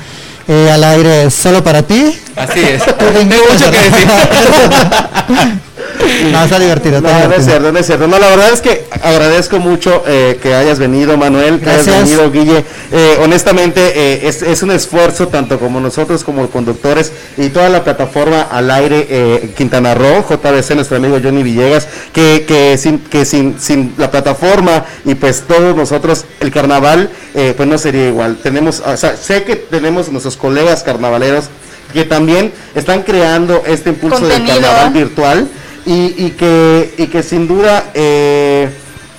eh, al aire solo para ti. Así es. Tengo mucho que decir. no, está divertido. No, Está no es divertido. cierto, no es cierto. No, la verdad es que agradezco mucho eh, que hayas venido, Manuel, que hayas venido, Guille. Eh, honestamente, eh, es, es un esfuerzo tanto como nosotros como conductores y toda la plataforma al aire eh, Quintana Roo, JBC, nuestro amigo Johnny Villegas, que, que, sin, que sin, sin la plataforma y pues todos nosotros, el carnaval, eh, pues no sería igual. Tenemos, o sea, sé que tenemos nuestros colegas carnavaleros que también están creando este impulso del carnaval virtual y, y que, y que sin duda eh,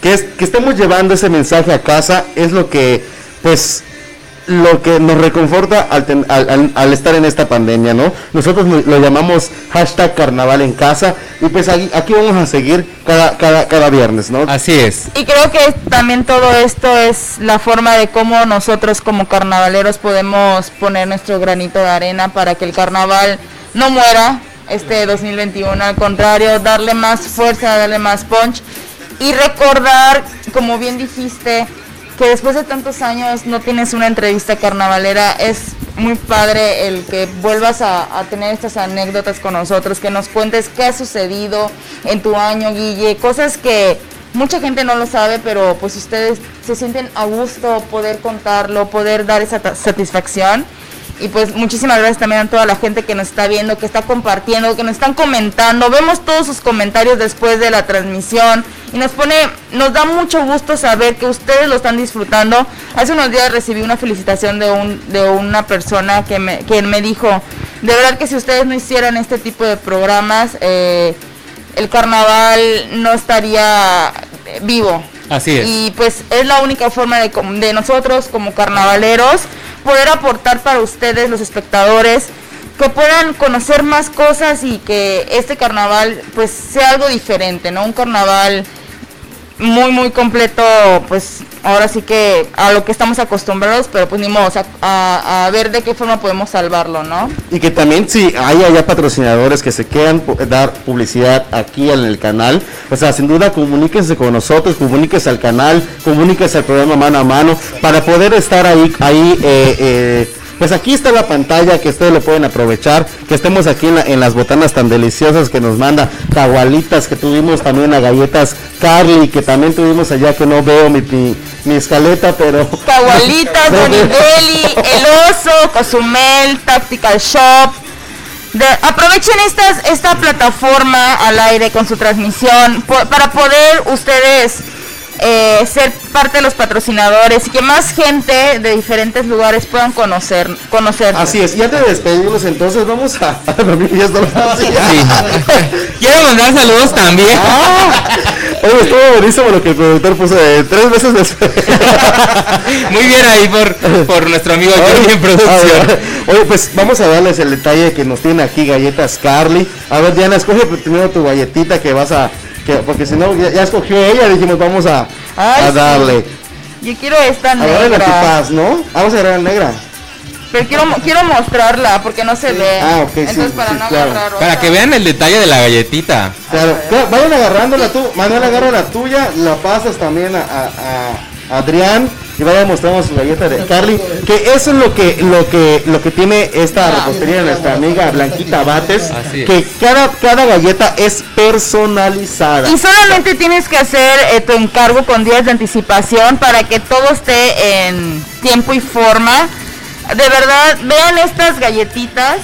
que, es- que estemos llevando ese mensaje a casa es lo que pues lo que nos reconforta al, ten- al- al- al estar en esta pandemia, ¿no? Nosotros lo, lo llamamos hashtag carnaval en casa y pues aquí, aquí vamos a seguir cada, cada, cada viernes, ¿no? Así es. Y creo que también todo esto es la forma de cómo nosotros como carnavaleros podemos poner nuestro granito de arena para que el carnaval no muera este 2021, al contrario, darle más fuerza, darle más punch y recordar, como bien dijiste, que después de tantos años no tienes una entrevista carnavalera, es muy padre el que vuelvas a, tener estas anécdotas con nosotros, que nos cuentes qué ha sucedido en tu año, Guille, cosas que mucha gente no lo sabe, pero pues ustedes se sienten a gusto poder contarlo, poder dar esa satisfacción. Y pues muchísimas gracias también a toda la gente que nos está viendo, que está compartiendo, que nos están comentando. Vemos todos sus comentarios después de la transmisión y nos pone, nos da mucho gusto saber que ustedes lo están disfrutando. Hace unos días recibí una felicitación de un de una persona que me, que me dijo, de verdad que si ustedes no hicieran este tipo de programas, eh, el carnaval no estaría vivo. Así es. Y pues es la única forma de, de nosotros como carnavaleros poder aportar para ustedes, los espectadores, que puedan conocer más cosas y que este carnaval pues sea algo diferente, ¿no? Un carnaval muy muy completo, pues ahora sí que a lo que estamos acostumbrados, pero pues ni modo, o sea, a, a ver de qué forma podemos salvarlo, ¿no? Y que también si hay allá patrocinadores que se quieran dar publicidad aquí en el canal, o sea, sin duda comuníquense con nosotros, comuníquense al canal, comuníquense al programa mano a mano, para poder estar ahí, ahí eh, eh, Pues aquí está la pantalla que ustedes lo pueden aprovechar, que estemos aquí en, la- en las botanas tan deliciosas que nos manda, cagualitas que tuvimos también, a galletas Carly, que también tuvimos allá que no veo mi, mi, mi escaleta, pero... Cagualitas, Bonibelli, El Oso, Cozumel, Tactical Shop. De- aprovechen estas, esta plataforma al aire con su transmisión para poder ustedes eh, ser parte de los patrocinadores y que más gente de diferentes lugares puedan conocer conocer. Así es, y antes de despedirnos entonces vamos a... Ya estamos- Quiero mandar saludos también. Oye, estuvo buenísimo lo que el productor puso de tres veces después. Muy bien ahí por, por nuestro amigo Jordi en A producción. ver, Oye, pues vamos a darles el detalle que nos tiene aquí galletas Carly. A ver, Diana, escoge primero tu galletita que vas a... Que, porque si no, ya, ya escogió ella, dijimos vamos a, Ay, a sí. darle. Yo quiero esta negra. Vamos a agarrar la negra. pero quiero quiero mostrarla porque no se ve. Ah, ok, sí, Entonces para sí, no claro. agarrar Para que vean el detalle de la galletita. Claro, claro, vayan agarrándola tú. Manuel agarra la tuya, la pasas también a, a- a Adrián y vayan mostrando su galleta de Carly. Que eso es lo que lo que lo que tiene esta repostería de nuestra amiga Blanquita Bates. Que cada, cada galleta es personalizada. Y solamente tienes que hacer eh, tu encargo con días de anticipación para que todo esté en tiempo y forma. De verdad, vean estas galletitas.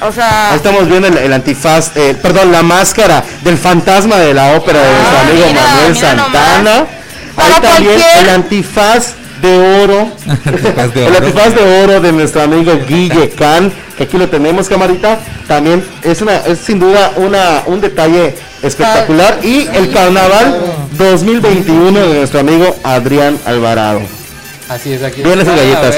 O Ahí sea, estamos viendo el, el antifaz, eh, perdón, la máscara del fantasma de la ópera de nuestro Ah, amigo mira, Manuel mira Santana. nomás. Ahí también cualquier- el antifaz de oro. Antifaz de el oro. antifaz de oro de nuestro amigo Guille Can, que aquí lo tenemos, camarita. También es una, es sin duda una, un detalle espectacular. Y el carnaval 2021 de nuestro amigo Adrián Alvarado. Así es, aquí. Vienen sus galletas.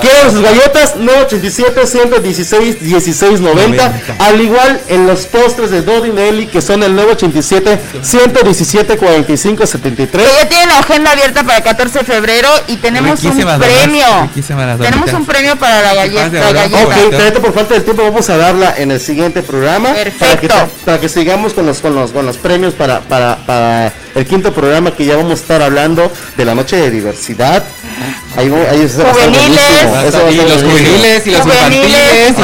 Quieren sus galletas 987 116 1690. Al igual en los postres de Dodi Nelly que son el 987 117 45 73. que ya tienen la agenda abierta para el 14 de febrero y tenemos un Riquísimas, premio. las Tenemos un premio para la galleta. la galleta. Ok, Perfecto. Tareto, por falta de tiempo vamos a darla en el siguiente programa para que, Perfecto. para que sigamos con los con los con los premios para, para, para el quinto programa que ya vamos a estar hablando de la noche de diversidad. Ahí, ahí eso Juveniles. eso Y los juveniles y los Juveniles, infantiles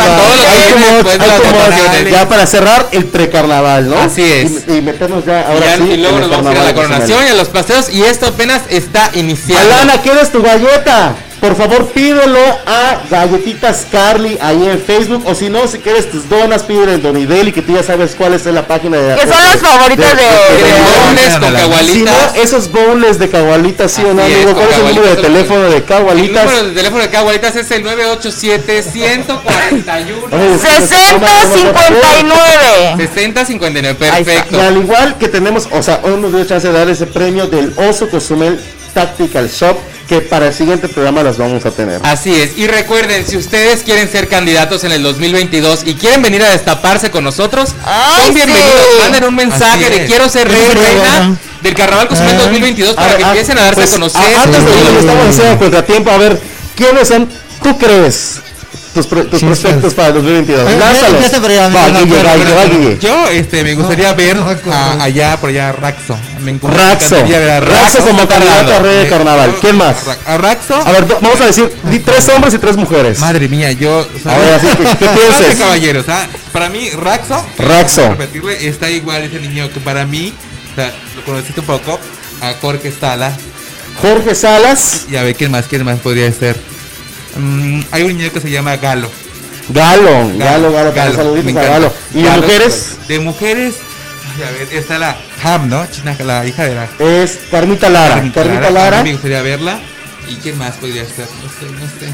y Hay vacaciones. ya para cerrar el precarnaval, ¿no? Así es. Y, y meternos ya Y ahora ya- sí. y luego nos vamos a ir a la coronación y a los paseos y esto apenas está iniciando. Alana, ¿quieres tu galleta? Por favor, pídelo a Galletitas Carly ahí en Facebook. O si no, si quieres tus donas, pídele en Donidel y que tú ya sabes cuál es la página de. Que son las favoritas de- de- con cagualitas. esos bowls de cagualitas, sí o no, amigo. ¿Cuál es el número de teléfono de El cagualitas? número de teléfono de cagualitas es el 987 141 Oye, 6059. 6059. Ahí está. Perfecto. Y al igual que tenemos, o sea, hoy nos dio chance de dar ese premio del Oso Cozumel Tactical Shop, que para el siguiente programa las vamos a tener. Así es. Y recuerden, si ustedes quieren ser candidatos en el 2022 y quieren venir a destaparse con nosotros, Ay, son bienvenidos. sí. Manden un mensaje de quiero ser rey reina del Carnaval Cozumel Ah. 2022 para A que empiecen a darse pues, a conocer. a- antes de irnos, estamos haciendo contratiempo. A ver, ¿quiénes son? ¿Tú crees? Tus, pro- tus Sí, prospectos sí. para el 2022. Oye, Lánzalos. empieza, pero ya me Va, tengo Guille, que- va, Guille, va, Guille. Yo este, me gustaría ver no a- allá, por allá, a Raxo. Me Raxo. ver a Raxo como está candidato a rey de carnaval. yo- ¿Quién más? a Ra- A Raxo. A ver, vamos a decir di tres hombres y tres mujeres. Madre mía, yo. Ahora sí, ¿qué- piensas? caballeros, ¿ah? Para mí, Raxo. Raxo. repetirle, está igual ese niño que para mí, o sea, lo conociste un poco, a Jorge Sala. Jorge Salas, Y a ver quién más, quién más podría ser. Mm, hay un niño que se llama Galo. Galo, Galo, Galo, Galo, saluditos a encanta. Galo. ¿Y de Galo, mujeres? De mujeres, a ver, está la Ham, ¿no? China, la hija de la Es Carmita Lara. Carmita Lara. Me gustaría verla. ¿Y quién más podría ser? No sé, no sé.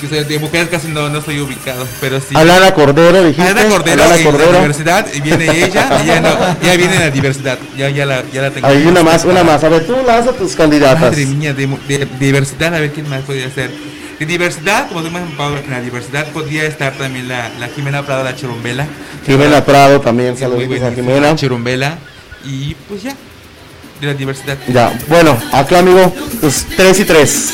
Que soy- De mujeres casi no, no estoy ubicado, pero sí. Alana Cordero, dijiste. Ana Cordero Alana en Cordero. la diversidad, y viene ella, ella no, ya viene en la diversidad, ya, ya la, ya la tengo. Hay una más, una más. A ver, tú lanza tus candidatas. Madre mía, de, de diversidad, a ver quién más podría ser. Diversidad, como empapado en la diversidad, podría estar también la, la Jimena Prado, la Chirumbela. Jimena Prado también, saluditos a Jimena. Chirumbela. Y pues ya, de la diversidad. Ya, bueno, acá amigo, pues tres y tres.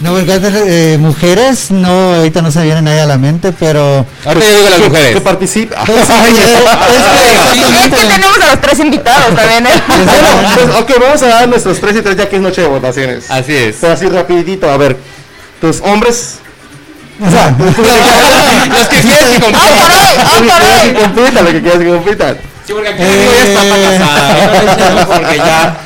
No, porque eh, mujeres, no, ahorita no se viene nadie a la mente, pero... Ahorita yo digo las Que- mujeres. Que participe. Pues, Es que tenemos a los tres invitados también. ¿eh? Bueno, pues, ok, vamos a dar nuestros tres y tres ya que es noche de votaciones. Así es. Pero así rapidito, a ver, tus hombres, O sea, Los que quieren que compitan. ¡Ah, Lo que que compitan, que compitan. Sí, porque aquí ya. No porque.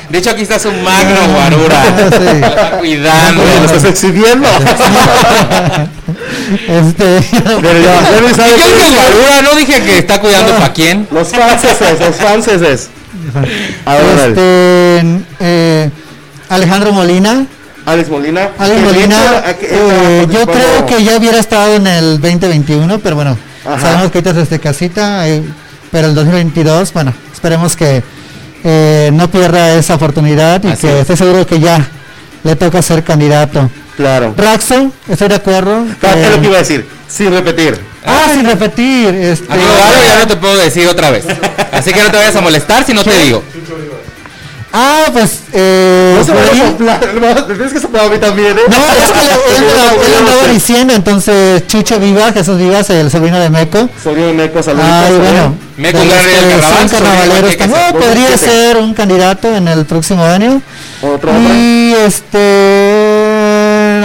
De hecho, aquí está su magno guarura. Sí. Lo está cuidando. Lo estás exhibiendo. este, Pero ya, sabes yo que decir. guarura no dije que está cuidando para quién. Los franceses, los franceses. Este, eh, Alejandro Molina. Alex Molina. Alex Molina, hecho, eh, yo creo que ya hubiera estado en el 2021, pero bueno, Ajá. sabemos que ahorita es desde casita, eh, pero el 2022, bueno, esperemos que eh, no pierda esa oportunidad y Así que es. esté seguro que ya le toca ser candidato. Claro. Raxo, estoy de acuerdo. Claro, eh, Es lo que iba a decir, sin repetir. ah, sin repetir. Este, Amigo ya no te puedo decir otra vez. Así que no te vayas a molestar si no te digo. Ah, pues. Eh, No se me a soplar, hermano. Te tienes que soplar a mí también, ¿eh? No, es que él, él- él andaba diciendo, entonces Chucho Viva, Jesús Vivas, el sobrino de Meco. Sobrino de Meco, saluditos. Ay, ¿eh? bueno. Meco, son carnavaleros también. podría ser un candidato en el próximo año. Otro, otro. Y este.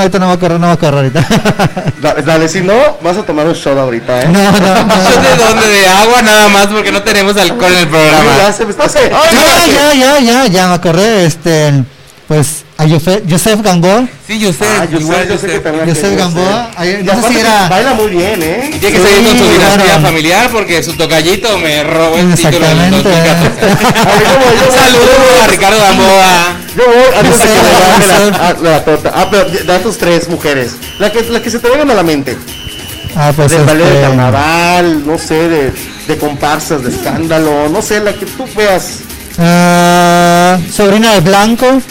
Ahorita no me acuerdo, no me acuerdo ahorita. Da- Dale, si no, vas a tomar un shot ahorita, ¿eh? no, no, no. ¿Yo de dónde? De agua nada más porque no tenemos alcohol en el Ya programa. se me está... Ah, ya, ya, ya, ya me acordé. Este. Pues a Joseph Gamboa. Sí, yo sé. Ah, yo igual sé, yo sé que sé. también. Joseph que- Gamboa. Ay, Y No sé si que era. Baila muy bien, ¿eh? Tiene que seguir con su dinastía claro. familiar porque su tocallito me robó el título en el Exactamente. 2014. A ver, ¿cómo? Yo Un voy, saludo yo voy. a Ricardo Gamboa. Yo voy antes de que Joseph, me Joseph. la, ah, la torta. Ah, pero da tus tres mujeres. La que, la que se te vengan a la mente. Ah, pues. Del ballet de este, carnaval, no sé, de, de comparsas, de escándalo, no sé, la que tú veas. ah, sobrina de Blanco.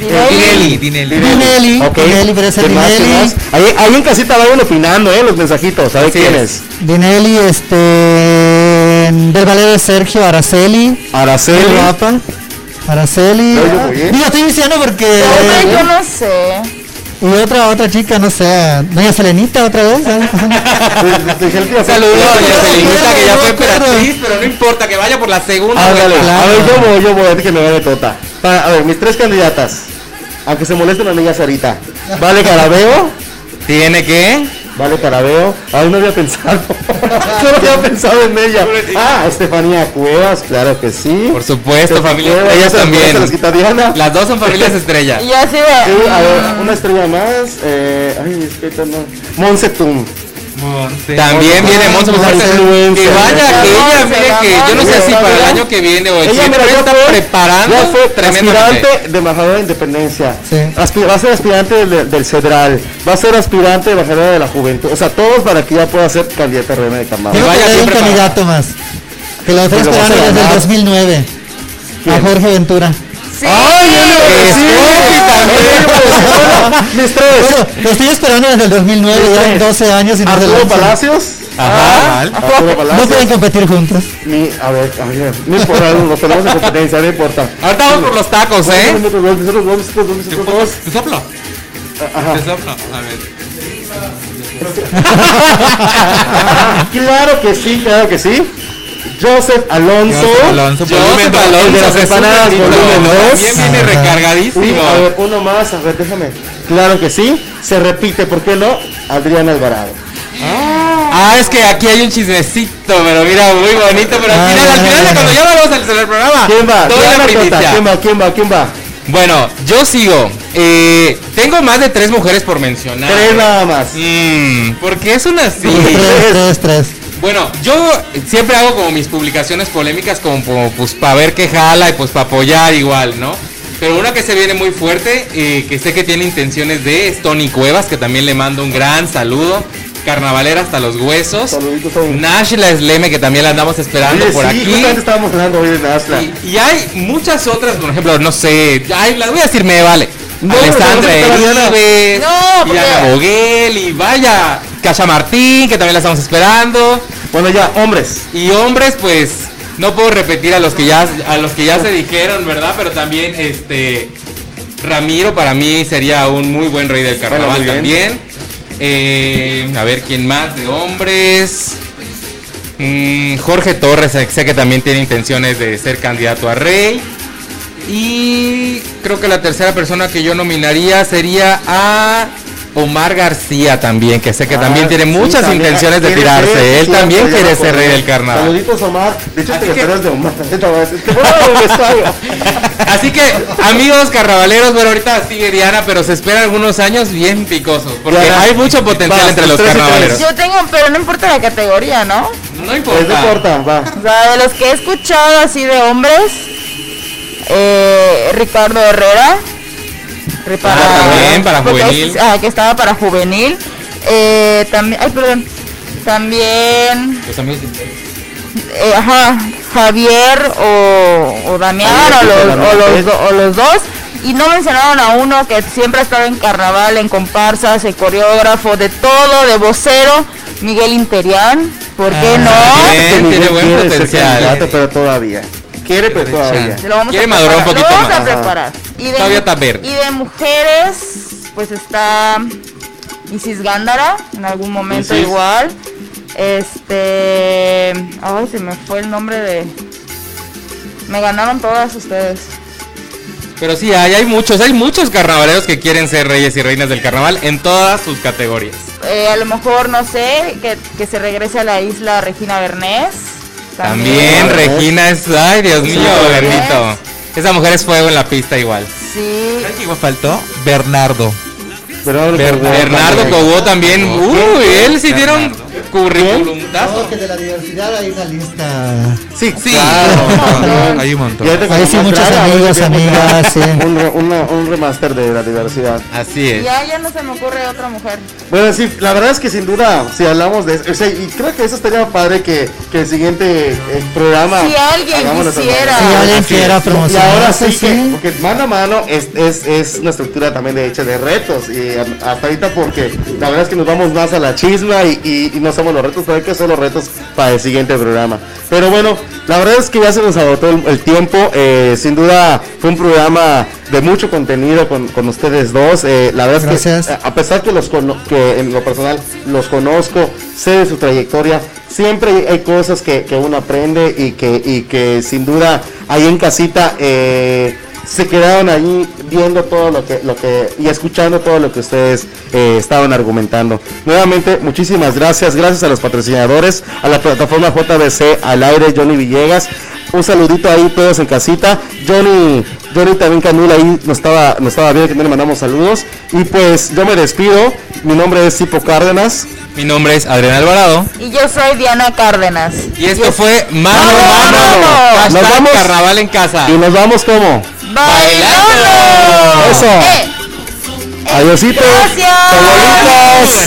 Dinelli, Dinelli. Dinelli, Ok. Dinelli, pero ese ¿Qué más, qué Dinelli. más? Ahí, ahí en casita vayan opinando, ¿eh? Los mensajitos, a ver quién es. es. Dinelli, este. Del de Sergio Araceli. Araceli. Araceli. ¿eh? Digo, estoy diciendo porque. Hombre, yo no sé. Y otra, otra chica, no sé. Doña Selenita, otra vez. Saludos a doña No, Selenita que ya fue emperatriz, pero no importa que vaya por la segunda. Claro. a ver, yo voy, yo voy, antes que me vaya tota. Para, a ver, mis tres candidatas. Aunque se molesten las niñas ahorita. Vale Carabeo, Tiene que. Vale Carabeo. Ay, no había pensado. no había pensado en ella. Ah, Estefanía Cuevas, claro que sí. Por supuesto, Estefanía familia. Cuevas, Ellas también. las dos son familias estrella. Y así Sí, de. a ver, una estrella más. Eh, ay, es que no. Monsetum. También viene Monza. influencer. Que vaya, que ella, mire que yo no sé si para el año que viene o el siguiente, está preparando ya fue tremendamente. aspirante de embajadora de independencia. Sí. Va a ser aspirante del, del Cedral. Va a ser aspirante de embajadora de la juventud. O sea, todos para que ya pueda ser candidata a reina de. Tengo vaya un candidato más. Que lo estoy a esperando desde el ganar. 2009. ¿Quién? A Jorge Ventura. Sí. ¡Ay, sí, sí, Mis tres. Bueno, lo estoy esperando desde el 2009, Mis ya en tres. 12 años y no se Arturo. Palacios. Ajá. Arturo No Palacios. pueden competir juntos. Ni, a ver, a ver, no importa, nos ponemos en competencia, no importa. Ahorita vamos por los tacos, ¿eh? Nosotros dos, nosotros dos, nosotros dos, nosotros dos. ¿Te soplo? Ajá. ¿Te soplo? A ver. Claro que sí, claro que sí. Joseph Alonso. Joseph Alonso, dos. Alonso, el de las empanadas, volumen dos. También viene recargadísimo. a ver, uno más, a ver, déjame. Claro que sí, se repite, ¿por qué no? Adriana Alvarado. Ah, es que aquí hay un chismecito, pero mira, muy bonito, pero al Ah, final, al final cuando ya vamos al el programa, ¿Quién va? ¿Quién la va. ¿Quién va? ¿Quién va? ¿Quién va? Bueno, yo sigo. Eh, tengo más de tres mujeres por mencionar. Tres nada más. Mm, porque es una así. Tres, tres, tres. Bueno, yo siempre hago como mis publicaciones polémicas como, como, pues para ver qué jala y pues para apoyar igual, ¿no? Pero una que se viene muy fuerte, eh, que sé que tiene intenciones de, es Tony Cuevas, que también le mando un gran saludo. Carnavalera hasta los huesos. Saluditos, Tony. Nash la Sleme, que también la andamos esperando Oye, por sí, aquí. justamente estábamos hablando hoy de Nasla. Y, y hay muchas otras, por ejemplo, no sé, ay, las voy a decir, me vale. No, Alessandra pero no y vaya, Cacha Martín, que también la estamos esperando. Bueno, ya, hombres. Y hombres, pues, no puedo repetir a los que ya, a los que ya se dijeron, ¿verdad? Pero también, este, Ramiro para mí sería un muy buen rey del carnaval Bueno, también. Eh, a ver, ¿quién más de hombres? Mm, Jorge Torres, sé que también tiene intenciones de ser candidato a rey. Y creo que la tercera persona que yo nominaría sería a Omar García también, que sé que Ah, también tiene sí, muchas también intenciones de tirarse. ser, Él sí, también quiere ser rey del carnaval. Saluditos Omar. De hecho, Así te que- de Omar. Así que, amigos carnavaleros, bueno, ahorita sigue Diana, pero se esperan algunos años bien picosos, porque Diana, hay mucho potencial vas, entre los carnavaleros. Yo tengo, pero no importa la categoría, ¿no? No Pues no importa. importa, va. O sea, de los que he escuchado así de hombres, eh, Ricardo Herrera. re- Ah, también, para porque juvenil. es- ah, que estaba para juvenil. Eh, también, ay, perdón. También, amigos eh, ajá, Javier o, o Damián o los, o, los, do- o los dos. Y no mencionaron a uno que siempre ha estado en carnaval, en comparsas, el coreógrafo, de todo, de vocero, Miguel Interián. ¿Por qué no? bien. Este tiene buen potencial. candidato, pero todavía. Quiere, pero todavía. Se lo vamos Quiere a madurar un preparar, poquito lo vamos a preparar. Y de, Todavía está verde. Y de mujeres, pues está Isis Gándara, en algún momento Isis. igual. Este. Ay, se me fue el nombre de. Me ganaron todas ustedes. Pero sí, hay, hay muchos, hay muchos carnavaleros que quieren ser reyes y reinas del carnaval en todas sus categorías. Eh, a lo mejor, no sé, que, que se regrese a la isla Regina Bernés. También También. Regina es, ay Dios mío, bendito. Esa mujer es fuego en la pista igual. Sí. ¿Sabes qué igual faltó? Bernardo. Bernardo Ber-. Cogó también, uy, él sí dieron currículum. No, que de la diversidad hay una lista. Sí, Sí. claro. Hay un montón. Y ahorita Ahí con sí, más muchos amigos, amigas, sí. Un, re- una- un remaster de la diversidad. Así es. Ya, ya no se me ocurre otra mujer. Bueno, sí, la verdad es que sin duda, si hablamos de eso, o sea, y creo que eso estaría padre que, que el siguiente eh, programa. Si alguien quisiera. Si alguien quiera es. Y ahora sí, que, sí. porque mano a mano es, es, es una estructura también de hecha de retos. Y a- hasta ahorita, porque la verdad es que nos vamos más a la chisma y, y, y no los retos, pero hay que hacer los retos para el siguiente programa. Pero bueno, la verdad es que ya se nos agotó el, el tiempo. eh, sin duda fue un programa de mucho contenido con, con ustedes dos. eh, la verdad es que a pesar que los que en lo personal los conozco, sé de su trayectoria, siempre hay, cosas que, que uno aprende y que, y que sin duda ahí en casita eh, se quedaron ahí viendo todo lo que, lo que y escuchando todo lo que ustedes eh, estaban argumentando. Nuevamente, muchísimas gracias, gracias a los patrocinadores, a la plataforma JBC al aire, Johnny Villegas. Un saludito ahí todos en casita. Johnny, Johnny también Canula ahí nos estaba, nos estaba viendo que le mandamos saludos. Y pues yo me despido. Mi nombre es Tipo Cárdenas. Mi nombre es Adrián Alvarado. Y yo soy Diana Cárdenas. Y esto fue Mano ¡Mano Nos vamos. Carnaval en casa. Y nos vamos como. ¡Bailando! Eso. Eh, Adiosito. Gracias.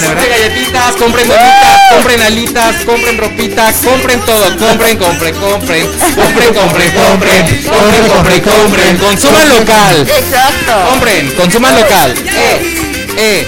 Compren galletitas, compren gomitas, compren alitas, compren ropita, compren todo, compren, compren, compren, compren, compren, compren, compren, compren, compren, consuman local, Exacto. compren, consuman local. Eh, eh,